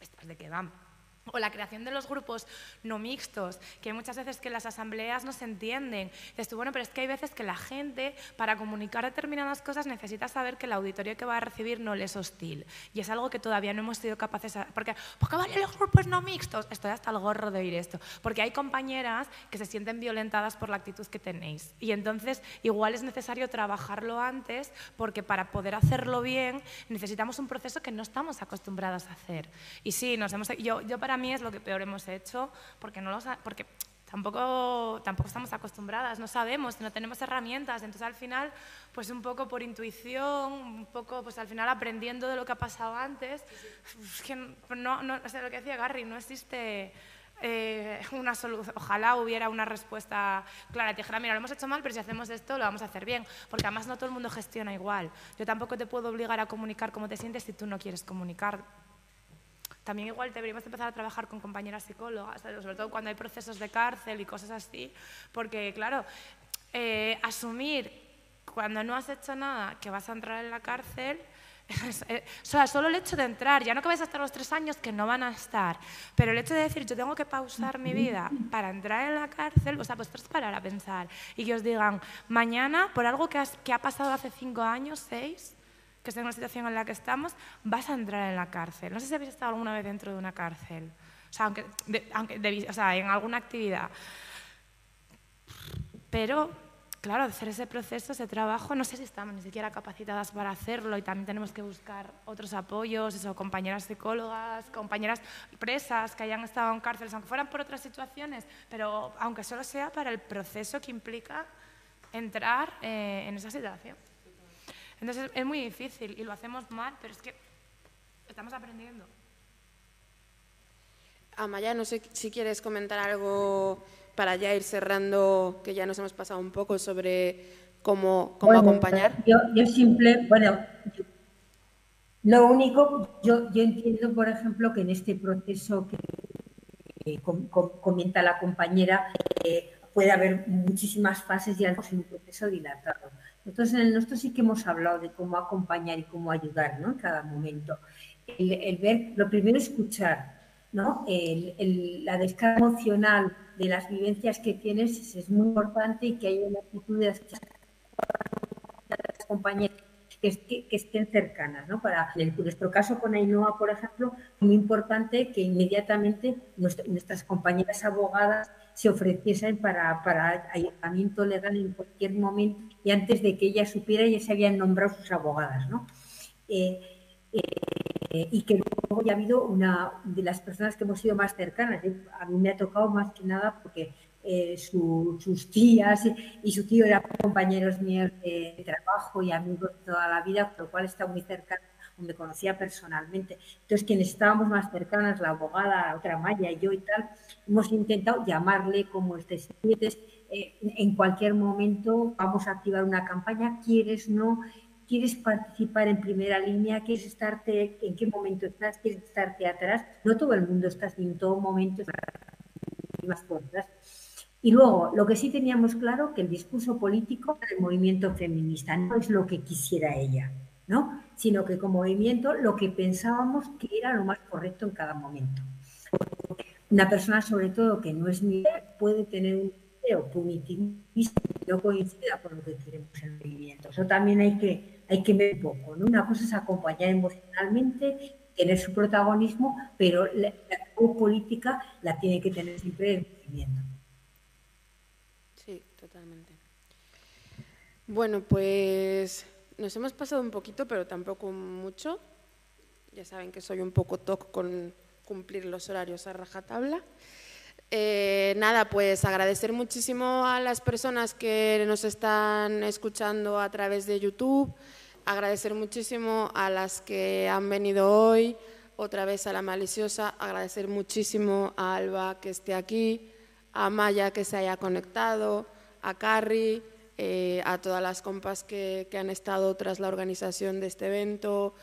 ¿estas de qué van? O la creación de los grupos no mixtos, que hay muchas veces que las asambleas no se entienden. Dices tú, bueno, pero es que hay veces que la gente, para comunicar determinadas cosas, necesita saber que el auditorio que va a recibir no le es hostil. Y es algo que todavía no hemos sido capaces de... Porque, ¿por qué valen los grupos no mixtos? Estoy hasta el gorro de oír esto. Porque hay compañeras que se sienten violentadas por la actitud que tenéis. Y entonces, igual es necesario trabajarlo antes, porque para poder hacerlo bien, necesitamos un proceso que no estamos acostumbrados a hacer. Y sí, nos hemos... Yo, yo para mí es lo que peor hemos hecho, porque, no porque tampoco, tampoco estamos acostumbradas, no sabemos, no tenemos herramientas, entonces al final, pues un poco por intuición, un poco pues al final aprendiendo de lo que ha pasado antes, que no, no o sea, lo que decía Gary, no existe... Eh, una solución, ojalá hubiera una respuesta clara. Te dijera, mira, lo hemos hecho mal, pero si hacemos esto lo vamos a hacer bien. Porque además no todo el mundo gestiona igual. Yo tampoco te puedo obligar a comunicar cómo te sientes si tú no quieres comunicar también igual deberíamos empezar a trabajar con compañeras psicólogas, sobre todo cuando hay procesos de cárcel y cosas así, porque claro, eh, asumir cuando no has hecho nada que vas a entrar en la cárcel, eh, o sea, solo el hecho de entrar, ya no que vais a estar los tres años que no van a estar, pero el hecho de decir yo tengo que pausar mi vida para entrar en la cárcel, o sea, pues parar a pensar y que os digan, mañana, por algo que ha pasado hace cinco años, seis, que estés en una situación en la que estamos, vas a entrar en la cárcel. No sé si habéis estado alguna vez dentro de una cárcel, o sea, aunque, aunque o sea, en alguna actividad. Pero, claro, hacer ese proceso, ese trabajo, no sé si estamos ni siquiera capacitadas para hacerlo y también tenemos que buscar otros apoyos, eso, compañeras psicólogas, compañeras presas que hayan estado en cárceles, aunque fueran por otras situaciones, pero aunque solo sea para el proceso que implica entrar eh, en esa situación. Entonces es muy difícil y lo hacemos mal, pero es que estamos aprendiendo. Amaya, no sé si quieres comentar algo para ya ir cerrando, que ya nos hemos pasado un poco sobre cómo, cómo acompañar. Yo, yo simple, bueno, lo único, yo, yo entiendo, por ejemplo, que en este proceso que comenta la compañera, eh, puede haber muchísimas fases y algo en un proceso dilatado. Entonces, en el nuestro sí que hemos hablado de cómo acompañar y cómo ayudar ¿no? en cada momento. El, ver, lo primero, escuchar, ¿no? la descarga emocional de las vivencias que tienes es, muy importante y que haya una actitud de las compañeras que, estén cercanas. ¿no? Para, en nuestro caso con Ainhoa, por ejemplo, muy importante que inmediatamente nuestras compañeras abogadas se ofreciesen para, para ayuntamiento legal en cualquier momento y antes de que ella supiera ya se habían nombrado sus abogadas. ¿no? Eh, eh, y que luego ya ha habido una de las personas que hemos sido más cercanas. A mí me ha tocado más que nada porque eh, sus tías y su tío eran compañeros míos de, trabajo y amigos toda la vida, por lo cual está muy cerca o me conocía personalmente. Entonces, quienes estábamos más cercanas, la abogada, otra Maya, yo y tal, hemos intentado llamarle como este eh, en cualquier momento vamos a activar una campaña, quieres, no, quieres participar en primera línea, quieres estarte, en qué momento estás, quieres estarte atrás. No todo el mundo está en todo momento más. Y luego, lo que sí teníamos claro, que el discurso político del movimiento feminista no es lo que quisiera ella, ¿no? sino que como movimiento lo que pensábamos que era lo más correcto en cada momento. Una persona, sobre todo, que no es mi puede tener un deseo punitivista que no coincida con lo que queremos en el movimiento. Eso también hay que, hay que ver poco. Una cosa es acompañar emocionalmente, tener su protagonismo, pero la, la política la tiene que tener siempre el movimiento. Bueno, pues nos hemos pasado un poquito, pero tampoco mucho. Ya saben que soy un poco toc con cumplir los horarios a rajatabla. Eh, nada, pues agradecer muchísimo a las personas que nos están escuchando a través de YouTube, agradecer muchísimo a las que han venido hoy, otra vez a la maliciosa, agradecer muchísimo a Alba que esté aquí, a Maya que se haya conectado, a Carrie, eh, a todas las compas que, han estado tras la organización de este evento.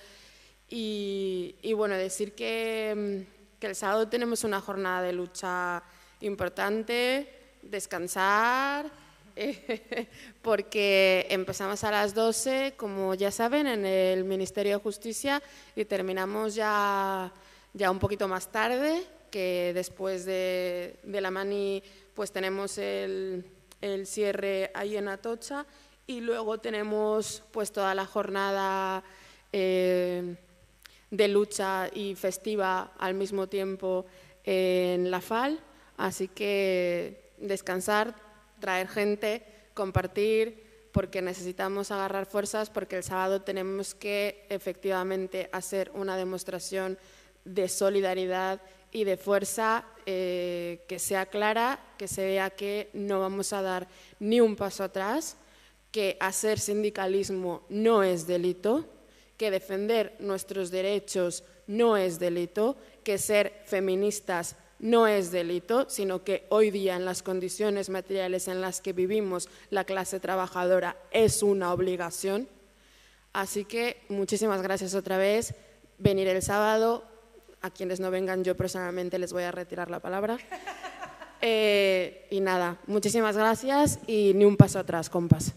Y, bueno, decir que, mm, que, el sábado tenemos una jornada de lucha importante, descansar, porque empezamos a las 12, como ya saben, en el Ministerio de Justicia y terminamos ya, ya un poquito más tarde, que después de, de la mani pues tenemos el el cierre ahí en Atocha. Y luego tenemos pues toda la jornada eh, de lucha y festiva al mismo tiempo en la FAL, así que descansar, traer gente, compartir, porque necesitamos agarrar fuerzas, porque el sábado tenemos que efectivamente hacer una demostración de solidaridad y de fuerza eh, que sea clara, que se vea que no vamos a dar ni un paso atrás, que hacer sindicalismo no es delito, que defender nuestros derechos no es delito, que ser feministas no es delito, sino que hoy día en las condiciones materiales en las que vivimos la clase trabajadora es una obligación. Así que muchísimas gracias otra vez. Venir el sábado, a quienes no vengan, yo personalmente les voy a retirar la palabra. Eh, y nada, muchísimas gracias y ni un paso atrás, compas.